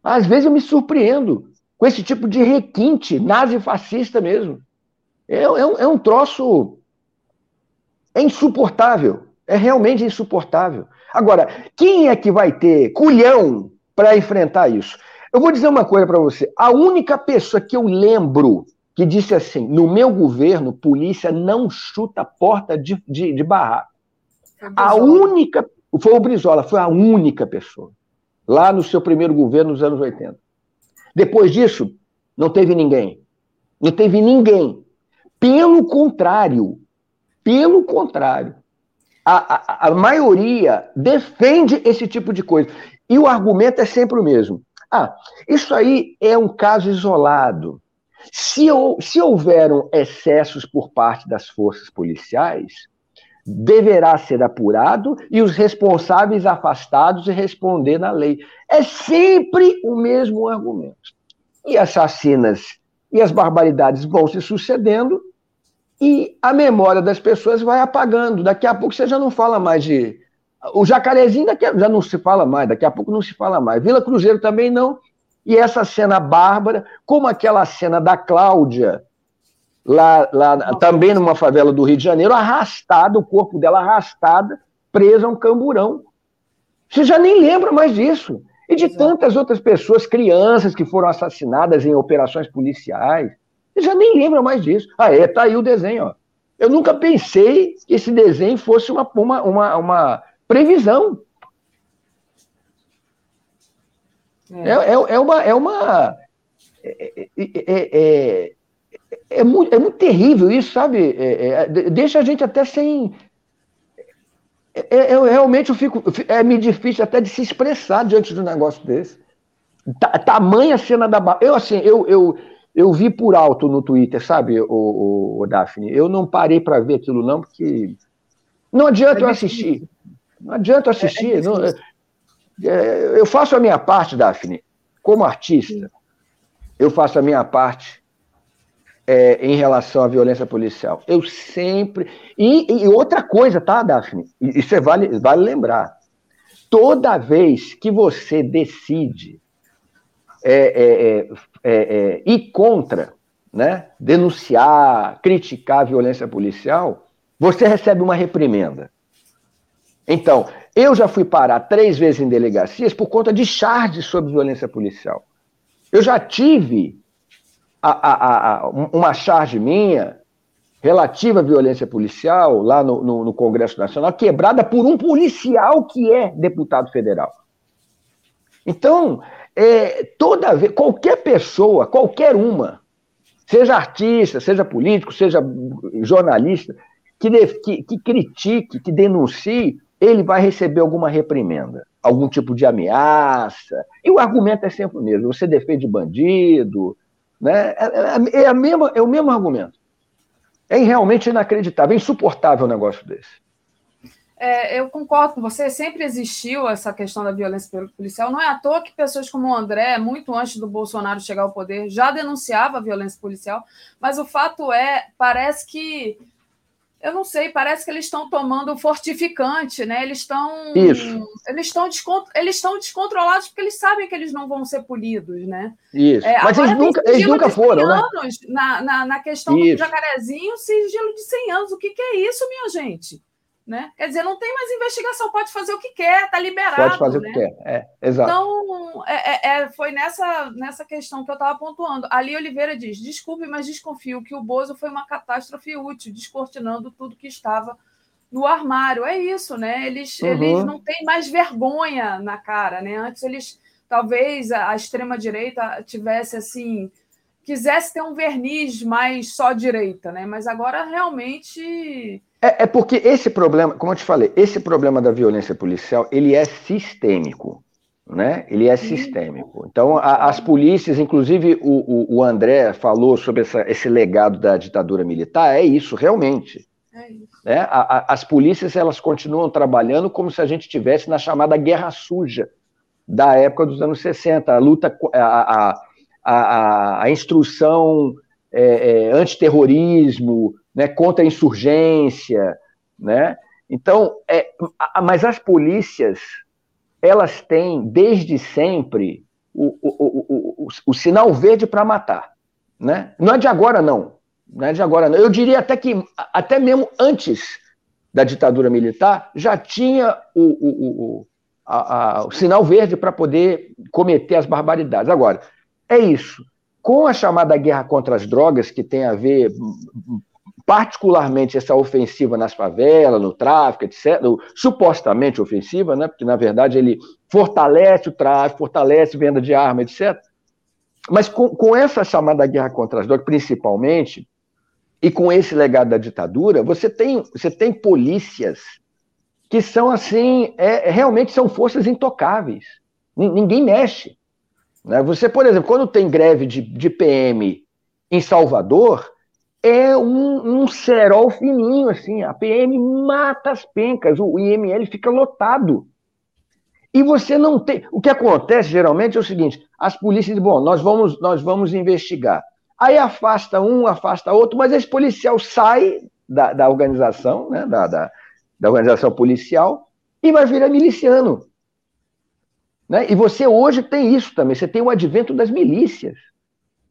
Às vezes eu me surpreendo com esse tipo de requinte nazi-fascista mesmo. É, é, um, é um troço. É insuportável. É realmente insuportável. Agora, quem é que vai ter culhão para enfrentar isso? Eu vou dizer uma coisa para você. A única pessoa que eu lembro que disse assim: no meu governo, polícia não chuta porta de, de, de barraco. A única. Foi o Brizola, foi a única pessoa. Lá no seu primeiro governo, nos anos 80. Depois disso, não teve ninguém. Não teve ninguém. Pelo contrário, pelo contrário, a, a, a maioria defende esse tipo de coisa. E o argumento é sempre o mesmo. Ah, isso aí é um caso isolado. Se, se houveram excessos por parte das forças policiais, deverá ser apurado e os responsáveis afastados e responder na lei. É sempre o mesmo argumento. E assassinas e as barbaridades vão se sucedendo e a memória das pessoas vai apagando. Daqui a pouco você já não fala mais de o Jacarezinho a, já não se fala mais, daqui a pouco não se fala mais. Vila Cruzeiro também não. E essa cena bárbara, como aquela cena da Cláudia, lá, lá também numa favela do Rio de Janeiro, arrastada, o corpo dela arrastada, presa a um camburão. Você já nem lembra mais disso. E de Exato. tantas outras pessoas, crianças que foram assassinadas em operações policiais. Você já nem lembra mais disso. Ah, é, tá aí o desenho, ó. Eu nunca pensei que esse desenho fosse uma, uma, uma, uma previsão. É, é, é uma. É, uma é, é, é, muito, é muito terrível isso, sabe? deixa a gente até sem. eu realmente eu fico. É me difícil até de se expressar diante de um negócio desse. Tamanha cena da. Eu, assim, eu, eu, eu vi por alto no Twitter, sabe, o, o, o Daphne? Eu não parei para ver aquilo, não, porque. Não adianta eu assistir. Não adianta assistir. É, é não, é, eu faço a minha parte, Daphne, como artista, eu faço a minha parte é, em relação à violência policial. Eu sempre. E, e outra coisa, tá, Daphne? Isso é, vale, vale lembrar. Toda vez que você decide é, é, ir contra, né, denunciar, criticar a violência policial, você recebe uma reprimenda. Então, eu já fui parar três vezes em delegacias por conta de charges sobre violência policial. Eu já tive a, a, a, uma charge minha relativa à violência policial lá no, no, no, Congresso Nacional, quebrada por um policial que é deputado federal. Então, é, toda vez, qualquer pessoa, qualquer uma, seja artista, seja político, seja jornalista, que, que, que critique, que denuncie ele vai receber alguma reprimenda, algum tipo de ameaça. E o argumento é sempre o mesmo: você defende bandido. Né? É, é, é, a mesma, é o mesmo argumento. É realmente inacreditável, é insuportável um negócio desse. É, eu concordo com você, sempre existiu essa questão da violência policial. Não é à toa que pessoas como o André, muito antes do Bolsonaro chegar ao poder, já denunciava a violência policial, mas o fato é, parece que eu não sei, parece que eles estão tomando fortificante, né? Eles estão. Isso. Eles estão eles estão descontrolados porque eles sabem que eles não vão ser polidos, né? Isso. É, Mas eles nunca, eles nunca foram, né? Na, na, na questão isso. do jacarezinho, sigilo de 100 anos. O que, que é isso, minha gente? Né? Quer dizer, não tem mais investigação, pode fazer o que quer, está liberado. Pode fazer né? o que quer, é, exato. Então, é, é, é foi nessa, nessa questão que eu estava pontuando. Ali Oliveira diz: desculpe, mas desconfio que o Bozo foi uma catástrofe útil, descortinando tudo que estava no armário. É isso, né? Eles, uhum. eles não têm mais vergonha na cara, né? Antes eles, talvez a, a extrema-direita tivesse assim quisesse ter um verniz mais só direita, né? Mas agora realmente é, é, porque esse problema, como eu te falei, esse problema da violência policial, ele é sistêmico, né? Ele é sistêmico. Então, a, as polícias, inclusive o, o, o André falou sobre essa, esse legado da ditadura militar, é isso, realmente. É isso. Né? A, a, as polícias, elas continuam trabalhando como se a gente estivesse na chamada guerra suja da época dos anos 60, a luta, a, a, a, instrução é, é, antiterrorismo, né, contra a insurgência, né? Então, é, mas as polícias, elas têm desde sempre o, o, o, o, sinal verde para matar, né? Não é de agora não, não é de agora não. Eu diria até que até mesmo antes da ditadura militar já tinha o, a, a, o sinal verde para poder cometer as barbaridades. Agora, é isso. Com a chamada guerra contra as drogas, que tem a ver particularmente essa ofensiva nas favelas, no tráfico, etc., supostamente ofensiva, né? porque na verdade ele fortalece o tráfico, fortalece venda de arma, etc. Mas com, com essa chamada guerra contra as drogas, principalmente, e com esse legado da ditadura, você tem, você tem polícias que são assim, é, realmente são forças intocáveis. Ninguém mexe. Né? Você, por exemplo, quando tem greve de, de PM em Salvador, é um, um cerol fininho, assim. A PM mata as pencas, o IML fica lotado. E você não tem. O que acontece geralmente é o seguinte: as polícias dizem, bom, nós vamos, nós vamos investigar. Aí afasta um, afasta outro, mas esse policial sai da, da organização, né, da, da, da organização policial, e vai virar miliciano. Né? E você hoje tem isso também, você tem o advento das milícias,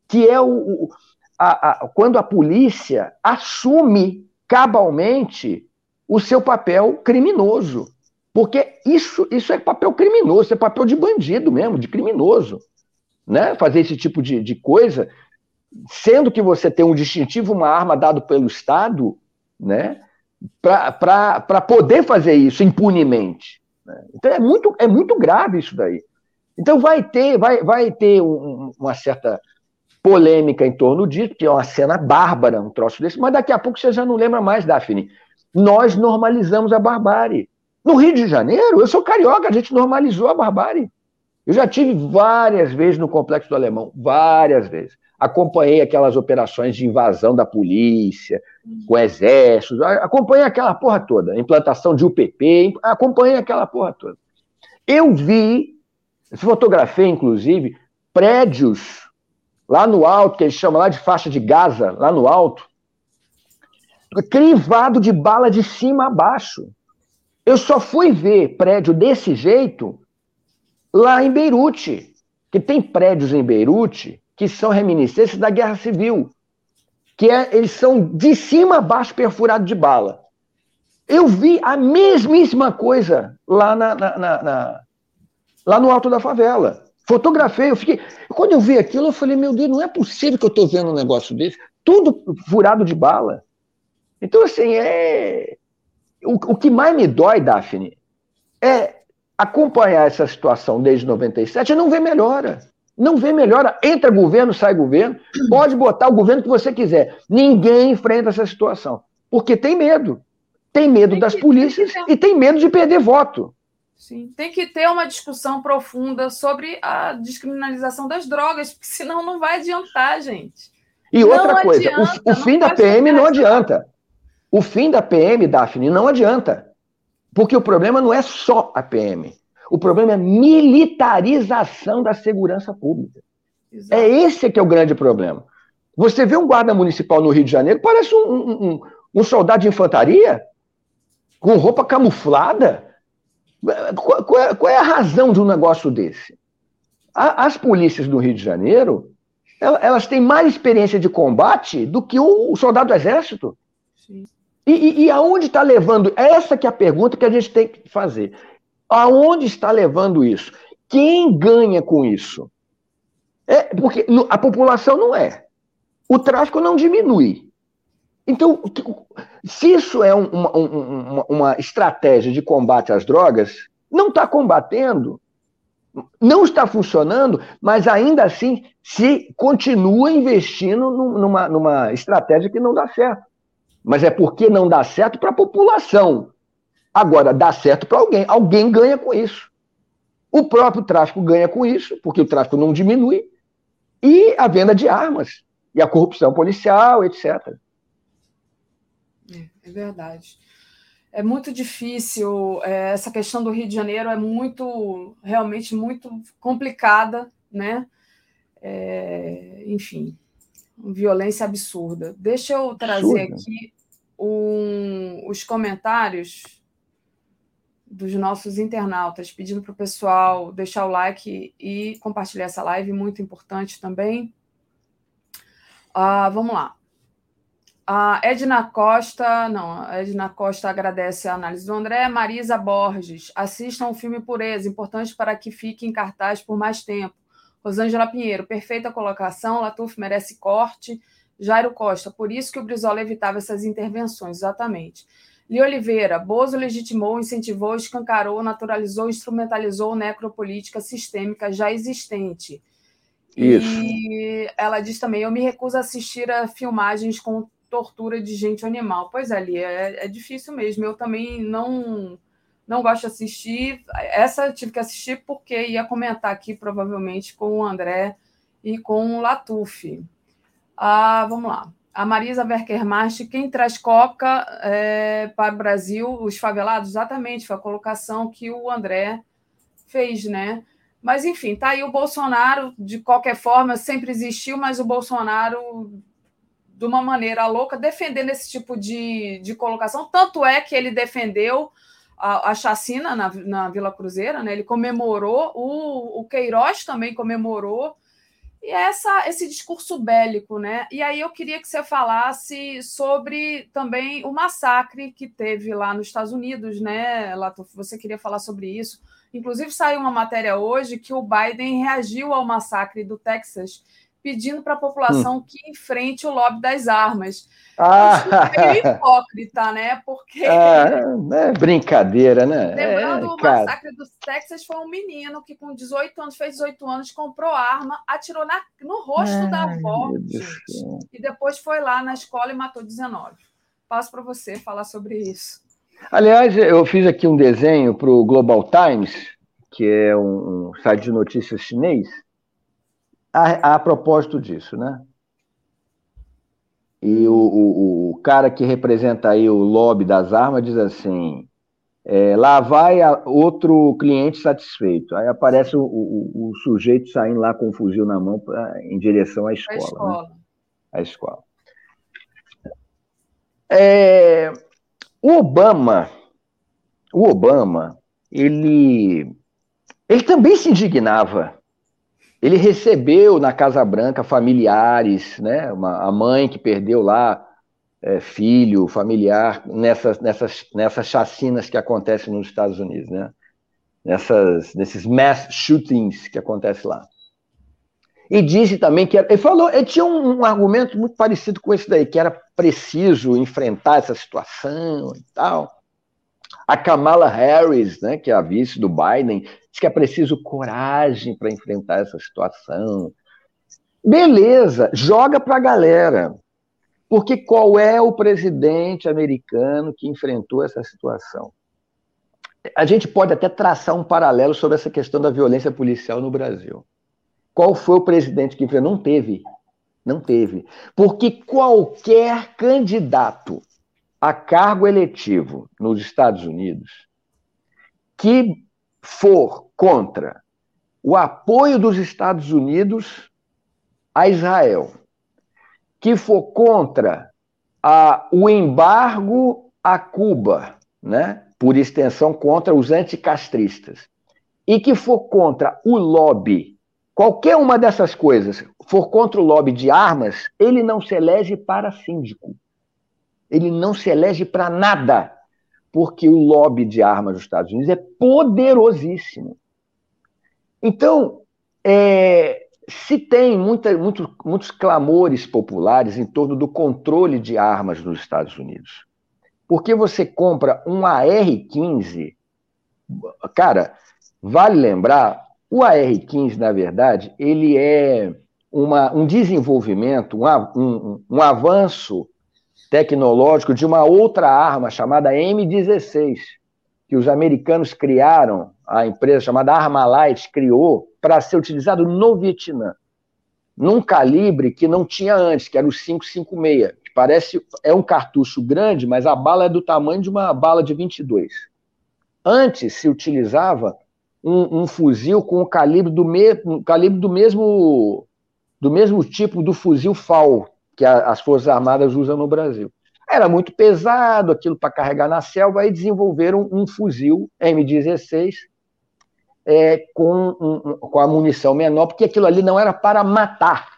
que é o, o a, a, quando a polícia assume cabalmente o seu papel criminoso. Porque isso, isso é papel criminoso, isso é papel de bandido mesmo, de criminoso. Né? Fazer esse tipo de, de coisa, sendo que você tem um distintivo, uma arma dado pelo Estado, né? para poder fazer isso impunemente. Né? Então é muito, é muito grave isso daí. Então vai ter, vai, vai ter um, uma certa polêmica em torno disso, que é uma cena bárbara, um troço desse, mas daqui a pouco você já não lembra mais, Daphne. Nós normalizamos a barbárie. No Rio de Janeiro, eu sou carioca, a gente normalizou a barbárie. Eu já tive várias vezes no Complexo do Alemão, várias vezes. Acompanhei aquelas operações de invasão da polícia, com exército, acompanhei aquela porra toda, implantação de UPP, acompanhei aquela porra toda. Eu vi, fotografei inclusive, prédios lá no alto, que eles chamam lá de faixa de Gaza, lá no alto, crivado de bala de cima a baixo. Eu só fui ver prédio desse jeito lá em Beirute, que tem prédios em Beirute que são reminiscências da Guerra Civil, que é, eles são de cima a baixo perfurados de bala. Eu vi a mesmíssima coisa lá, na, na, na, na lá no alto da favela. Fotografei, eu fiquei. Quando eu vi aquilo, eu falei, meu Deus, não é possível que eu estou vendo um negócio desse. Tudo furado de bala. Então, assim, é. O, o que mais me dói, Daphne, é acompanhar essa situação desde 97 e não ver melhora. Não vê melhora. Entra governo, sai governo. Pode botar o governo que você quiser. Ninguém enfrenta essa situação. Porque tem medo. Tem medo tem das que, polícias tem e tem medo de perder voto. Sim, tem que ter uma discussão profunda sobre a descriminalização das drogas, porque senão não vai adiantar, gente. E outra não coisa, adianta, o, o fim da PM não adianta. O fim da PM, Daphne, não adianta. Porque o problema não é só a PM. O problema é militarização da segurança pública. Exato. É esse que é o grande problema. Você vê um guarda municipal no Rio de Janeiro, parece um, um, um soldado de infantaria? Com roupa camuflada? Qual, qual, é, qual é, a razão de um negócio desse? A, as polícias do Rio de Janeiro, elas têm mais experiência de combate do que o, o soldado do exército. Sim. E, e, e aonde está levando? Essa que é a pergunta que a gente tem que fazer. Aonde está levando isso? Quem ganha com isso? É, porque a população não é. O tráfico não diminui. Então, se isso é uma, uma, uma estratégia de combate às drogas, não está combatendo, não está funcionando, mas ainda assim se continua investindo numa, numa estratégia que não dá certo. Mas é porque não dá certo para a população. Agora, dá certo para alguém. Alguém ganha com isso. O próprio tráfico ganha com isso, porque o tráfico não diminui, e a venda de armas, e a corrupção policial, etc. É, é verdade. É muito difícil, é, essa questão do Rio de Janeiro é muito, realmente muito complicada, né? É, enfim, violência absurda. Deixa eu trazer Absurda. aqui um, os comentários dos nossos internautas, pedindo para o pessoal deixar o like e compartilhar essa live, muito importante também. Ah, vamos lá. A Edna Costa, não, a Edna Costa agradece a análise do André. Marisa Borges, assistam o filme Pureza, importante para que fique em cartaz por mais tempo. Rosângela Pinheiro, perfeita colocação. Latuf merece corte. Jairo Costa, por isso que o Brizola evitava essas intervenções, exatamente. Li Oliveira, Bozo legitimou, incentivou, escancarou, naturalizou, instrumentalizou necropolítica sistêmica já existente. Isso. E ela diz também: eu me recuso a assistir a filmagens com tortura de gente animal. Pois é, ali é, é difícil mesmo. Eu também não não gosto de assistir. Essa eu tive que assistir porque ia comentar aqui provavelmente com o André e com o Latuf. Ah, vamos lá. A Marisa Berkermast, quem traz coca é, para o Brasil, os favelados? Exatamente, foi a colocação que o André fez, né? Mas, enfim, tá aí o Bolsonaro, de qualquer forma, sempre existiu, mas o Bolsonaro de uma maneira louca, defendendo esse tipo de, de colocação. Tanto é que ele defendeu a, a chacina na, na Vila Cruzeira, né? ele comemorou, o, o Queiroz também comemorou, e essa, esse discurso bélico, né? E aí eu queria que você falasse sobre também o massacre que teve lá nos Estados Unidos, né, Latuf? Você queria falar sobre isso. Inclusive, saiu uma matéria hoje que o Biden reagiu ao massacre do Texas pedindo para a população hum. que enfrente o lobby das armas. Ah. É meio hipócrita, né? Porque. Ah, é brincadeira, né? Lembrando, é, o massacre do Texas foi um menino que, com 18 anos, fez 18 anos, comprou arma, atirou na, no rosto da avó, gente, e depois foi lá na escola e matou 19. Passo para você falar sobre isso. Aliás, eu fiz aqui um desenho para o Global Times, que é um site de notícias chinês a, a propósito disso, né? E o, o, o, cara que representa aí o lobby das armas diz assim: é, lá vai outro cliente satisfeito. Aí aparece o, o, sujeito saindo lá com o fuzil na mão pra, em direção à escola. A escola. Né? A escola. É, o Obama, o Obama, ele, ele também se indignava ele recebeu na Casa Branca familiares, né? Uma, a mãe que perdeu lá é, filho, familiar, nessas, nessas, nessas chacinas que acontecem nos Estados Unidos, né? Nessas, nesses mass shootings que acontecem lá. E disse também que era, ele falou, ele tinha um, um, argumento muito parecido com esse daí, que era preciso enfrentar essa situação e tal. A Kamala Harris, né, que é a vice do Biden, diz que é preciso coragem para enfrentar essa situação. Beleza, joga para a galera. Porque qual é o presidente americano que enfrentou essa situação? A gente pode até traçar um paralelo sobre essa questão da violência policial no Brasil. Qual foi o presidente que enfrentou? Não teve. Não teve. Porque qualquer candidato a cargo eletivo nos Estados Unidos que for contra o apoio dos Estados Unidos a Israel, que for contra a, o embargo a Cuba, né, por extensão contra os anticastristas, e que for contra o lobby, qualquer uma dessas coisas, for contra o lobby de armas, ele não se elege para síndico. Ele não se elege para nada, porque o lobby de armas dos Estados Unidos é poderosíssimo. Então, é, se tem muita, muito, muitos clamores populares em torno do controle de armas nos Estados Unidos. Porque você compra um AR-15, cara, vale lembrar, o AR-15, na verdade, ele é uma, um desenvolvimento, um, um, um avanço tecnológico de uma outra arma chamada M16, que os americanos criaram, a empresa chamada Armalite criou para ser utilizado no Vietnã, num calibre que não tinha antes, que era o 556, que parece é um cartucho grande, mas a bala é do tamanho de uma bala de 22. Antes se utilizava um, um fuzil com o calibre do, me, calibre do mesmo do mesmo tipo do fuzil FAL que a, as Forças Armadas usam no Brasil. Era muito pesado aquilo para carregar na selva, aí desenvolveram um fuzil M16 é, com, um, com a munição menor, porque aquilo ali não era para matar,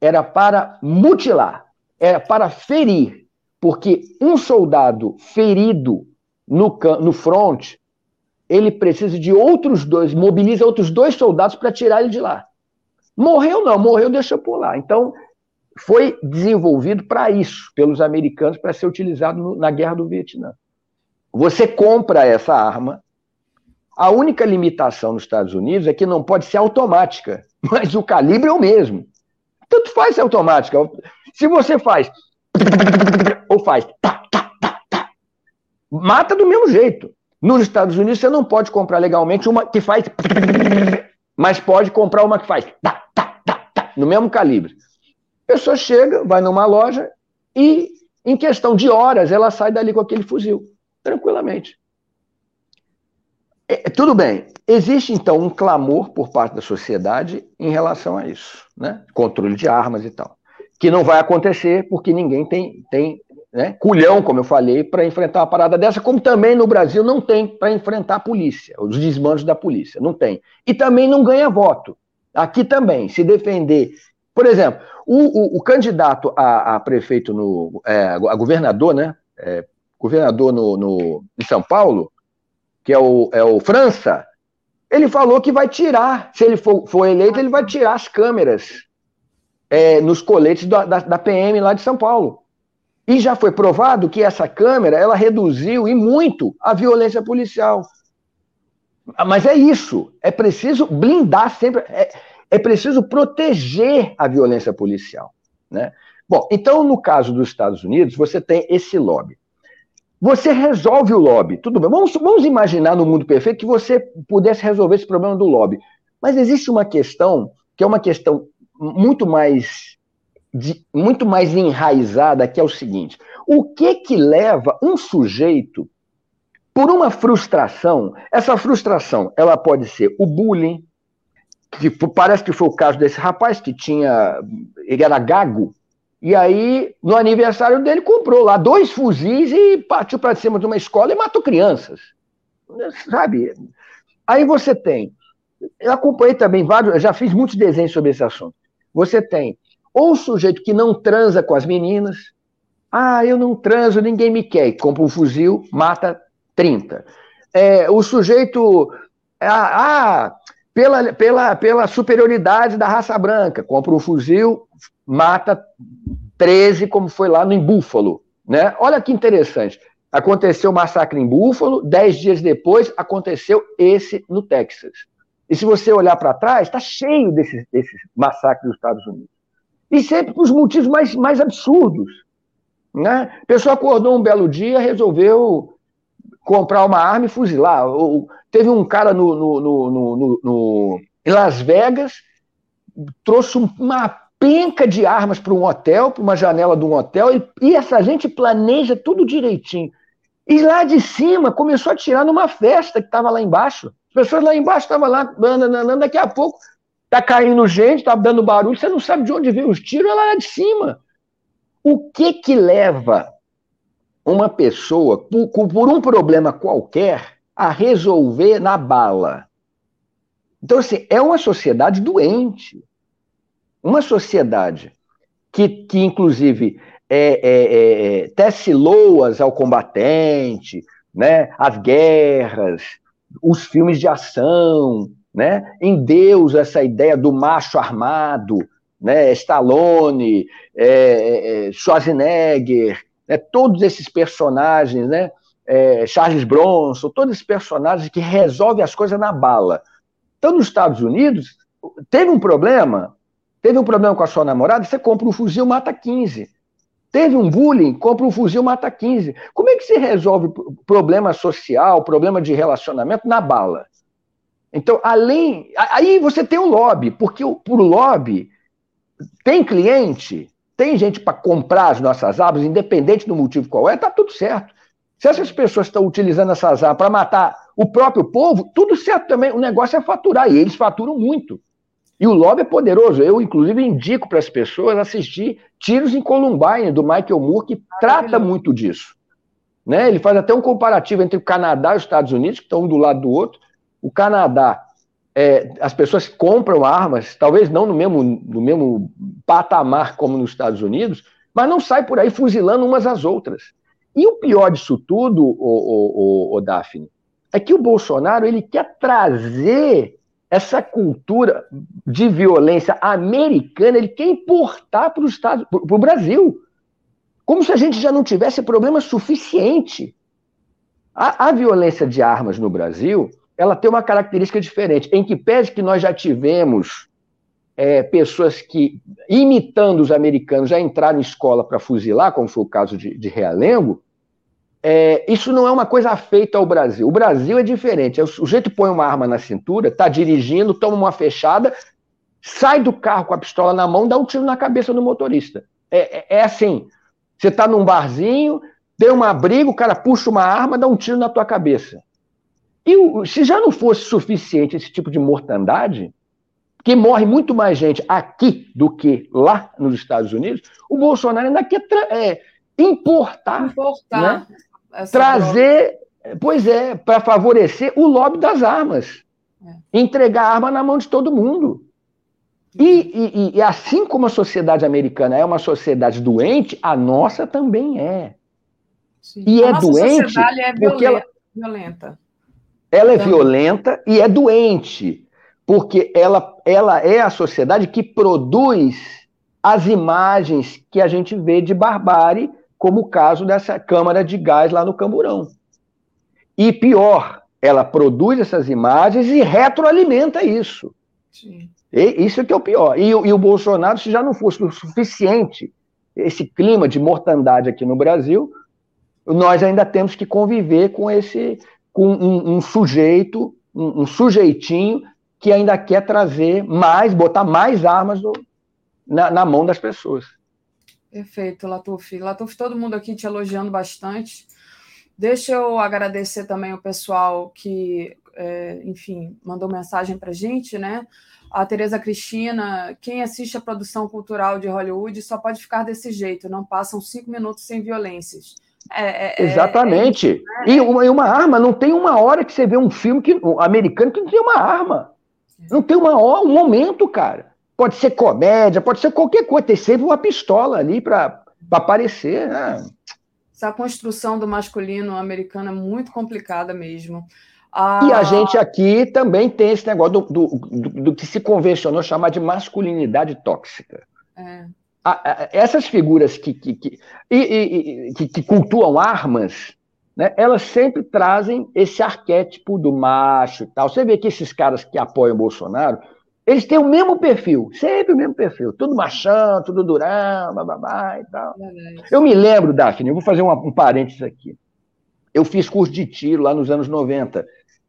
era para mutilar, era para ferir. Porque um soldado ferido no, no front, ele precisa de outros dois, mobiliza outros dois soldados para tirar ele de lá. Morreu não, morreu, deixa por lá. Então, foi desenvolvido para isso, pelos americanos, para ser utilizado no, na guerra do Vietnã. Você compra essa arma, a única limitação nos Estados Unidos é que não pode ser automática, mas o calibre é o mesmo. Tanto faz ser automática. Se você faz ou faz tá, tá, tá, tá, mata do mesmo jeito. Nos Estados Unidos você não pode comprar legalmente uma que faz mas pode comprar uma que faz tá, tá, tá, tá, no mesmo calibre. Pessoa chega, vai numa loja e em questão de horas ela sai dali com aquele fuzil, tranquilamente. É, tudo bem. Existe, então, um clamor por parte da sociedade em relação a isso, né? Controle de armas e tal. Que não vai acontecer porque ninguém tem, tem né, culhão, como eu falei, para enfrentar uma parada dessa, como também no Brasil não tem para enfrentar a polícia, os desmandos da polícia. Não tem. E também não ganha voto. Aqui também, se defender. Por exemplo, o, o, o candidato a, a, prefeito no. É, a governador, né? É, governador no, no, em São Paulo, que é o, é o França, ele falou que vai tirar, se ele for, for eleito, ele vai tirar as câmeras é, nos coletes da, da, da, PM lá de São Paulo. E já foi provado que essa câmera ela reduziu e muito a violência policial. Mas é isso, é preciso blindar sempre, é, é preciso proteger a violência policial. Né? Bom, então no caso dos Estados Unidos, você tem esse lobby. Você resolve o lobby. Tudo bem. Vamos, vamos imaginar no mundo perfeito que você pudesse resolver esse problema do lobby. Mas existe uma questão que é uma questão muito mais de, muito mais enraizada, que é o seguinte: o que que leva um sujeito por uma frustração? Essa frustração, ela pode ser o bullying, que parece que foi o caso desse rapaz que tinha, ele era gago, e aí, no aniversário dele, comprou lá dois fuzis e partiu para cima de uma escola e matou crianças. Sabe? Aí você tem. Eu acompanhei também vários, já fiz muitos desenhos sobre esse assunto. Você tem ou o sujeito que não transa com as meninas. Ah, eu não transo, ninguém me quer. Compra um fuzil, mata 30. É, o sujeito. Ah, ah, pela, pela, pela superioridade da raça branca, compra um fuzil, mata 13, como foi lá no em Búfalo. Né? Olha que interessante. Aconteceu o massacre em Búfalo, dez dias depois aconteceu esse no Texas. E se você olhar para trás, está cheio desses, desses massacres dos Estados Unidos. E sempre por os motivos mais, mais absurdos. Né? A pessoa acordou um belo dia, resolveu comprar uma arma e fuzilar. Teve um cara no, no, no, no em Las Vegas, trouxe uma penca de armas para um hotel, para uma janela de um hotel, e, e, essa gente planeja tudo direitinho. E lá de cima começou a tirar numa festa que estava lá embaixo. As pessoas lá embaixo estavam lá, andando, daqui a pouco tá caindo gente, tá dando barulho, você não sabe de onde veio os tiros, é lá de cima. O que que leva uma pessoa, por, por um problema qualquer, a resolver na bala? Então, assim, é uma sociedade doente. Uma sociedade que, que inclusive, é, é, é, tece loas ao combatente, né? as guerras, os filmes de ação, né? em Deus essa ideia do macho armado, né? Stallone, é, é, é, Schwarzenegger, né? todos esses personagens, né? É, Charles Bronson, todos esses personagens que resolvem as coisas na bala. Então, nos Estados Unidos, teve um problema, teve um problema com a sua namorada, você compra um fuzil, mata 15. Teve um bullying, compra um fuzil, mata 15. Como é que se resolve problema social, problema de relacionamento na bala? Então, além. Aí você tem o lobby, porque por lobby tem cliente, tem gente para comprar as nossas armas, independente do motivo qual é, tá tudo certo. Se essas pessoas estão utilizando essas armas para matar o próprio povo, tudo certo também. O negócio é faturar, e eles faturam muito. E o lobby é poderoso. Eu, inclusive, indico para as pessoas assistir Tiros em Columbine, do Michael Moore, que trata muito disso. Né? Ele faz até um comparativo entre o Canadá e os Estados Unidos, que estão um do lado do outro. O Canadá, é, as pessoas compram armas, talvez não no mesmo, no mesmo patamar como nos Estados Unidos, mas não sai por aí fuzilando umas às outras. E o pior disso tudo, o, o, o, o Daphne, é que o Bolsonaro ele quer trazer essa cultura de violência americana, ele quer importar para o Brasil. Como se a gente já não tivesse problema suficiente. A, a, violência de armas no Brasil, ela tem uma característica diferente, em que pese que nós já tivemos é, pessoas que, imitando os americanos, já entraram em escola para fuzilar, como foi o caso de, de Realengo, é, isso não é uma coisa feita ao Brasil. O Brasil é diferente. É o sujeito põe uma arma na cintura, está dirigindo, toma uma fechada, sai do carro com a pistola na mão, dá um tiro na cabeça do motorista. É, é, é assim: você está num barzinho, tem uma briga, o cara puxa uma arma, dá um tiro na tua cabeça. E se já não fosse suficiente esse tipo de mortandade, que morre muito mais gente aqui do que lá nos Estados Unidos, o Bolsonaro ainda quer é, importar, importar. Né? trazer, droga. pois é, para favorecer o lobby das armas. É. Entregar a arma na mão de todo mundo. E, e, e, assim como a sociedade americana é uma sociedade doente, a nossa também é. Sim. E a é doente. é porque ela, violenta. Ela é violenta e é doente, porque ela, ela é a sociedade que produz as imagens que a gente vê de barbárie como o caso dessa câmara de gás lá no Camburão. E pior, ela produz essas imagens e retroalimenta isso. Sim. E, isso é que é o pior. E, e, o Bolsonaro, se já não fosse o suficiente esse clima de mortandade aqui no Brasil, nós ainda temos que conviver com esse, com um, um sujeito, um, um, sujeitinho que ainda quer trazer mais, botar mais armas no, na, na mão das pessoas. Perfeito, Latuf. Latuf, todo mundo aqui te elogiando bastante. Deixa eu agradecer também o pessoal que, é, enfim, mandou mensagem para gente, né? A Tereza Cristina, quem assiste a produção cultural de Hollywood só pode ficar desse jeito, não passam cinco minutos sem violências. É, é, é Exatamente. É, né? e, uma, e, uma, arma, não tem uma hora que você vê um filme que, um americano que não tem uma arma. Não tem uma hora, um momento, cara. Pode ser comédia, pode ser qualquer coisa. Tem sempre uma pistola ali para aparecer. Né? Essa construção do masculino americano é muito complicada mesmo. Ah... E a gente aqui também tem esse negócio do, do, do, do que se convencionou chamar de masculinidade tóxica. É. essas figuras que, que, que, e, que, que cultuam armas, né, elas sempre trazem esse arquétipo do macho e tal. Você vê que esses caras que apoiam o Bolsonaro, eles têm o mesmo perfil, sempre o mesmo perfil, tudo machão, tudo durão, bababá e tal. Eu me lembro, Daphne, eu vou fazer uma, um parênteses aqui. Eu fiz curso de tiro lá nos anos 90,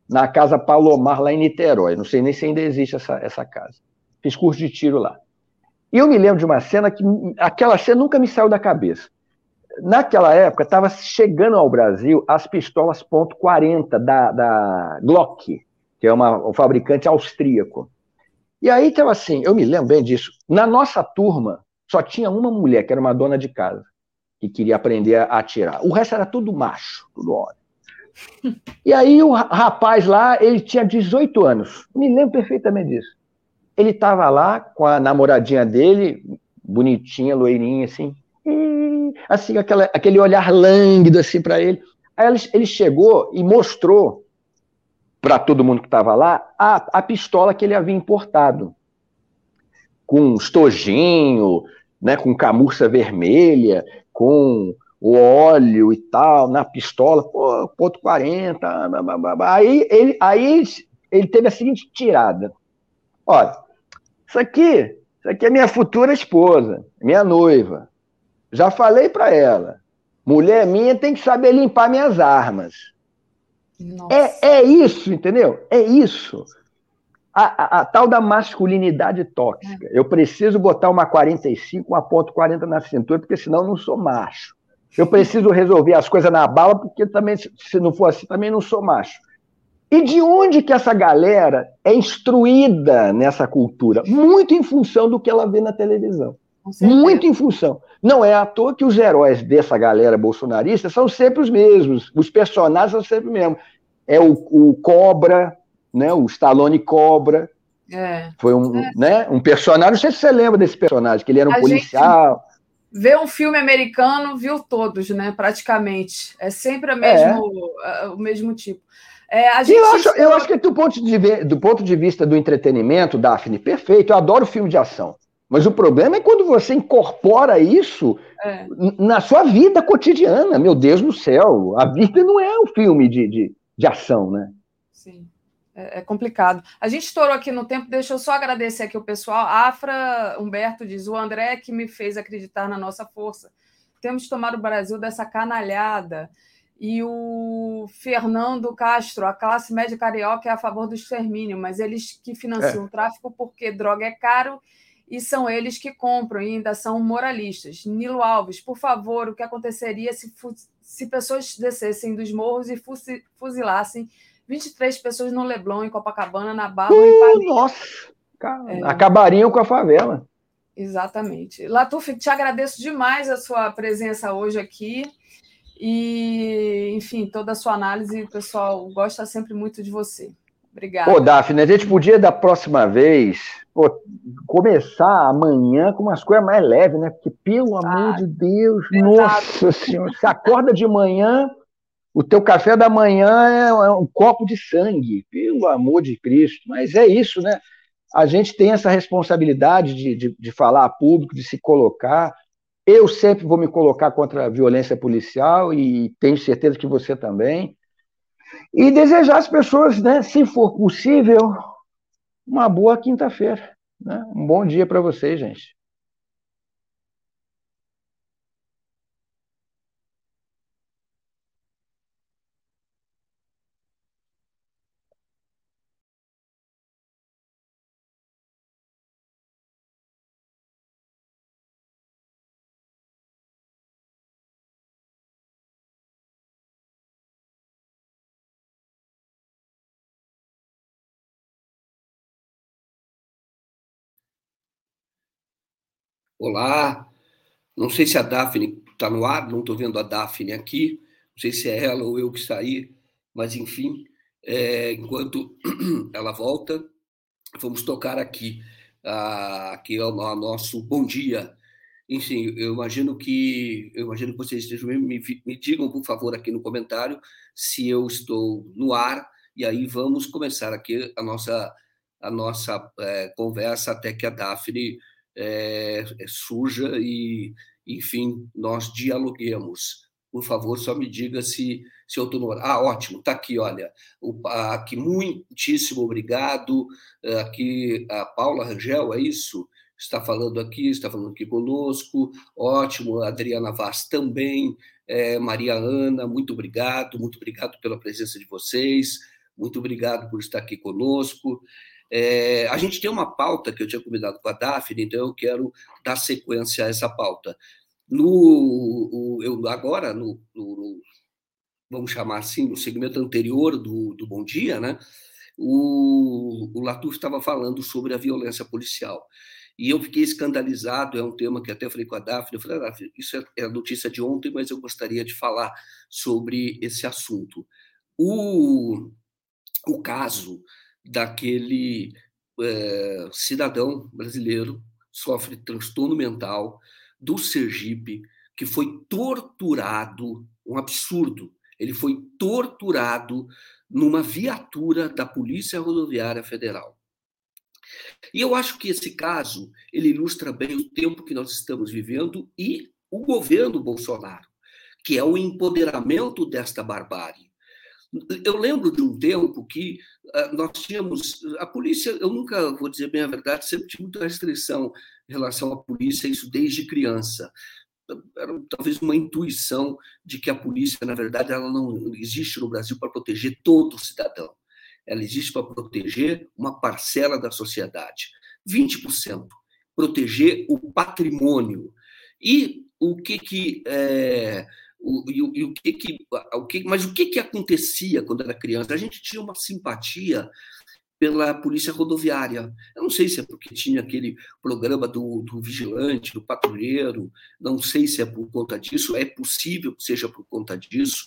na Casa Palomar, lá em Niterói. Não sei nem se ainda existe essa, essa casa. Fiz curso de tiro lá. E eu me lembro de uma cena que aquela cena nunca me saiu da cabeça. Naquela época, estava chegando ao Brasil as pistolas .40 da, da Glock, que é uma, um fabricante austríaco. E aí, então, assim, eu me lembro bem disso. Na nossa turma, Só tinha uma mulher, que era uma dona de casa, que queria aprender a atirar. O resto era tudo macho, tudo homem. E aí o rapaz lá, ele tinha 18 anos, me lembro perfeitamente disso. Ele estava lá com a namoradinha dele, bonitinha, loirinha, assim, e, assim aquela, aquele olhar lânguido assim para ele. Aí ele, ele chegou e mostrou para todo mundo que estava lá a, a pistola que ele havia importado, com estojinho, né, com camurça vermelha, com o óleo e tal, na pistola, pô, ponto 40, aí ele, aí ele teve a seguinte tirada. Olha, isso aqui, isso aqui é minha futura esposa, minha noiva. Já falei para ela, mulher minha tem que saber limpar minhas armas. É, é isso, entendeu? É isso. A, a, a, tal da masculinidade tóxica. Eu preciso botar uma 45, uma ponto 40 na cintura, porque senão eu não sou macho. Eu preciso resolver as coisas na bala, porque também, se não for assim, também não sou macho. E de onde que essa galera é instruída nessa cultura? Muito em função do que ela vê na televisão. Muito em função. Não é à toa que os heróis dessa galera bolsonarista são sempre os mesmos. Os personagens são sempre os mesmos. É o, o Cobra, né? o Stallone Cobra. É. Foi um, é. Né? um personagem, não sei se você lembra desse personagem, que ele era um a policial. Vê um filme americano, viu todos, né? Praticamente. É sempre mesmo, é. o mesmo tipo. É, a gente eu, acho, eu acho que do ponto, de, do ponto de vista do entretenimento, Daphne, perfeito. Eu adoro filme de ação. Mas o problema é quando você incorpora isso é. na sua vida cotidiana. Meu Deus do céu, a vida não é um filme de, de, de ação, né? Sim. É, é, complicado. A gente estourou aqui no tempo, deixa eu só agradecer aqui o pessoal. Afra Humberto diz: o André que me fez acreditar na nossa força. Temos que tomar o Brasil dessa canalhada. E o Fernando Castro, a classe média carioca é a favor do extermínio, mas eles que financiam é. o tráfico porque droga é caro e são eles que compram e ainda são moralistas. Nilo Alves, por favor, o que aconteceria se, se pessoas descessem dos morros e fuzilassem 23 pessoas no Leblon, em Copacabana, na Barra, uh, em Paris. Nossa! É... Acabariam com a favela. Exatamente. Latuf, te agradeço demais a sua presença hoje aqui. E, enfim, toda a sua análise, o pessoal gosta sempre muito de você. Obrigada. Pô, Daphne, a gente podia da próxima vez pô, começar amanhã com umas coisas mais leves, né? Porque, pelo ah, amor de Deus, nossa senhora, você acorda de manhã, o teu café da manhã é, é um copo de sangue, pelo amor de Cristo. Mas é isso, né? A gente tem essa responsabilidade de, de, de falar a público, de se colocar. Eu sempre vou me colocar contra a violência policial e tenho certeza que você também. E desejar às pessoas, né, se for possível, uma boa quinta-feira. Né? Um bom dia para vocês, gente. Olá, não sei se a Daphne está no ar, não estou vendo a Daphne aqui, não sei se é ela ou eu que saí, mas enfim, é, enquanto ela volta, vamos tocar aqui, aqui é o nosso bom dia. Enfim, eu imagino que eu imagino que vocês estejam me, me digam, por favor, aqui no comentário se eu estou no ar, e aí vamos começar aqui a nossa, a nossa é, conversa até que a Daphne é, é suja e, enfim, nós dialoguemos. Por favor, só me diga se, se eu estou no Ah, ótimo, está aqui, olha. O, aqui, muitíssimo obrigado. Aqui, a Paula Rangel, é isso? Está falando aqui, está falando aqui conosco. Ótimo, Adriana Vaz também. É, Maria Ana, muito obrigado, muito obrigado pela presença de vocês. Muito obrigado por estar aqui conosco. É, a gente tem uma pauta que eu tinha combinado com a Daphne, então eu quero dar sequência a essa pauta. No, eu, agora, no, no, vamos chamar assim, no segmento anterior do, do Bom Dia, né, o, o Latuf estava falando sobre a violência policial. E eu fiquei escandalizado, é um tema que até falei com a Daphne, eu falei, ah, Daphne, isso é, é a notícia de ontem, mas eu gostaria de falar sobre esse assunto. O, o caso daquele é, cidadão brasileiro sofre transtorno mental do Sergipe, que foi torturado, um absurdo, ele foi torturado numa viatura da Polícia Rodoviária Federal. E eu acho que esse caso ele ilustra bem o tempo que nós estamos vivendo e o governo Bolsonaro, que é o empoderamento desta barbárie. Eu lembro de um tempo que uh, nós tínhamos. A polícia, eu nunca vou dizer bem a verdade, sempre tive muita restrição em relação à polícia, isso desde criança. Era talvez uma intuição de que a polícia, na verdade, ela não existe no Brasil para proteger todo cidadão. Ela existe para proteger uma parcela da sociedade, 20%. Proteger o patrimônio. E o que que. É, o, e, o, e o que que, o que, mas o que que acontecia quando era criança? A gente tinha uma simpatia pela polícia rodoviária. Eu não sei se é porque tinha aquele programa do, do, vigilante, do patrulheiro, não sei se é por conta disso, é possível que seja por conta disso.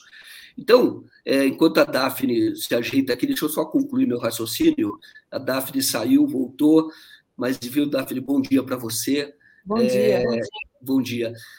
Então, é, enquanto a Daphne se ajeita aqui, deixa eu só concluir meu raciocínio. A Daphne saiu, voltou, mas viu, Daphne, bom dia para você. Bom dia. É, bom dia.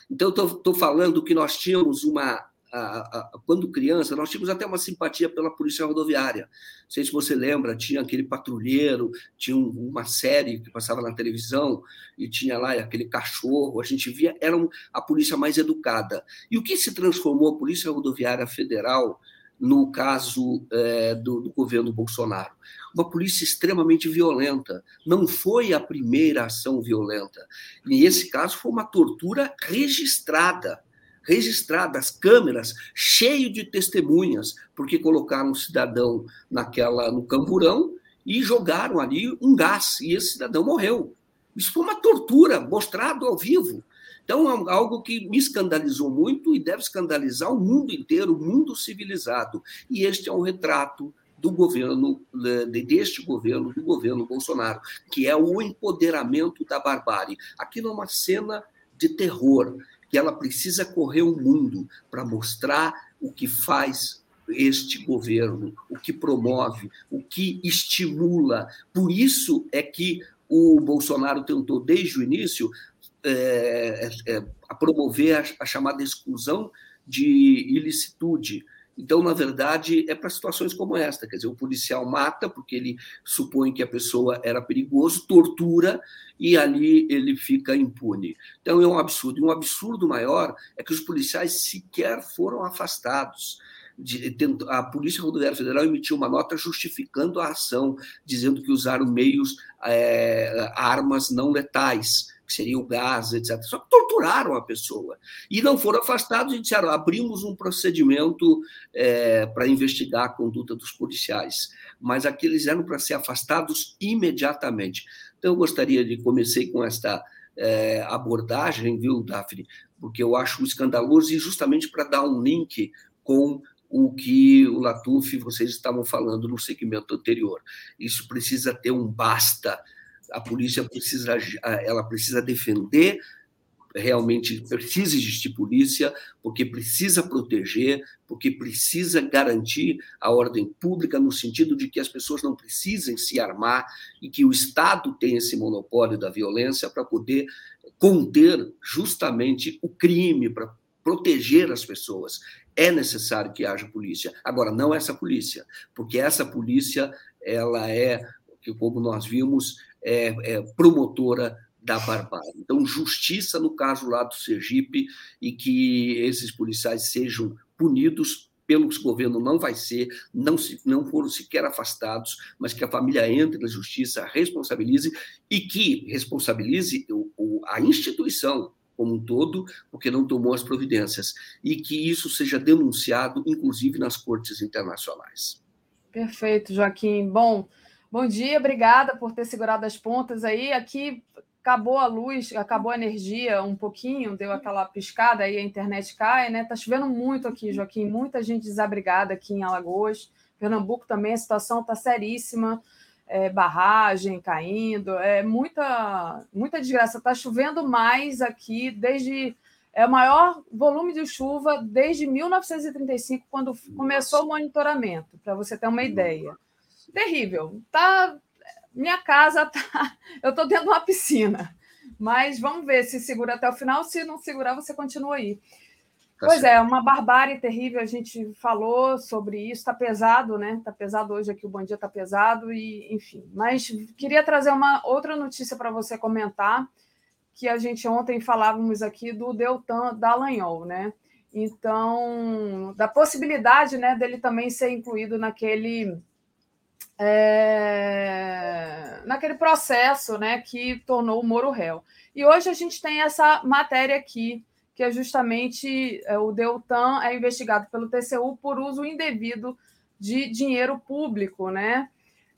Então, estou falando que nós tínhamos uma. A, a, quando criança, nós tínhamos até uma simpatia pela polícia rodoviária. Não sei se você lembra, tinha aquele patrulheiro, tinha um, uma série que passava na televisão e tinha lá aquele cachorro. A gente via, era a polícia mais educada. E o que se transformou a Polícia Rodoviária Federal no caso é, do, do, governo Bolsonaro. Uma polícia extremamente violenta. Não foi a primeira ação violenta. E esse caso foi uma tortura registrada. Registrada, as câmeras, cheio de testemunhas, porque colocaram um cidadão naquela no camburão e jogaram ali um gás, e esse cidadão morreu. Isso foi uma tortura, mostrado ao vivo. Então, é algo que me escandalizou muito e deve escandalizar o mundo inteiro, o mundo civilizado. E este é um retrato do governo, deste governo, do governo Bolsonaro, que é o empoderamento da barbárie. Aquilo é uma cena de terror, que ela precisa correr o mundo para mostrar o que faz este governo, o que promove, o que estimula. Por isso é que o Bolsonaro tentou, desde o início, é, é, a promover a, a, chamada exclusão de ilicitude. Então, na verdade, é para situações como esta. Quer dizer, o policial mata porque ele supõe que a pessoa era perigoso, tortura e ali ele fica impune. Então, é um absurdo. E um absurdo maior é que os policiais sequer foram afastados. a Polícia Rodoviária Federal emitiu uma nota justificando a ação, dizendo que usaram meios, é, armas não letais que seria o gás, etc. Só que torturaram a pessoa. E não foram afastados e disseram: abrimos um procedimento é, para investigar a conduta dos policiais. Mas aqueles eram para ser afastados imediatamente. Então, eu gostaria de comecei com esta é, abordagem, viu, Daphne? Porque eu acho escandaloso e justamente para dar um link com o que o Latuf vocês estavam falando no segmento anterior. Isso precisa ter um basta a polícia precisa, ela precisa defender, realmente precisa existir polícia, porque precisa proteger, porque precisa garantir a ordem pública, no sentido de que as pessoas não precisem se armar e que o Estado tem esse monopólio da violência para poder conter justamente o crime, para proteger as pessoas. É necessário que haja polícia. Agora, não essa polícia, porque essa polícia, ela é, como nós vimos, é, é, promotora da barbárie. Então, justiça no caso lá do Sergipe e que esses policiais sejam punidos pelo governo não vai ser, não, se, não foram sequer afastados, mas que a família entre na justiça, responsabilize e que responsabilize o, o, a instituição como um todo, porque não tomou as providências, e que isso seja denunciado, inclusive nas cortes internacionais. Perfeito, Joaquim. Bom, Bom dia, obrigada por ter segurado as pontas aí. Aqui acabou a luz, acabou a energia um pouquinho, deu aquela piscada aí, a internet cai, né? Tá chovendo muito aqui, Joaquim, muita gente desabrigada aqui em Alagoas. Pernambuco também, a situação tá seríssima. é, barragem caindo, é muita, muita desgraça. Está chovendo mais aqui desde. É o maior volume de chuva desde 1935, quando começou o monitoramento, para você ter uma ideia. Terrível. Tá, minha casa tá. Eu estou dentro de uma piscina. Mas vamos ver se segura até o final. Se não segurar, você continua aí. Tá pois é, uma barbárie terrível. A gente falou sobre isso. Está pesado, né? Está pesado hoje aqui. O Bom Dia está pesado e, enfim. Mas queria trazer uma outra notícia para você comentar, que a gente ontem falávamos aqui do Deltan Dallagnol, né? Então, da possibilidade, né, dele também ser incluído naquele é, naquele processo, né, que tornou o Moro réu. E hoje a gente tem essa matéria aqui que é justamente é, o Deltan é investigado pelo TCU por uso indevido de dinheiro público, né?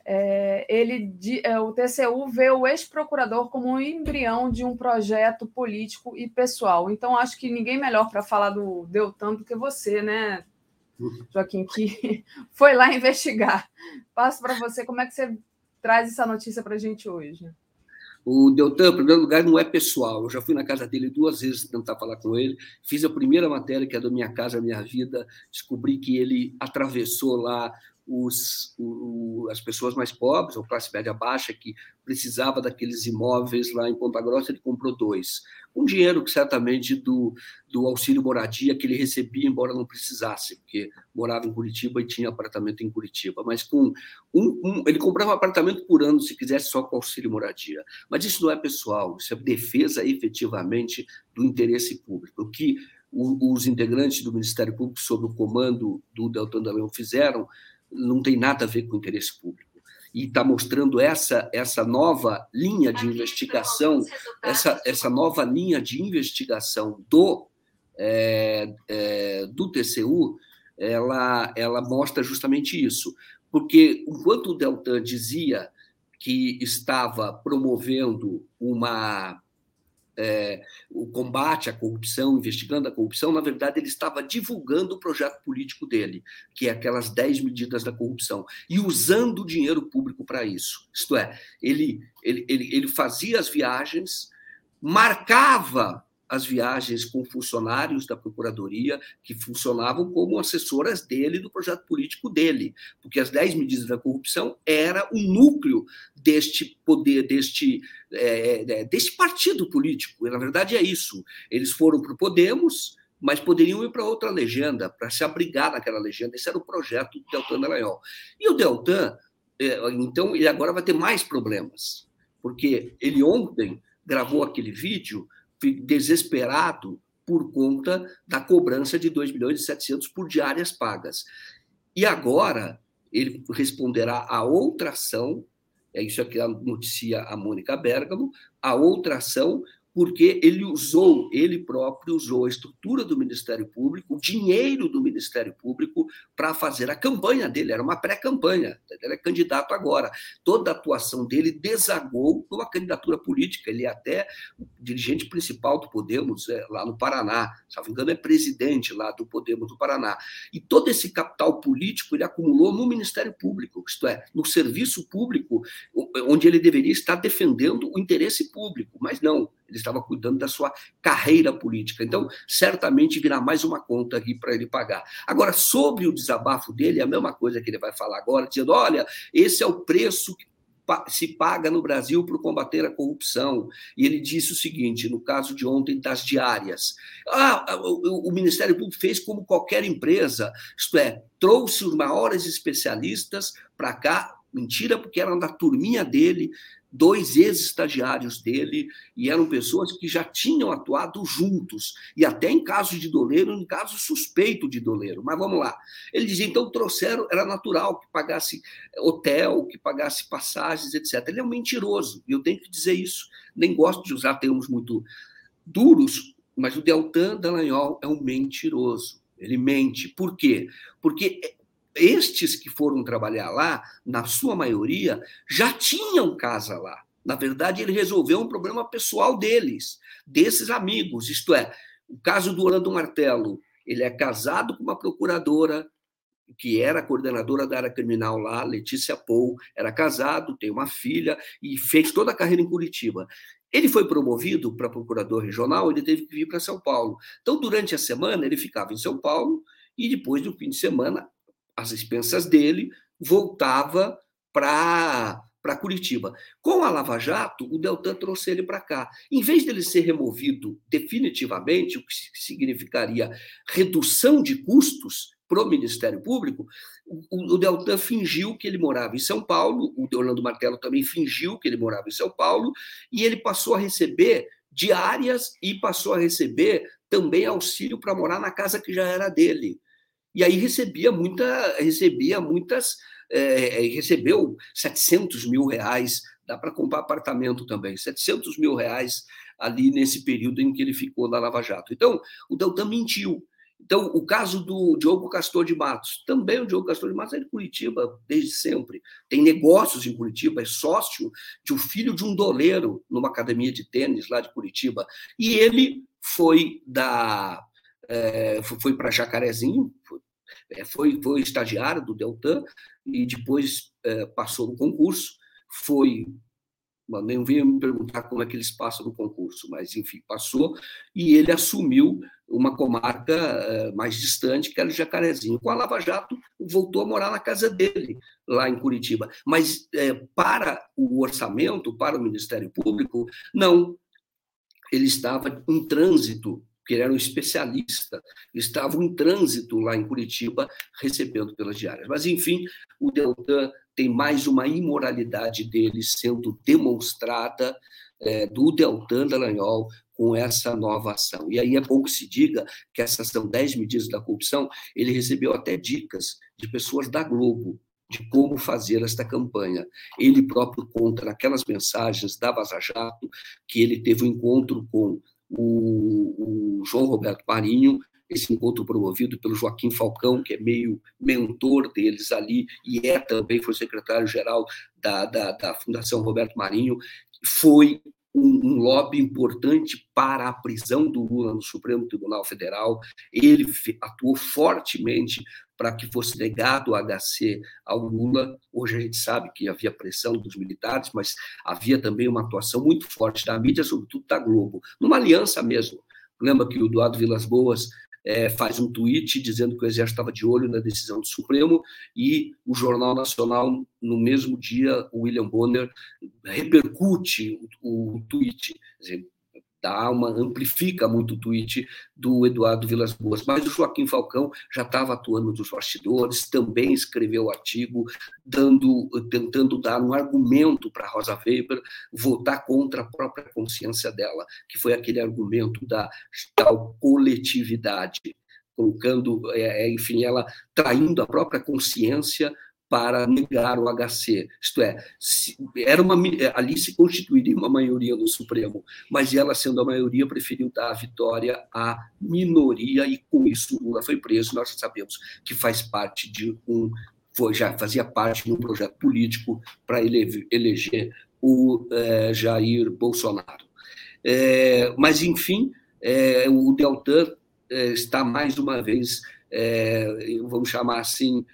É, ele, de, é, o TCU vê o ex-procurador como um embrião de um projeto político e pessoal. Então, acho que ninguém melhor para falar do Deltan do que você, né, Joaquim, que foi lá investigar. Passo para você, como é que você traz essa notícia para a gente hoje? O Deltan, em primeiro lugar, não é pessoal. Eu já fui na casa dele duas vezes tentar falar com ele. Fiz a primeira matéria, que é do Minha Casa Minha Vida. Descobri que ele atravessou lá os, o, as pessoas mais pobres, ou classe média baixa, que precisava daqueles imóveis lá em Ponta Grossa, ele comprou dois. Um dinheiro que certamente do, do auxílio moradia que ele recebia, embora não precisasse, porque morava em Curitiba e tinha apartamento em Curitiba. Mas com um, um, ele comprava um apartamento por ano, se quisesse, só com auxílio moradia. Mas isso não é pessoal, isso é defesa efetivamente do interesse público. O que os integrantes do Ministério Público, sob o comando do Deltan Dallagnol, fizeram não tem nada a ver com o interesse público. E está mostrando essa, essa nova linha de investigação, essa, essa nova linha de investigação do, é, é, do TCU, ela, ela mostra justamente isso. Porque enquanto o Deltan dizia que estava promovendo uma é, o combate à corrupção, investigando a corrupção, na verdade, ele estava divulgando o projeto político dele, que é aquelas 10 medidas da corrupção, e usando o dinheiro público para isso. Isto é, ele, ele, ele, ele fazia as viagens, marcava as viagens com funcionários da Procuradoria que funcionavam como assessoras dele do projeto político dele, porque as 10 medidas da corrupção era o núcleo deste poder, deste, é, é, deste partido político. E, na verdade, é isso. Eles foram para o Podemos, mas poderiam ir para outra legenda, para se abrigar naquela legenda. Esse era o projeto do Deltan Dallagnol. E o Deltan, é, então, ele agora vai ter mais problemas, porque ele ontem gravou aquele vídeo desesperado por conta da cobrança de 2 milhões e 700 por diárias pagas. E agora ele responderá a outra ação, é isso aqui noticia a Mônica Bergamo, a outra ação porque ele usou, ele próprio usou a estrutura do Ministério Público, o dinheiro do Ministério Público para fazer a campanha dele, era uma pré-campanha, ele é candidato agora. Toda a atuação dele desagou numa candidatura política, ele é até o dirigente principal do Podemos é, lá no Paraná, se não me engano é presidente lá do Podemos do Paraná. E todo esse capital político ele acumulou no Ministério Público, isto é, no serviço público, onde ele deveria estar defendendo o interesse público, mas não, ele estava cuidando da sua carreira política. Então, certamente virá mais uma conta aqui para ele pagar. Agora, sobre o desabafo dele, é a mesma coisa que ele vai falar agora, dizendo: olha, esse é o preço que se paga no Brasil para combater a corrupção. E ele disse o seguinte, no caso de ontem das diárias. Ah, o, o Ministério Público fez como qualquer empresa, isto é, trouxe os maiores especialistas para cá, mentira, porque eram da turminha dele, dois ex-estagiários dele, e eram pessoas que já tinham atuado juntos, e até em casos de doleiro, em caso suspeito de doleiro. Mas vamos lá. Ele dizia, então, trouxeram, era natural que pagasse hotel, que pagasse passagens, etc. Ele é um mentiroso, e eu tenho que dizer isso. Nem gosto de usar termos muito duros, mas o Deltan Dallagnol é um mentiroso. Ele mente. Por quê? Porque estes que foram trabalhar lá, na sua maioria, já tinham casa lá. Na verdade, ele resolveu um problema pessoal deles, desses amigos. Isto é, o caso do Orlando Martelo, ele é casado com uma procuradora que era coordenadora da área criminal lá, Letícia Pou, era casado, tem uma filha e fez toda a carreira em Curitiba. Ele foi promovido para procurador regional, ele teve que vir para São Paulo. Então, durante a semana, ele ficava em São Paulo e depois, no fim de semana, as expensas dele, voltava para Curitiba. Com a Lava Jato, o Deltan trouxe ele para cá. Em vez dele ser removido definitivamente, o que significaria redução de custos para o Ministério Público, o, o Deltan fingiu que ele morava em São Paulo, o Orlando Martelo também fingiu que ele morava em São Paulo, e ele passou a receber diárias e passou a receber também auxílio para morar na casa que já era dele. E aí recebia, muita, recebia muitas é, recebeu 700 mil reais, dá para comprar apartamento também, 700 mil reais ali nesse período em que ele ficou na Lava Jato. Então, o Deltan mentiu. Então, o caso do Diogo Castor de Matos, também o Diogo Castor de Matos é de Curitiba desde sempre. Tem negócios em Curitiba, é sócio de um filho de um doleiro numa academia de tênis lá de Curitiba. E ele foi da é, foi para Jacarezinho, foi, é, foi, foi estagiário do Deltan e depois é, passou no concurso, foi nem venha me perguntar como é que eles passam no concurso, mas enfim, passou e ele assumiu uma comarca é, mais distante, que era o Jacarezinho. Com a Lava Jato, voltou a morar na casa dele, lá em Curitiba. Mas é, para o orçamento, para o Ministério Público, não. Ele estava em trânsito que ele era um especialista, estavam em trânsito lá em Curitiba, recebendo pelas diárias. Mas, enfim, o Deltan tem mais uma imoralidade dele sendo demonstrada é, do Deltan Dallagnol com essa nova ação. E aí é bom que se diga que essa ação 10 medidas da corrupção, ele recebeu até dicas de pessoas da Globo, de como fazer esta campanha. Ele próprio conta naquelas mensagens da Vaza Jato que ele teve um encontro com o, o João Roberto Marinho, esse encontro promovido pelo Joaquim Falcão, que é meio mentor deles ali, e é também, foi secretário-geral da, da, da, Fundação Roberto Marinho, foi um, um, lobby importante para a prisão do Lula no Supremo Tribunal Federal. Ele atuou fortemente para que fosse negado o HC ao Lula. Hoje a gente sabe que havia pressão dos militares, mas havia também uma atuação muito forte da mídia, sobretudo da Globo, numa aliança mesmo. Lembra que o Eduardo Vilas Boas é, faz um tweet dizendo que o Exército estava de olho na decisão do Supremo e o Jornal Nacional, no mesmo dia, o William Bonner repercute o, o tweet. Quer dizer, dá uma amplifica muito o tweet do Eduardo Vilas Boas, mas o Joaquim Falcão já estava atuando nos bastidores, também escreveu artigo dando tentando dar um argumento para Rosa Weber votar contra a própria consciência dela, que foi aquele argumento da tal coletividade colocando, é, é enfim, ela traindo a própria consciência para negar o HC. Isto é, era uma, ali se constituiria uma maioria no Supremo, mas ela, sendo a maioria, preferiu dar a vitória à minoria e, com isso, Lula foi preso. Nós sabemos que faz parte de um. Foi, já fazia parte de um projeto político para ele, eleger o é, Jair Bolsonaro. É, mas, enfim, é, o Deltan está mais uma vez, vamos chamar assim,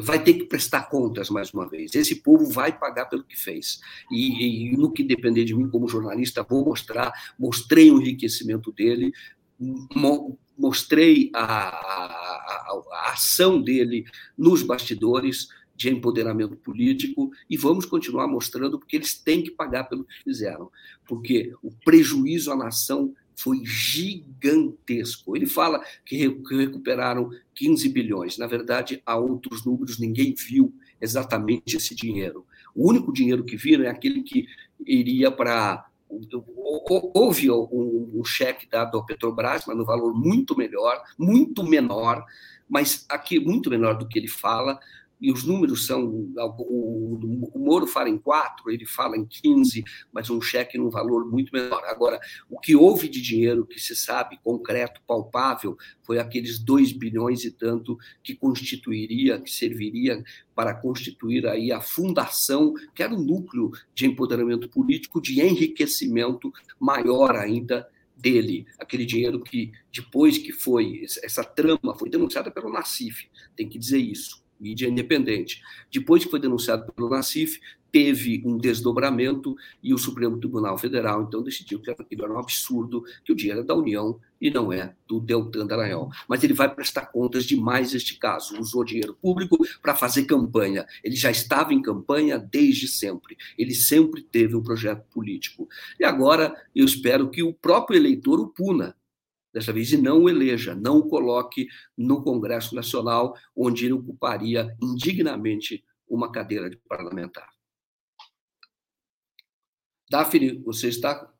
vai ter que prestar contas mais uma vez. Esse povo vai pagar pelo que fez. E, e, no que depender de mim como jornalista, vou mostrar, mostrei o enriquecimento dele, mo, mostrei a, a, a ação dele nos bastidores de empoderamento político e vamos continuar mostrando porque eles têm que pagar pelo que fizeram, porque o prejuízo à nação foi gigantesco. Ele fala que recuperaram 15 bilhões. Na verdade, há outros números, ninguém viu exatamente esse dinheiro. O único dinheiro que viram é aquele que iria para. Houve um, cheque dado ao Petrobras, mas no valor muito melhor, muito menor, mas aqui muito menor do que ele fala, e os números são. O, o, Moro fala em quatro, ele fala em 15, mas um cheque num valor muito menor. Agora, o que houve de dinheiro que se sabe, concreto, palpável, foi aqueles 2 bilhões e tanto que constituiria, que serviria para constituir aí a fundação, que era o núcleo de empoderamento político, de enriquecimento maior ainda dele, aquele dinheiro que depois que foi essa trama foi denunciada pelo Nassif, tem que dizer isso mídia independente. Depois que foi denunciado pelo Nacif, teve um desdobramento e o Supremo Tribunal Federal então decidiu que era um absurdo que o dinheiro é da União e não é do Deltan Dallagnol. Mas ele vai prestar contas de mais este caso. Usou dinheiro público para fazer campanha. Ele já estava em campanha desde sempre. Ele sempre teve um projeto político. E agora eu espero que o próprio eleitor o puna dessa vez, e não o eleja, não o coloque no Congresso Nacional, onde ele ocuparia indignamente uma cadeira de parlamentar. Daphne, você está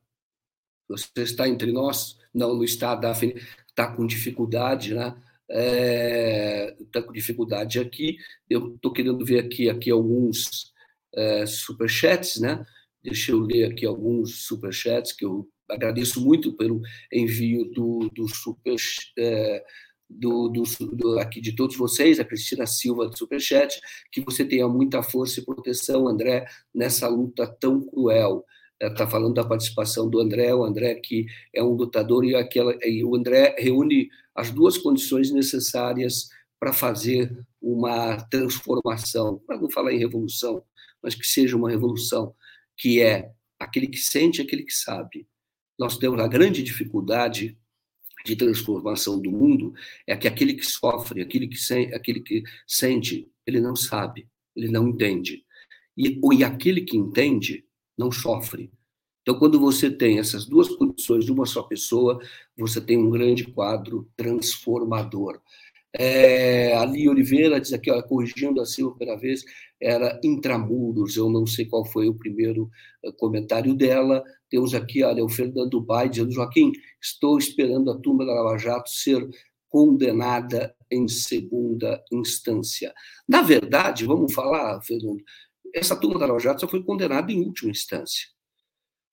você está entre nós? Não, não está, Daphne está com dificuldade, né? Está é, com dificuldade aqui. Eu estou querendo ver aqui, aqui alguns é, superchats, né? Deixa eu ler aqui alguns superchats que eu agradeço muito pelo envio do, do super é, do, do, do, aqui de todos vocês, a Cristina Silva do Superchat, que você tenha muita força e proteção, André, nessa luta tão cruel está falando da participação do André, o André que é um lutador e, aquela, e o André reúne as duas condições necessárias para fazer uma transformação, para não falar em revolução, mas que seja uma revolução, que é aquele que sente, aquele que sabe. Nós temos a grande dificuldade de transformação do mundo é que aquele que sofre, aquele que, sente, aquele que sente, ele não sabe, ele não entende. E, e aquele que entende, não sofre. Então, quando você tem essas duas condições de uma só pessoa, você tem um grande quadro transformador. É, Ali Oliveira diz aqui, corrigindo assim a primeira vez, era intramuros, eu não sei qual foi o primeiro eh, comentário dela. Temos aqui, olha, o Fernando Bai dizendo, Joaquim, estou esperando a turma da Lava Jato ser condenada em segunda instância. Na verdade, vamos falar, Fernando, essa turma da Lava Jato só foi condenada em última instância.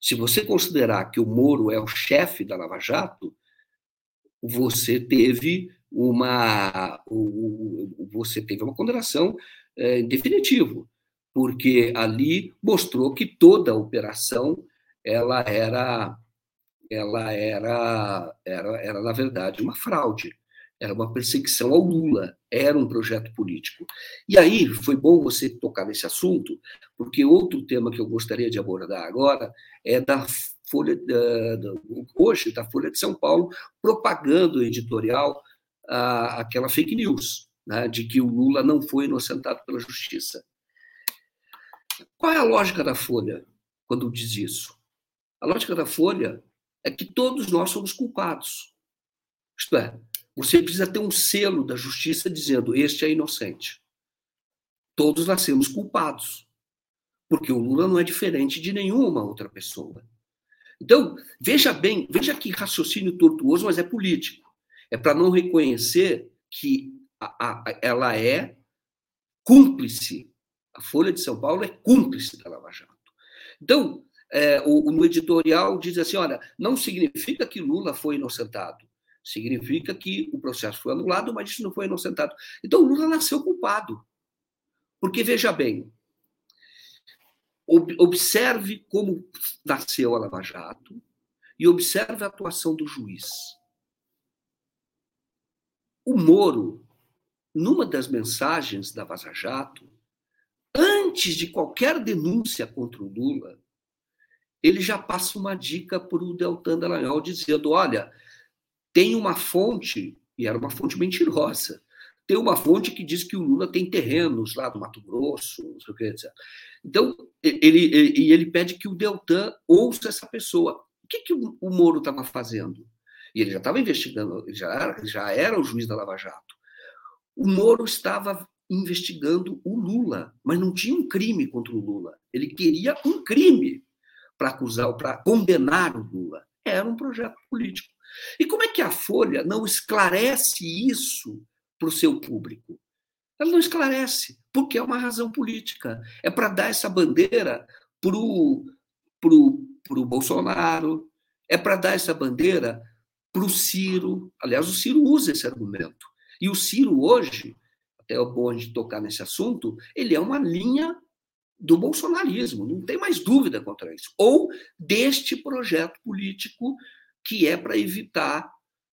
Se você considerar que o Moro é o chefe da Lava Jato, você teve uma você teve uma condenação é, definitiva, porque ali mostrou que toda a operação ela era ela era era, era na verdade uma fraude era uma perseguição ao Lula, era um projeto político. E aí foi bom você tocar nesse assunto, porque outro tema que eu gostaria de abordar agora é da Folha, da, hoje, da Folha de São Paulo, propagando editorial a, aquela fake news, né, de que o Lula não foi inocentado pela justiça. Qual é a lógica da Folha quando diz isso? A lógica da Folha é que todos nós somos culpados. Isto é, você precisa ter um selo da justiça dizendo: este é inocente. Todos nascemos culpados, porque o Lula não é diferente de nenhuma outra pessoa. Então, veja bem, veja que raciocínio tortuoso, mas é político. É para não reconhecer que a, a, ela é cúmplice. A Folha de São Paulo é cúmplice da Lava Jato. Então, é, o, no editorial diz assim: olha, não significa que Lula foi inocentado. Significa que o processo foi anulado, mas isso não foi inocentado. Então, Lula nasceu culpado. Porque, veja bem, observe como nasceu a Lava Jato e observe a atuação do juiz. O Moro, numa das mensagens da Vaza Jato, antes de qualquer denúncia contra o Lula, ele já passa uma dica para o Deltan Dallagnol, dizendo: olha, tem uma fonte, e era uma fonte mentirosa, tem uma fonte que diz que o Lula tem terrenos lá do Mato Grosso, não sei o que, etc. Então, ele, ele, ele pede que o Deltan ouça essa pessoa. O que, que o, o Moro estava fazendo? E ele já estava investigando, ele já era, já era o juiz da Lava Jato. O Moro estava investigando o Lula, mas não tinha um crime contra o Lula. Ele queria um crime para acusar, para condenar o Lula. Era um projeto político. E como é que a Folha não esclarece isso para o seu público? Ela não esclarece, porque é uma razão política. É para dar essa bandeira para o pro, pro Bolsonaro, é para dar essa bandeira para o Ciro. Aliás, o Ciro usa esse argumento. E o Ciro hoje, até é bom gente tocar nesse assunto, ele é uma linha do bolsonarismo, não tem mais dúvida contra isso. Ou deste projeto político que é para evitar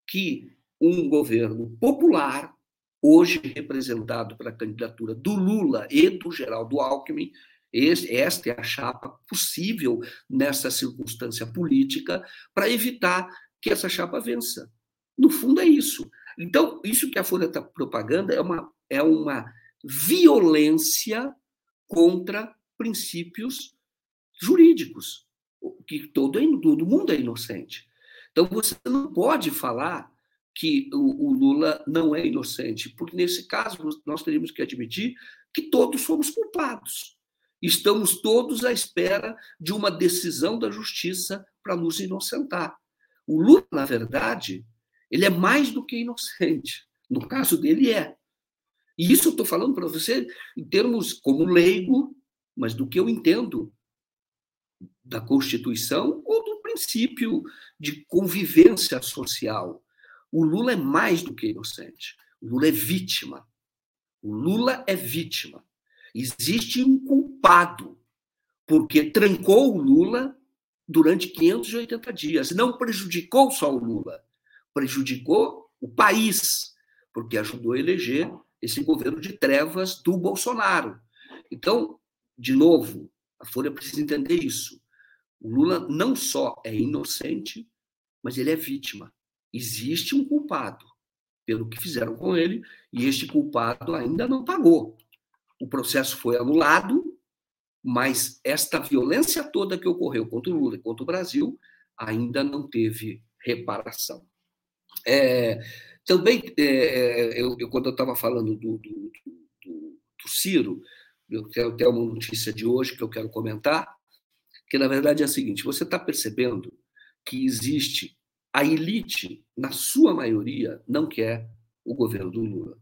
que um governo popular hoje representado pela candidatura do Lula e do Geraldo Alckmin. Esta é a chapa possível nessa circunstância política para evitar que essa chapa vença. No fundo, é isso. Então, isso que a Folha está propagando é uma, é uma violência contra princípios jurídicos, que todo, todo mundo é inocente. Então, você não pode falar que o, o, Lula não é inocente, porque nesse caso nós teríamos que admitir que todos somos culpados. Estamos todos à espera de uma decisão da justiça para nos inocentar. O Lula, na verdade, ele é mais do que inocente. No caso dele, é. E isso eu estou falando para você em termos como leigo, mas do que eu entendo da Constituição ou do princípio de convivência social. O Lula é mais do que inocente. O Lula é vítima. O Lula é vítima. Existe um culpado, porque trancou o Lula durante 580 dias. Não prejudicou só o Lula, prejudicou o país, porque ajudou a eleger esse governo de trevas do Bolsonaro. Então, de novo, a Folha precisa entender isso. O Lula não só é inocente, mas ele é vítima. Existe um culpado pelo que fizeram com ele e este culpado ainda não pagou. O processo foi anulado, mas esta violência toda que ocorreu contra o Lula e contra o Brasil ainda não teve reparação. É, também, é, eu, eu, quando eu estava falando do, do, do, do Ciro, eu tenho até uma notícia de hoje que eu quero comentar, que na verdade é a seguinte: você está percebendo que existe a elite, na sua maioria, não quer o governo do Lula.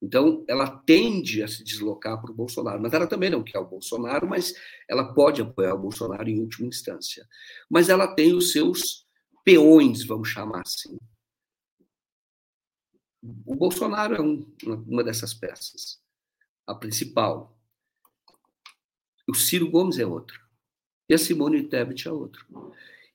Então, ela tende a se deslocar para o Bolsonaro, mas ela também não quer o Bolsonaro, mas ela pode apoiar o Bolsonaro em última instância. Mas ela tem os seus peões, vamos chamar assim. O Bolsonaro é um, uma dessas peças. A principal. O Ciro Gomes é outra. E a Simone Tebet é outra.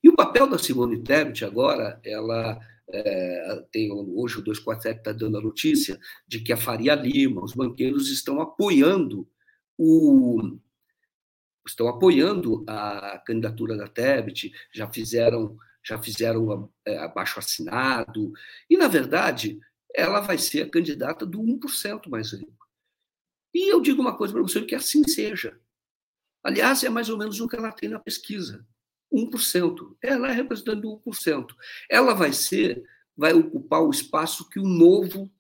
E o papel da Simone Tebet agora, ela é, tem hoje o 247 está dando a notícia de que a Faria Lima, os banqueiros estão apoiando o estão apoiando a candidatura da Tebet, já fizeram já fizeram é, abaixo assinado e na verdade ela vai ser a candidata do 1% mais rico. E eu digo uma coisa para você que assim seja. Aliás, é mais ou menos o que ela tem na pesquisa. 1%. Ela é representante do 1%. Ela vai ser, vai ocupar o espaço que o novo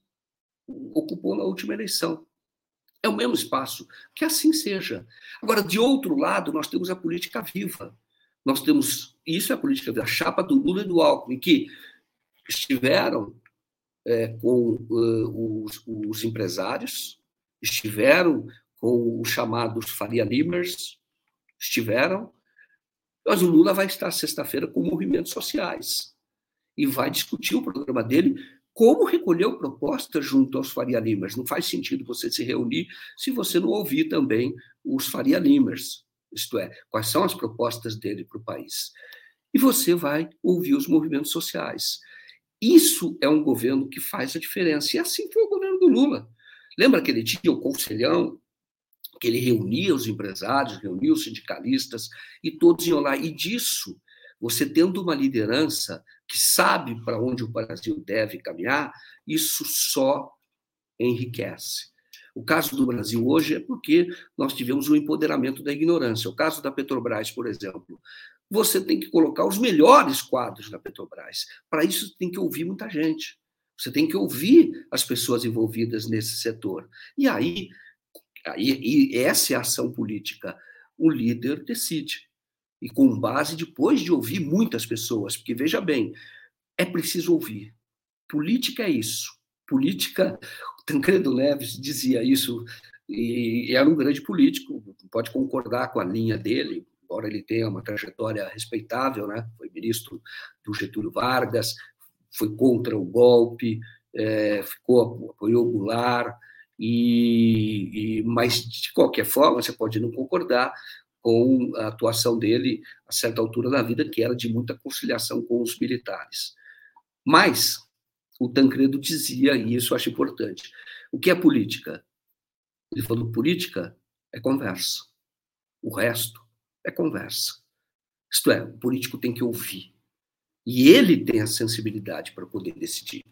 ocupou na última eleição. É o mesmo espaço. Que assim seja. Agora, de outro lado, nós temos a política viva. Nós temos, isso é a política viva, a chapa do Lula e do Alckmin, que estiveram é, com uh, os, os empresários, estiveram com os chamados Faria Limers, estiveram, mas o Lula vai estar sexta-feira com movimentos sociais e vai discutir o programa dele como recolheu propostas junto aos Faria Limers. Não faz sentido você se reunir se você não ouvir também os Faria Limers, isto é, quais são as propostas dele para o país. E você vai ouvir os movimentos sociais. Isso é um governo que faz a diferença. E assim foi o governo do Lula. Lembra que ele tinha o conselhão que ele reunia os empresários, reunia os sindicalistas, e todos iam lá. E disso, você tendo uma liderança que sabe para onde o Brasil deve caminhar, isso só enriquece. O caso do Brasil hoje é porque nós tivemos o um empoderamento da ignorância. O caso da Petrobras, por exemplo. Você tem que colocar os melhores quadros da Petrobras. Para isso, tem que ouvir muita gente. Você tem que ouvir as pessoas envolvidas nesse setor. E aí e, e essa é a ação política. O líder decide. E com base depois de ouvir muitas pessoas, porque veja bem, é preciso ouvir. Política é isso. Política, Tancredo Neves dizia isso, e era um grande político, pode concordar com a linha dele, embora ele tenha uma trajetória respeitável, né? foi ministro do Getúlio Vargas, foi contra o golpe, é, ficou, apoiou Goulart, e, e, mas, de qualquer forma, você pode não concordar com a atuação dele a certa altura da vida, que era de muita conciliação com os militares. Mas o Tancredo dizia, e isso acho importante. O que é política? Ele falou: política é conversa. O resto é conversa. Isto é, o político tem que ouvir. E ele tem a sensibilidade para poder decidir.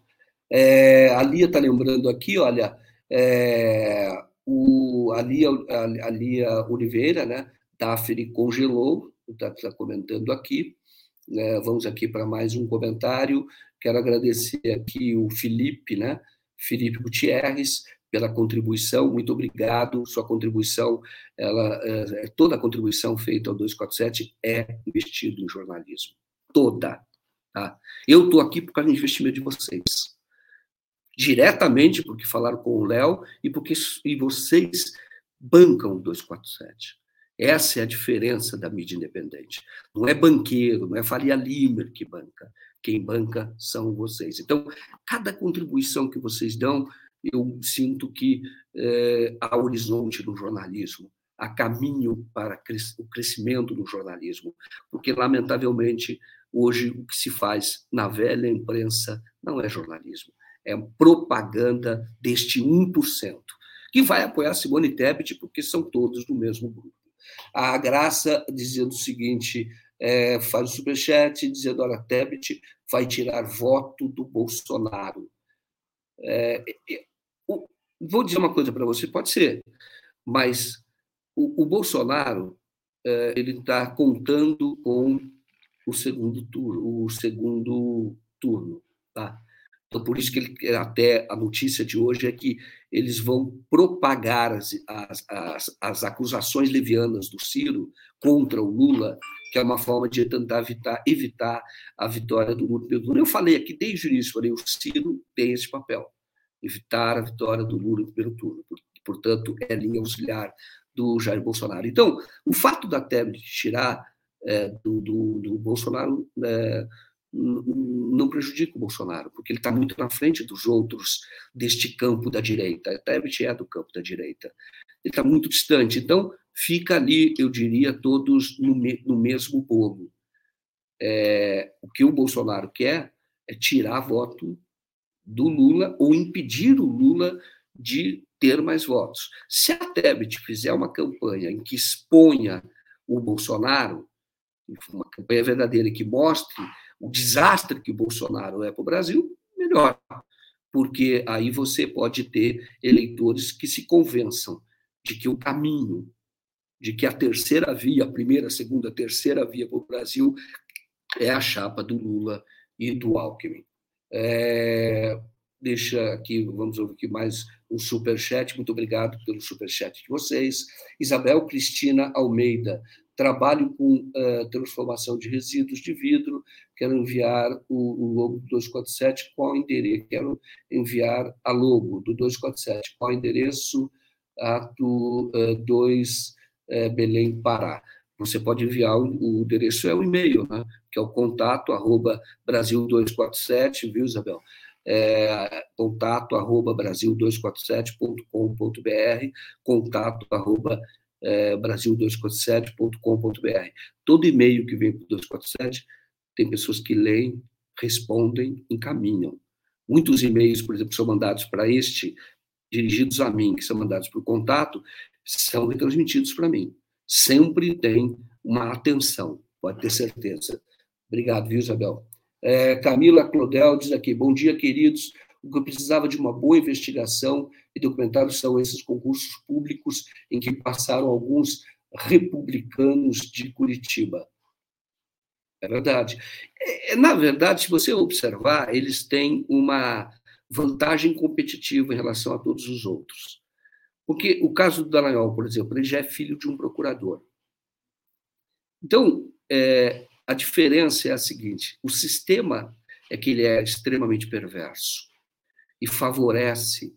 É, a Lia está lembrando aqui, olha, é, o, a, Lia, a, Lia Oliveira, né, Daphne congelou, está tá comentando aqui. É, vamos aqui para mais um comentário. Quero agradecer aqui o Felipe, né? Felipe Gutierrez, pela contribuição. Muito obrigado. Sua contribuição, ela, é, toda a contribuição feita ao 247 é investido em jornalismo. Toda. Tá? Eu estou aqui por causa do investimento de vocês. Diretamente porque falaram com o Léo e porque e vocês bancam o 247. Essa é a diferença da mídia independente. Não é banqueiro, não é Faria Limer que banca. Quem banca são vocês. Então, cada contribuição que vocês dão, eu sinto que é, há horizonte no jornalismo, há caminho para o crescimento do jornalismo, porque, lamentavelmente, hoje o que se faz na velha imprensa não é jornalismo, é propaganda deste 1%, que vai apoiar Simone Tebet, porque são todos do mesmo grupo. A Graça dizendo o seguinte: é, faz o superchat dizendo: olha, Tebet vai tirar voto do Bolsonaro. É, vou dizer uma coisa para você: pode ser, mas o, o Bolsonaro é, ele está contando com o segundo turno, o segundo turno, tá? Então, por isso que ele, até a notícia de hoje é que eles vão propagar as, as, as, as acusações levianas do Ciro contra o Lula, que é uma forma de tentar evitar, evitar a vitória do Lula. Eu falei aqui desde o início, falei, o Ciro tem esse papel, evitar a vitória do Lula primeiro turno. Portanto, é linha auxiliar do Jair Bolsonaro. Então, o fato da Tebet tirar é, do, do, do, Bolsonaro é, não prejudica o Bolsonaro, porque ele está muito na frente dos outros deste campo da direita. A Tebet é do campo da direita. Ele está muito distante. Então, fica ali, eu diria, todos no, me, no mesmo bolo. É, o que o Bolsonaro quer é tirar voto do Lula ou impedir o Lula de ter mais votos. Se a Tebet fizer uma campanha em que exponha o Bolsonaro, uma campanha verdadeira que mostre o desastre que o Bolsonaro é para o Brasil, melhor. Porque aí você pode ter eleitores que se convençam de que o caminho, de que a terceira via, a primeira, a segunda, a terceira via para o Brasil é a chapa do Lula e do Alckmin. É, deixa aqui, vamos ouvir aqui mais um superchat. Muito obrigado pelo superchat de vocês. Isabel Cristina Almeida trabalho com uh, transformação de resíduos de vidro, quero enviar o, o logo do 247, qual endereço? Quero enviar a logo do 247, qual endereço? Ato uh, 2, uh, Belém, Pará. Você pode enviar, o, endereço é o e-mail, né? que é o contato arroba Brasil247, viu, Isabel? É, contato arroba brasil247.com.br, contato arroba é, brasil247.com.br. Todo e-mail que vem para o 247 tem pessoas que leem, respondem, encaminham. Muitos e-mails, por exemplo, são mandados para este, dirigidos a mim, que são mandados para o contato, são retransmitidos para mim. Sempre tem uma atenção, pode ter certeza. Obrigado, viu, Isabel? É, Camila Clodel diz aqui: bom dia, queridos. O que eu precisava de uma boa investigação e documentário são esses concursos públicos em que passaram alguns republicanos de Curitiba. É verdade. É, é, na verdade, se você observar, eles têm uma vantagem competitiva em relação a todos os outros. Porque o caso do Dallagnol, por exemplo, ele já é filho de um procurador. Então, é, a diferença é a seguinte: o sistema é que ele é extremamente perverso e favorece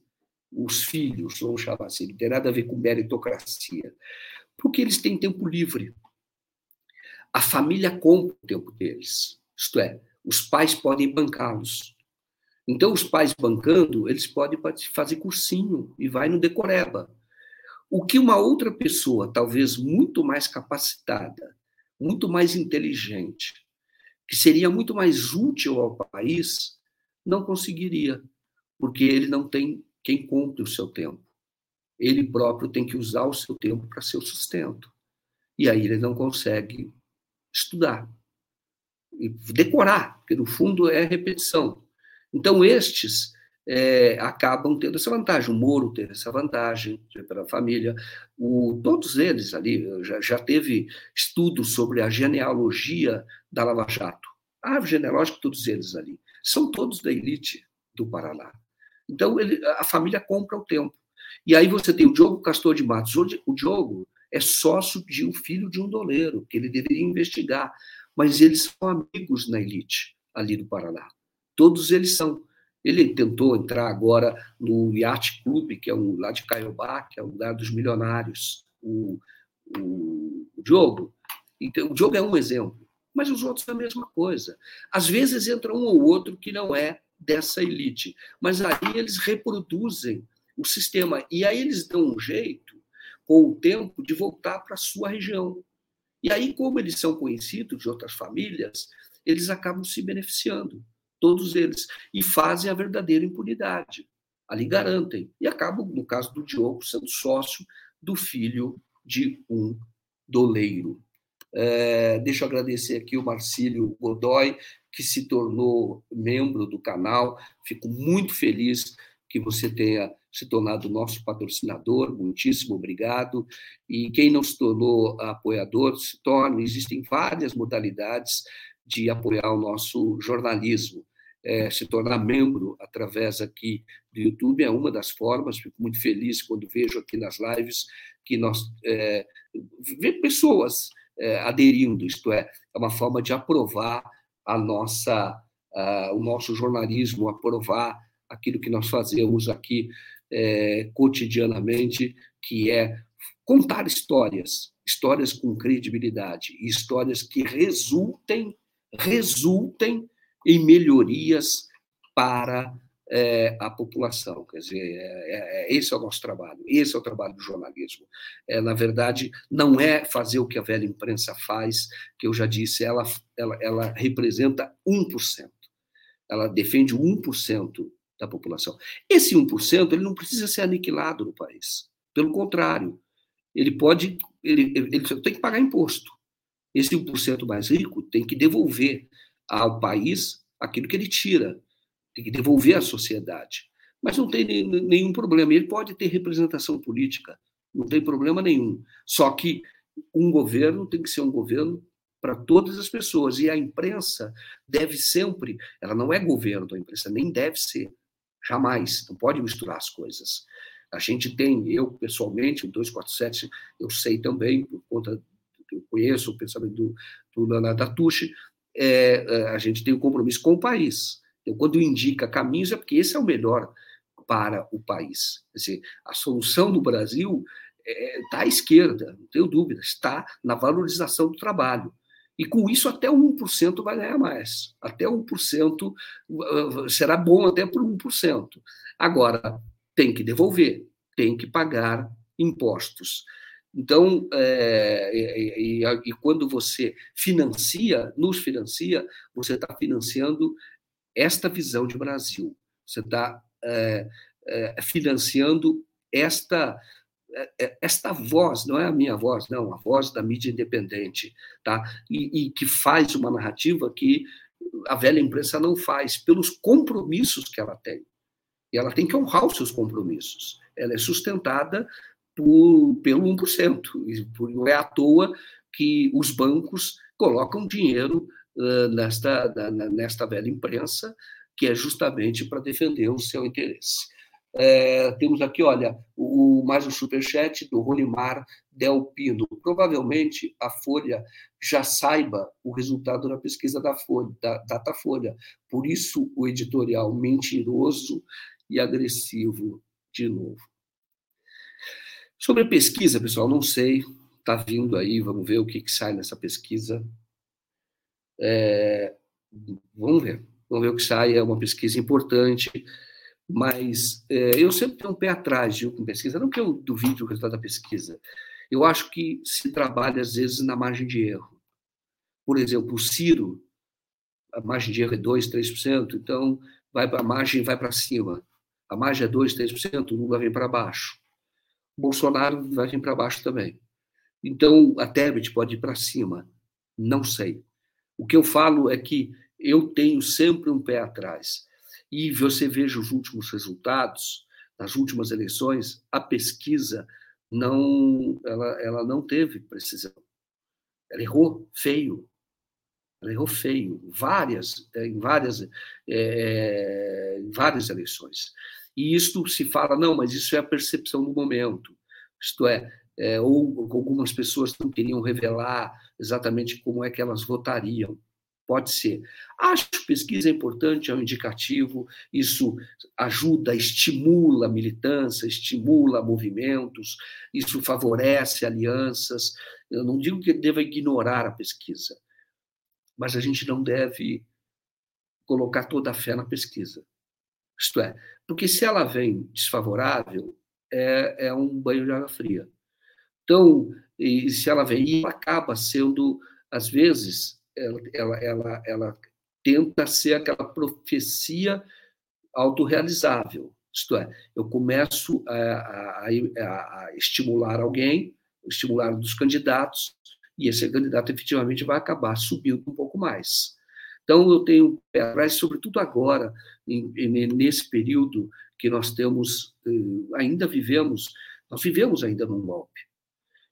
os filhos, vamos chamar assim, não tem nada a ver com meritocracia, porque eles têm tempo livre. A família compra o tempo deles, isto é, os pais podem bancá-los. Então, os pais bancando, eles podem fazer cursinho e vai no decoreba. O que uma outra pessoa, talvez muito mais capacitada, muito mais inteligente, que seria muito mais útil ao país, não conseguiria, porque ele não tem quem compre o seu tempo. Ele próprio tem que usar o seu tempo para seu sustento. E aí ele não consegue estudar e decorar, porque no fundo é repetição. Então, estes é, acabam tendo essa vantagem. O Moro teve essa vantagem para a família. O, todos eles ali, já, já teve estudos sobre a genealogia da Lava Jato. A árvore genealógica, todos eles ali. São todos da elite do Paraná. Então, ele, a família compra o tempo. E aí você tem o Diogo Castor de Matos. O Diogo é sócio de um filho de um doleiro, que ele deveria investigar. Mas eles são amigos na elite ali do Paraná. Todos eles são. Ele tentou entrar agora no Yacht Club, que é um lá de Caiobá, que é o lugar dos milionários. O, o, o Diogo. Então, o Diogo é um exemplo, mas os outros é a mesma coisa. Às vezes entra um ou outro que não é dessa elite, mas aí eles reproduzem o sistema e aí eles dão um jeito, com o tempo, de voltar para a sua região. E aí, como eles são conhecidos de outras famílias, eles acabam se beneficiando todos eles, e fazem a verdadeira impunidade. Ali garantem. E acabam, no caso do Diogo, sendo sócio do filho de um doleiro. É, deixa eu agradecer aqui o Marcílio Godoy, que se tornou membro do canal. Fico muito feliz que você tenha se tornado nosso patrocinador. Muitíssimo obrigado. E quem não se tornou apoiador, se torne. Existem várias modalidades de apoiar o nosso jornalismo é, se tornar membro através aqui do YouTube é uma das formas. Fico muito feliz quando vejo aqui nas lives que nós é, pessoas é, aderindo. Isto é, é uma forma de aprovar a nossa, a, o nosso jornalismo, aprovar aquilo que nós fazemos aqui é, cotidianamente, que é contar histórias, histórias com credibilidade, histórias que resultem resultem em melhorias para é, a população. Quer dizer, é, é, esse é o nosso trabalho, esse é o trabalho do jornalismo. É, na verdade, não é fazer o que a velha imprensa faz, que eu já disse, ela, ela, ela representa 1%. Ela defende 1% da população. Esse 1% ele não precisa ser aniquilado no país. Pelo contrário, ele pode, ele, ele tem que pagar imposto. Esse 1% mais rico tem que devolver ao país aquilo que ele tira, tem que devolver à sociedade. Mas não tem nenhum problema. Ele pode ter representação política, não tem problema nenhum. Só que um governo tem que ser um governo para todas as pessoas. E a imprensa deve sempre, ela não é governo, a imprensa nem deve ser, jamais, não pode misturar as coisas. A gente tem, eu pessoalmente, o 247, eu sei também, por conta eu conheço o pensamento do, do Leonardo é, é, a gente tem um compromisso com o país. Então, quando indica caminhos, é porque esse é o melhor para o país. Quer dizer, a solução do Brasil está é, à esquerda, não tenho dúvida, está na valorização do trabalho. E com isso, até 1% vai ganhar mais. Até 1% uh, será bom até por 1%. Agora, tem que devolver, tem que pagar impostos. Então, é, e, e, e, quando você financia, nos financia, você está financiando esta visão de Brasil. Você está é, é, financiando esta é, é, esta voz, não é a minha voz, não, a voz da mídia independente, tá? E, e que faz uma narrativa que a velha imprensa não faz, pelos compromissos que ela tem. E ela tem que honrar os seus compromissos. Ela é sustentada por, pelo 1%. E não é à toa que os bancos colocam dinheiro uh, nesta, na, nesta velha imprensa, que é justamente para defender o seu interesse. É, temos aqui, olha, o, mais um superchat do Ronimar Del Pino. Provavelmente a Folha já saiba o resultado da pesquisa da Folha, da Datafolha. Por isso o editorial mentiroso e agressivo de novo. Sobre pesquisa, pessoal, não sei, está vindo aí, vamos ver o que, que sai nessa pesquisa. É, vamos ver, vamos ver o que sai, é uma pesquisa importante, mas é, eu sempre tenho um pé atrás de com pesquisa, não que eu duvide o resultado da pesquisa, eu acho que se trabalha, às vezes, na margem de erro. Por exemplo, o Ciro, a margem de erro é 2%, 3%, então vai a margem vai para cima. A margem é 2, 3%, o Lula vem para baixo. Bolsonaro vai vir para baixo também. Então, a Tebet pode ir para cima. Não sei. O que eu falo é que eu tenho sempre um pé atrás. E você veja os últimos resultados, nas últimas eleições, a pesquisa não, ela, ela não teve precisão. Ela errou feio. Ela errou feio, várias, em várias, é, várias eleições. E isto se fala, não, mas isso é a percepção do momento. Isto é, é, ou algumas pessoas não queriam revelar exatamente como é que elas votariam. Pode ser. Acho que pesquisa é importante, é um indicativo, isso ajuda, estimula militância, estimula movimentos, isso favorece alianças. Eu não digo que deva ignorar a pesquisa, mas a gente não deve colocar toda a fé na pesquisa. Isto é, porque se ela vem desfavorável, é, é um banho de água fria. Então, e se ela vem, ela acaba sendo, às vezes, ela, ela, ela, ela tenta ser aquela profecia autorrealizável. Isto é, eu começo a, a, a, a estimular alguém, estimular um dos candidatos, e esse candidato efetivamente vai acabar subindo um pouco mais. Então, eu tenho pé atrás, sobretudo agora, em, em, nesse período que nós temos, eh, ainda vivemos, nós vivemos ainda num golpe.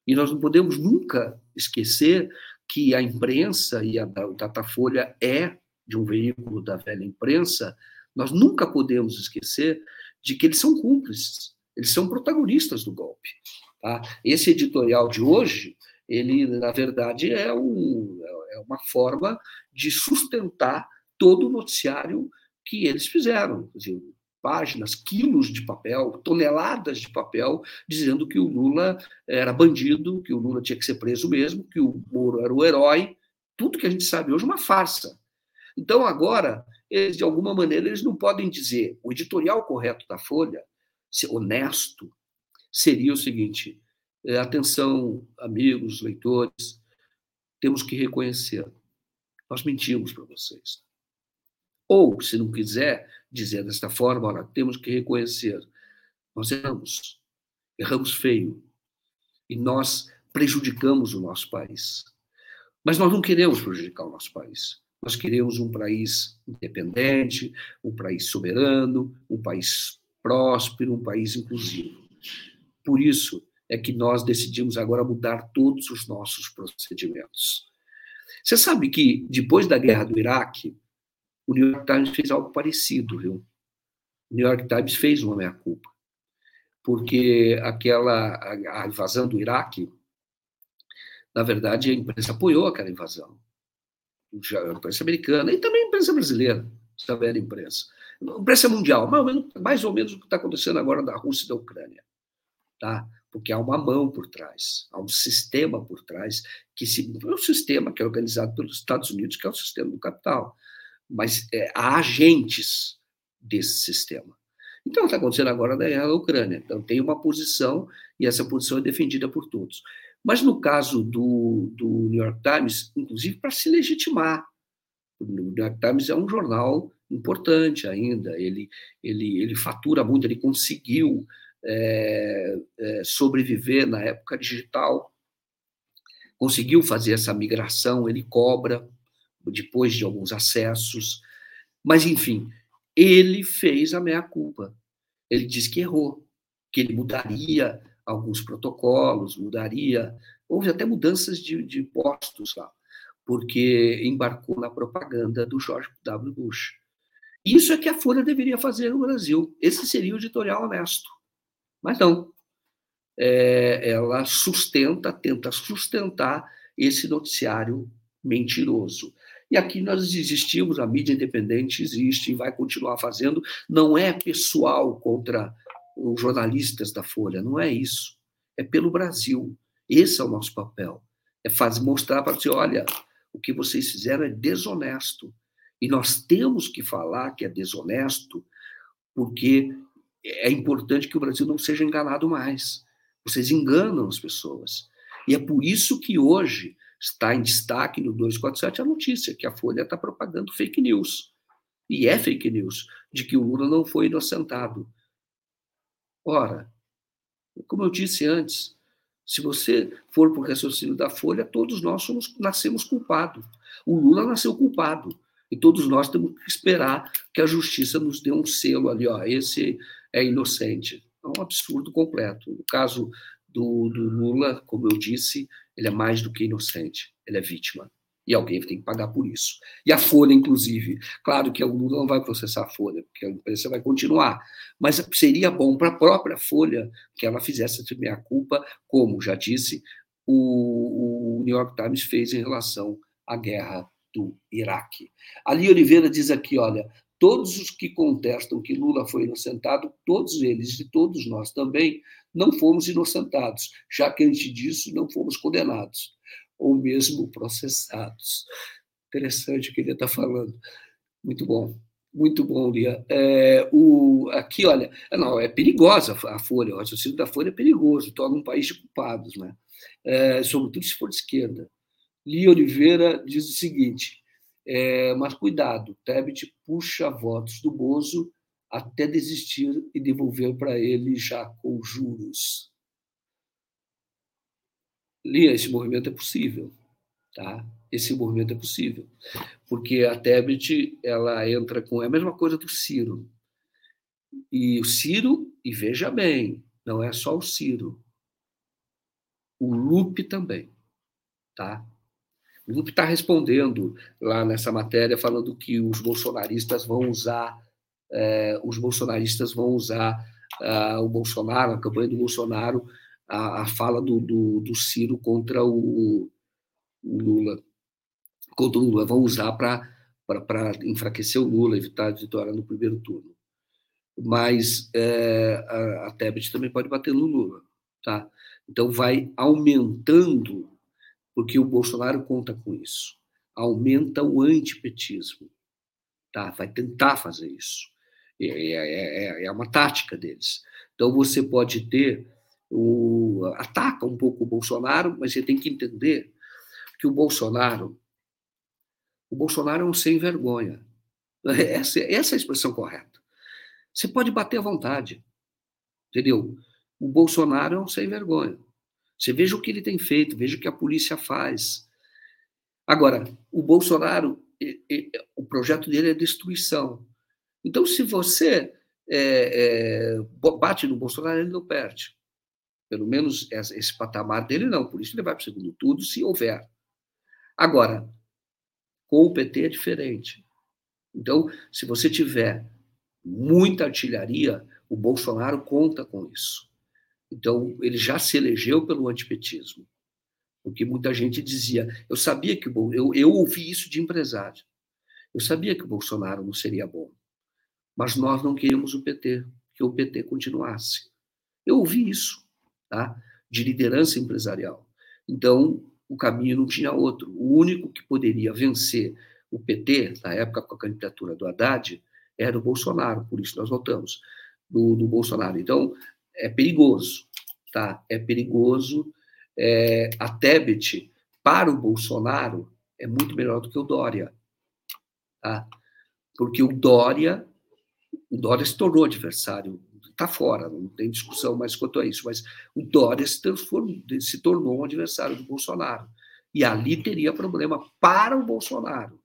E nós não podemos nunca esquecer que a imprensa e a Datafolha é de um veículo da velha imprensa, nós nunca podemos esquecer de que eles são cúmplices, eles são protagonistas do golpe. Tá? Esse editorial de hoje, ele, na verdade, é, um, é uma forma de sustentar todo o noticiário que eles fizeram. Dizer, páginas, quilos de papel, toneladas de papel, dizendo que o Lula era bandido, que o Lula tinha que ser preso mesmo, que o Moro era o herói. Tudo que a gente sabe hoje é uma farsa. Então, agora, eles, de alguma maneira, eles não podem dizer. O editorial correto da Folha, honesto, seria o seguinte: é, atenção, amigos, leitores, temos que reconhecer. Nós mentimos para vocês. Ou, se não quiser dizer desta forma, temos que reconhecer, nós erramos, erramos feio, e nós prejudicamos o nosso país. Mas nós não queremos prejudicar o nosso país. Nós queremos um país independente, um país soberano, um país próspero, um país inclusivo. Por isso é que nós decidimos agora mudar todos os nossos procedimentos. Você sabe que depois da guerra do Iraque, o New York Times fez algo parecido, viu? O New York Times fez uma meia-culpa, porque aquela a, a invasão do Iraque, na verdade, a imprensa apoiou aquela invasão. A imprensa americana e também a imprensa brasileira, essa velha imprensa. A imprensa mundial, mais ou menos, mais ou menos o que está acontecendo agora da Rússia e da Ucrânia. Tá? Porque há uma mão por trás, há um sistema por trás, que se, é um sistema que é organizado pelos Estados Unidos, que é o sistema do capital mas é, há agentes desse sistema. Então, está acontecendo agora na guerra da Ucrânia. Então, tem uma posição e essa posição é defendida por todos. Mas no caso do, do New York Times, inclusive para se legitimar, o New York Times é um jornal importante ainda, ele, ele, ele fatura muito, ele conseguiu é, é, sobreviver na época digital, conseguiu fazer essa migração, ele cobra depois de alguns acessos. Mas, enfim, ele fez a meia-culpa. Ele disse que errou, que ele mudaria alguns protocolos, mudaria. Houve até mudanças de, de postos lá, porque embarcou na propaganda do George W. Bush. Isso é que a Folha deveria fazer no Brasil. Esse seria o editorial honesto. Mas não. É, ela sustenta, tenta sustentar esse noticiário mentiroso. E aqui nós existimos, a mídia independente existe e vai continuar fazendo. Não é pessoal contra os jornalistas da Folha, não é isso. É pelo Brasil. Esse é o nosso papel. É fazer, mostrar para você, olha, o que vocês fizeram é desonesto. E nós temos que falar que é desonesto, porque é importante que o Brasil não seja enganado mais. Vocês enganam as pessoas. E é por isso que hoje está em destaque no 247 a notícia que a Folha está propagando fake news. E é fake news. de que o Lula não foi inocentado. Ora, como eu disse antes, se você for por raciocínio da Folha, todos nós somos, nascemos culpados. O Lula nasceu culpado. E todos nós temos que esperar que a justiça nos dê um selo ali, ó, esse é inocente. É um absurdo completo. No caso do, do Lula, como eu disse, ele é mais do que inocente, ele é vítima. E alguém tem que pagar por isso. E a Folha, inclusive. Claro que o Lula não vai processar a Folha, porque a imprensa vai continuar. Mas seria bom para a própria Folha que ela fizesse essa meia-culpa, como já disse, o, o New York Times fez em relação à guerra do Iraque. Ali Oliveira diz aqui, olha, todos os que contestam que Lula foi inocentado, todos eles e todos nós também, não fomos inocentados, já que antes disso não fomos condenados ou mesmo processados. Interessante o que ele está falando. Muito bom. Muito bom, Lia. É, o, aqui, olha, não, é perigosa a Folha, o raciocínio da Folha é perigoso, torna um país de culpados, né? É, sobretudo se for de esquerda. Lia Oliveira diz o seguinte: é, mas cuidado, Tebet puxa votos do Bozo até desistir e devolver para ele já com juros. Lia, esse movimento é possível, tá? Esse movimento é possível, porque a Tebet ela entra com é a mesma coisa do Ciro. E o Ciro, e veja bem, não é só o Ciro. O Lupe também, tá? O Lupe está respondendo lá nessa matéria, falando que os bolsonaristas vão usar, é, os bolsonaristas vão usar uh, o Bolsonaro, a campanha do Bolsonaro, a, a fala do, do, do, Ciro contra o, o, Lula, contra o Lula, vão usar para enfraquecer o Lula, evitar a vitória no primeiro turno. Mas é, a, a Tebet também pode bater no Lula, tá? Então vai aumentando porque o Bolsonaro conta com isso. Aumenta o antipetismo. Tá? Vai tentar fazer isso. É, é, é, é uma tática deles. Então você pode ter o ataca um pouco o Bolsonaro, mas você tem que entender que o Bolsonaro o Bolsonaro é um sem vergonha. Essa, essa é a expressão correta. Você pode bater à vontade, entendeu? O Bolsonaro é um sem vergonha. Você veja o que ele tem feito, veja o que a polícia faz. Agora, o Bolsonaro, o projeto dele é destruição. Então, se você é, é, bate no Bolsonaro, ele não perde. Pelo menos esse patamar dele não, por isso ele vai para o segundo turno, se houver. Agora, com o PT é diferente. Então, se você tiver muita artilharia, o Bolsonaro conta com isso. Então, ele já se elegeu pelo antipetismo. Porque muita gente dizia, eu sabia que o eu, eu ouvi isso de empresário. Eu sabia que o Bolsonaro não seria bom. Mas nós não queríamos o PT, que o PT continuasse. Eu ouvi isso, tá? De liderança empresarial. Então, o caminho não tinha outro. O único que poderia vencer o PT, na época com a candidatura do Haddad, era o Bolsonaro, por isso nós votamos do, do Bolsonaro. Então, é perigoso, tá? É perigoso. É, a Tebet, para o Bolsonaro, é muito melhor do que o Dória, tá? Porque o Dória, o Dória se tornou adversário, está fora, não tem discussão mais quanto a isso, mas o Dória se, se tornou um adversário do Bolsonaro. E ali teria problema para o Bolsonaro.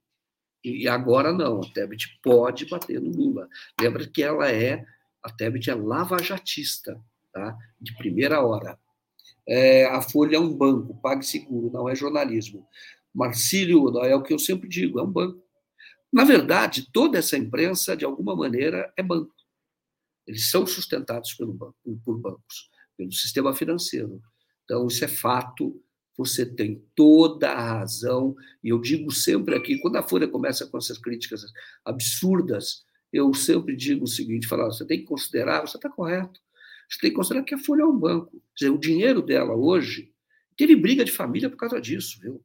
E agora não, a Tebet pode bater no Lula. Lembra que ela é a Tebet é lavajatista, tá? de primeira hora. É, a Folha é um banco, pague seguro, não é jornalismo. Marcílio, é o que eu sempre digo, é um banco. Na verdade, toda essa imprensa, de alguma maneira, é banco. Eles são sustentados pelo banco, por bancos, pelo sistema financeiro. Então, isso é fato, você tem toda a razão. E eu digo sempre aqui, quando a Folha começa com essas críticas absurdas, eu sempre digo o seguinte: falar, você tem que considerar, você está correto, você tem que considerar que a Folha é um banco. Dizer, o dinheiro dela hoje teve briga de família por causa disso, viu?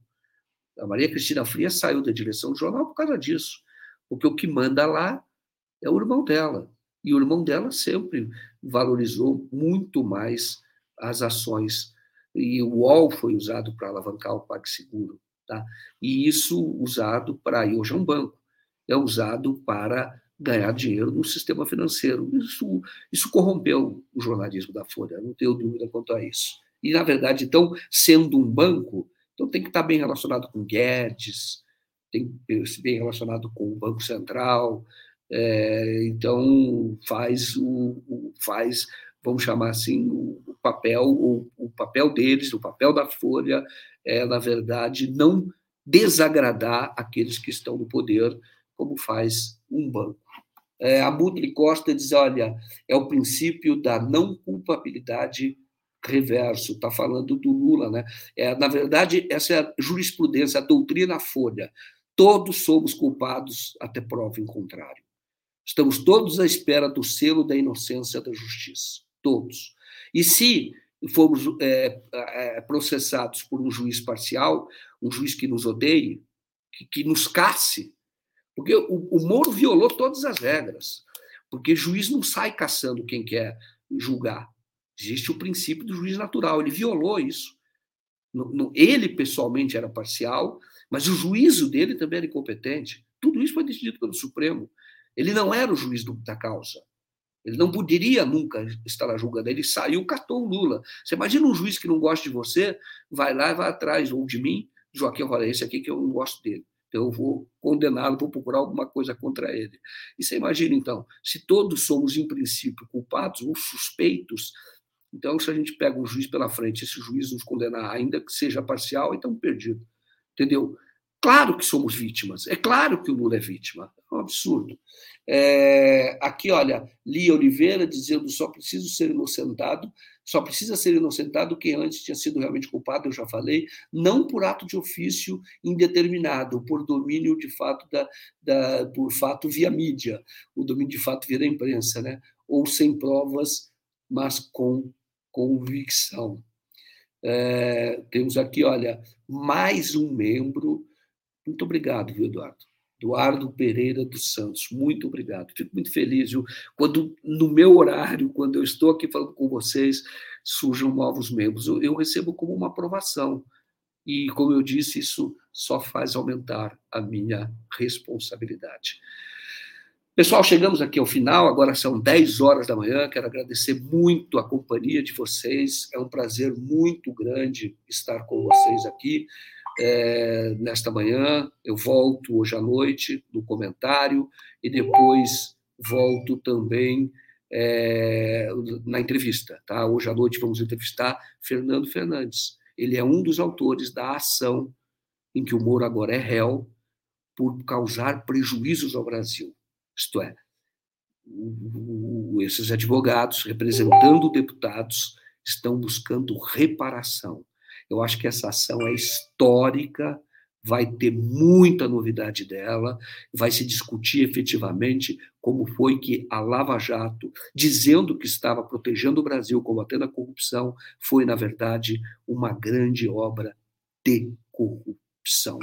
A Maria Cristina Frias saiu da direção do jornal por causa disso, porque o que manda lá é o irmão dela. E o irmão dela sempre valorizou muito mais as ações. E o UOL foi usado para alavancar o PagSeguro. Tá? E isso usado para. E hoje é um banco. É usado para ganhar dinheiro no sistema financeiro. Isso, isso corrompeu o jornalismo da Folha, não tenho dúvida quanto a isso. E, na verdade, então, sendo um banco, então tem que estar bem relacionado com Guedes, tem que ser bem relacionado com o Banco Central, é, então faz o, o, faz vamos chamar assim o, o papel o, o, papel deles o papel da Folha é na verdade não desagradar aqueles que estão no poder como faz um banco é, a Mutli Costa diz olha é o princípio da não culpabilidade reverso, está falando do Lula, né? É, na verdade, essa é a jurisprudência, a doutrina Folha. Todos somos culpados até prova em contrário. Estamos todos à espera do selo da inocência da justiça. Todos. E se formos é, é, processados por um juiz parcial, um juiz que nos odeie, que, que nos casse, porque o, o Moro violou todas as regras, porque juiz não sai caçando quem quer julgar. Existe o princípio do juiz natural, ele violou isso. Ele pessoalmente era parcial, mas o juízo dele também era incompetente. Tudo isso foi decidido pelo Supremo. Ele não era o juiz da causa. Ele não poderia nunca estar julgando. Ele saiu, catou o Lula. Você imagina um juiz que não gosta de você, vai lá e vai atrás, ou de mim, Joaquim fala, esse aqui que eu não gosto dele. Eu vou condená-lo, vou procurar alguma coisa contra ele. E você imagina, então, se todos somos, em princípio, culpados ou suspeitos, então, se a gente pega um juiz pela frente, esse juiz nos condenar, ainda que seja parcial, então perdido. Entendeu? Claro que somos vítimas. É claro que o Lula é vítima. É um absurdo. É, aqui, olha, Lia Oliveira dizendo só preciso ser inocentado, só precisa ser inocentado quem antes tinha sido realmente culpado, eu já falei, não por ato de ofício indeterminado, por domínio de fato da, da por fato via mídia, o domínio de fato via da imprensa, né? ou sem provas, mas com convicção. É, temos aqui, olha, mais um membro muito obrigado, viu, Eduardo? Eduardo Pereira dos Santos, muito obrigado. Fico muito feliz, viu? Quando no meu horário, quando eu estou aqui falando com vocês, surjam novos membros. Eu, eu recebo como uma aprovação. E, como eu disse, isso só faz aumentar a minha responsabilidade. Pessoal, chegamos aqui ao final, agora são 10 horas da manhã. Quero agradecer muito a companhia de vocês. É um prazer muito grande estar com vocês aqui é, nesta manhã, eu volto hoje à noite no comentário e depois volto também é, na entrevista. Tá? Hoje à noite vamos entrevistar Fernando Fernandes. Ele é um dos autores da ação em que o Moro agora é réu por causar prejuízos ao Brasil. Isto é, esses advogados, representando deputados, estão buscando reparação eu acho que essa ação é histórica, vai ter muita novidade dela, vai se discutir efetivamente como foi que a Lava Jato, dizendo que estava protegendo o Brasil, combatendo a corrupção, foi, na verdade, uma grande obra de corrupção.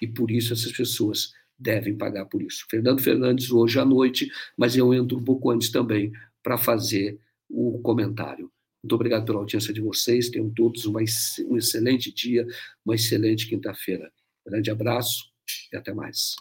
E por isso essas pessoas devem pagar por isso. Fernando Fernandes, hoje à noite, mas eu entro um pouco antes também para fazer o comentário. Muito obrigado pela audiência de vocês. Tenham todos uma, um excelente dia, uma excelente quinta-feira. Grande abraço e até mais.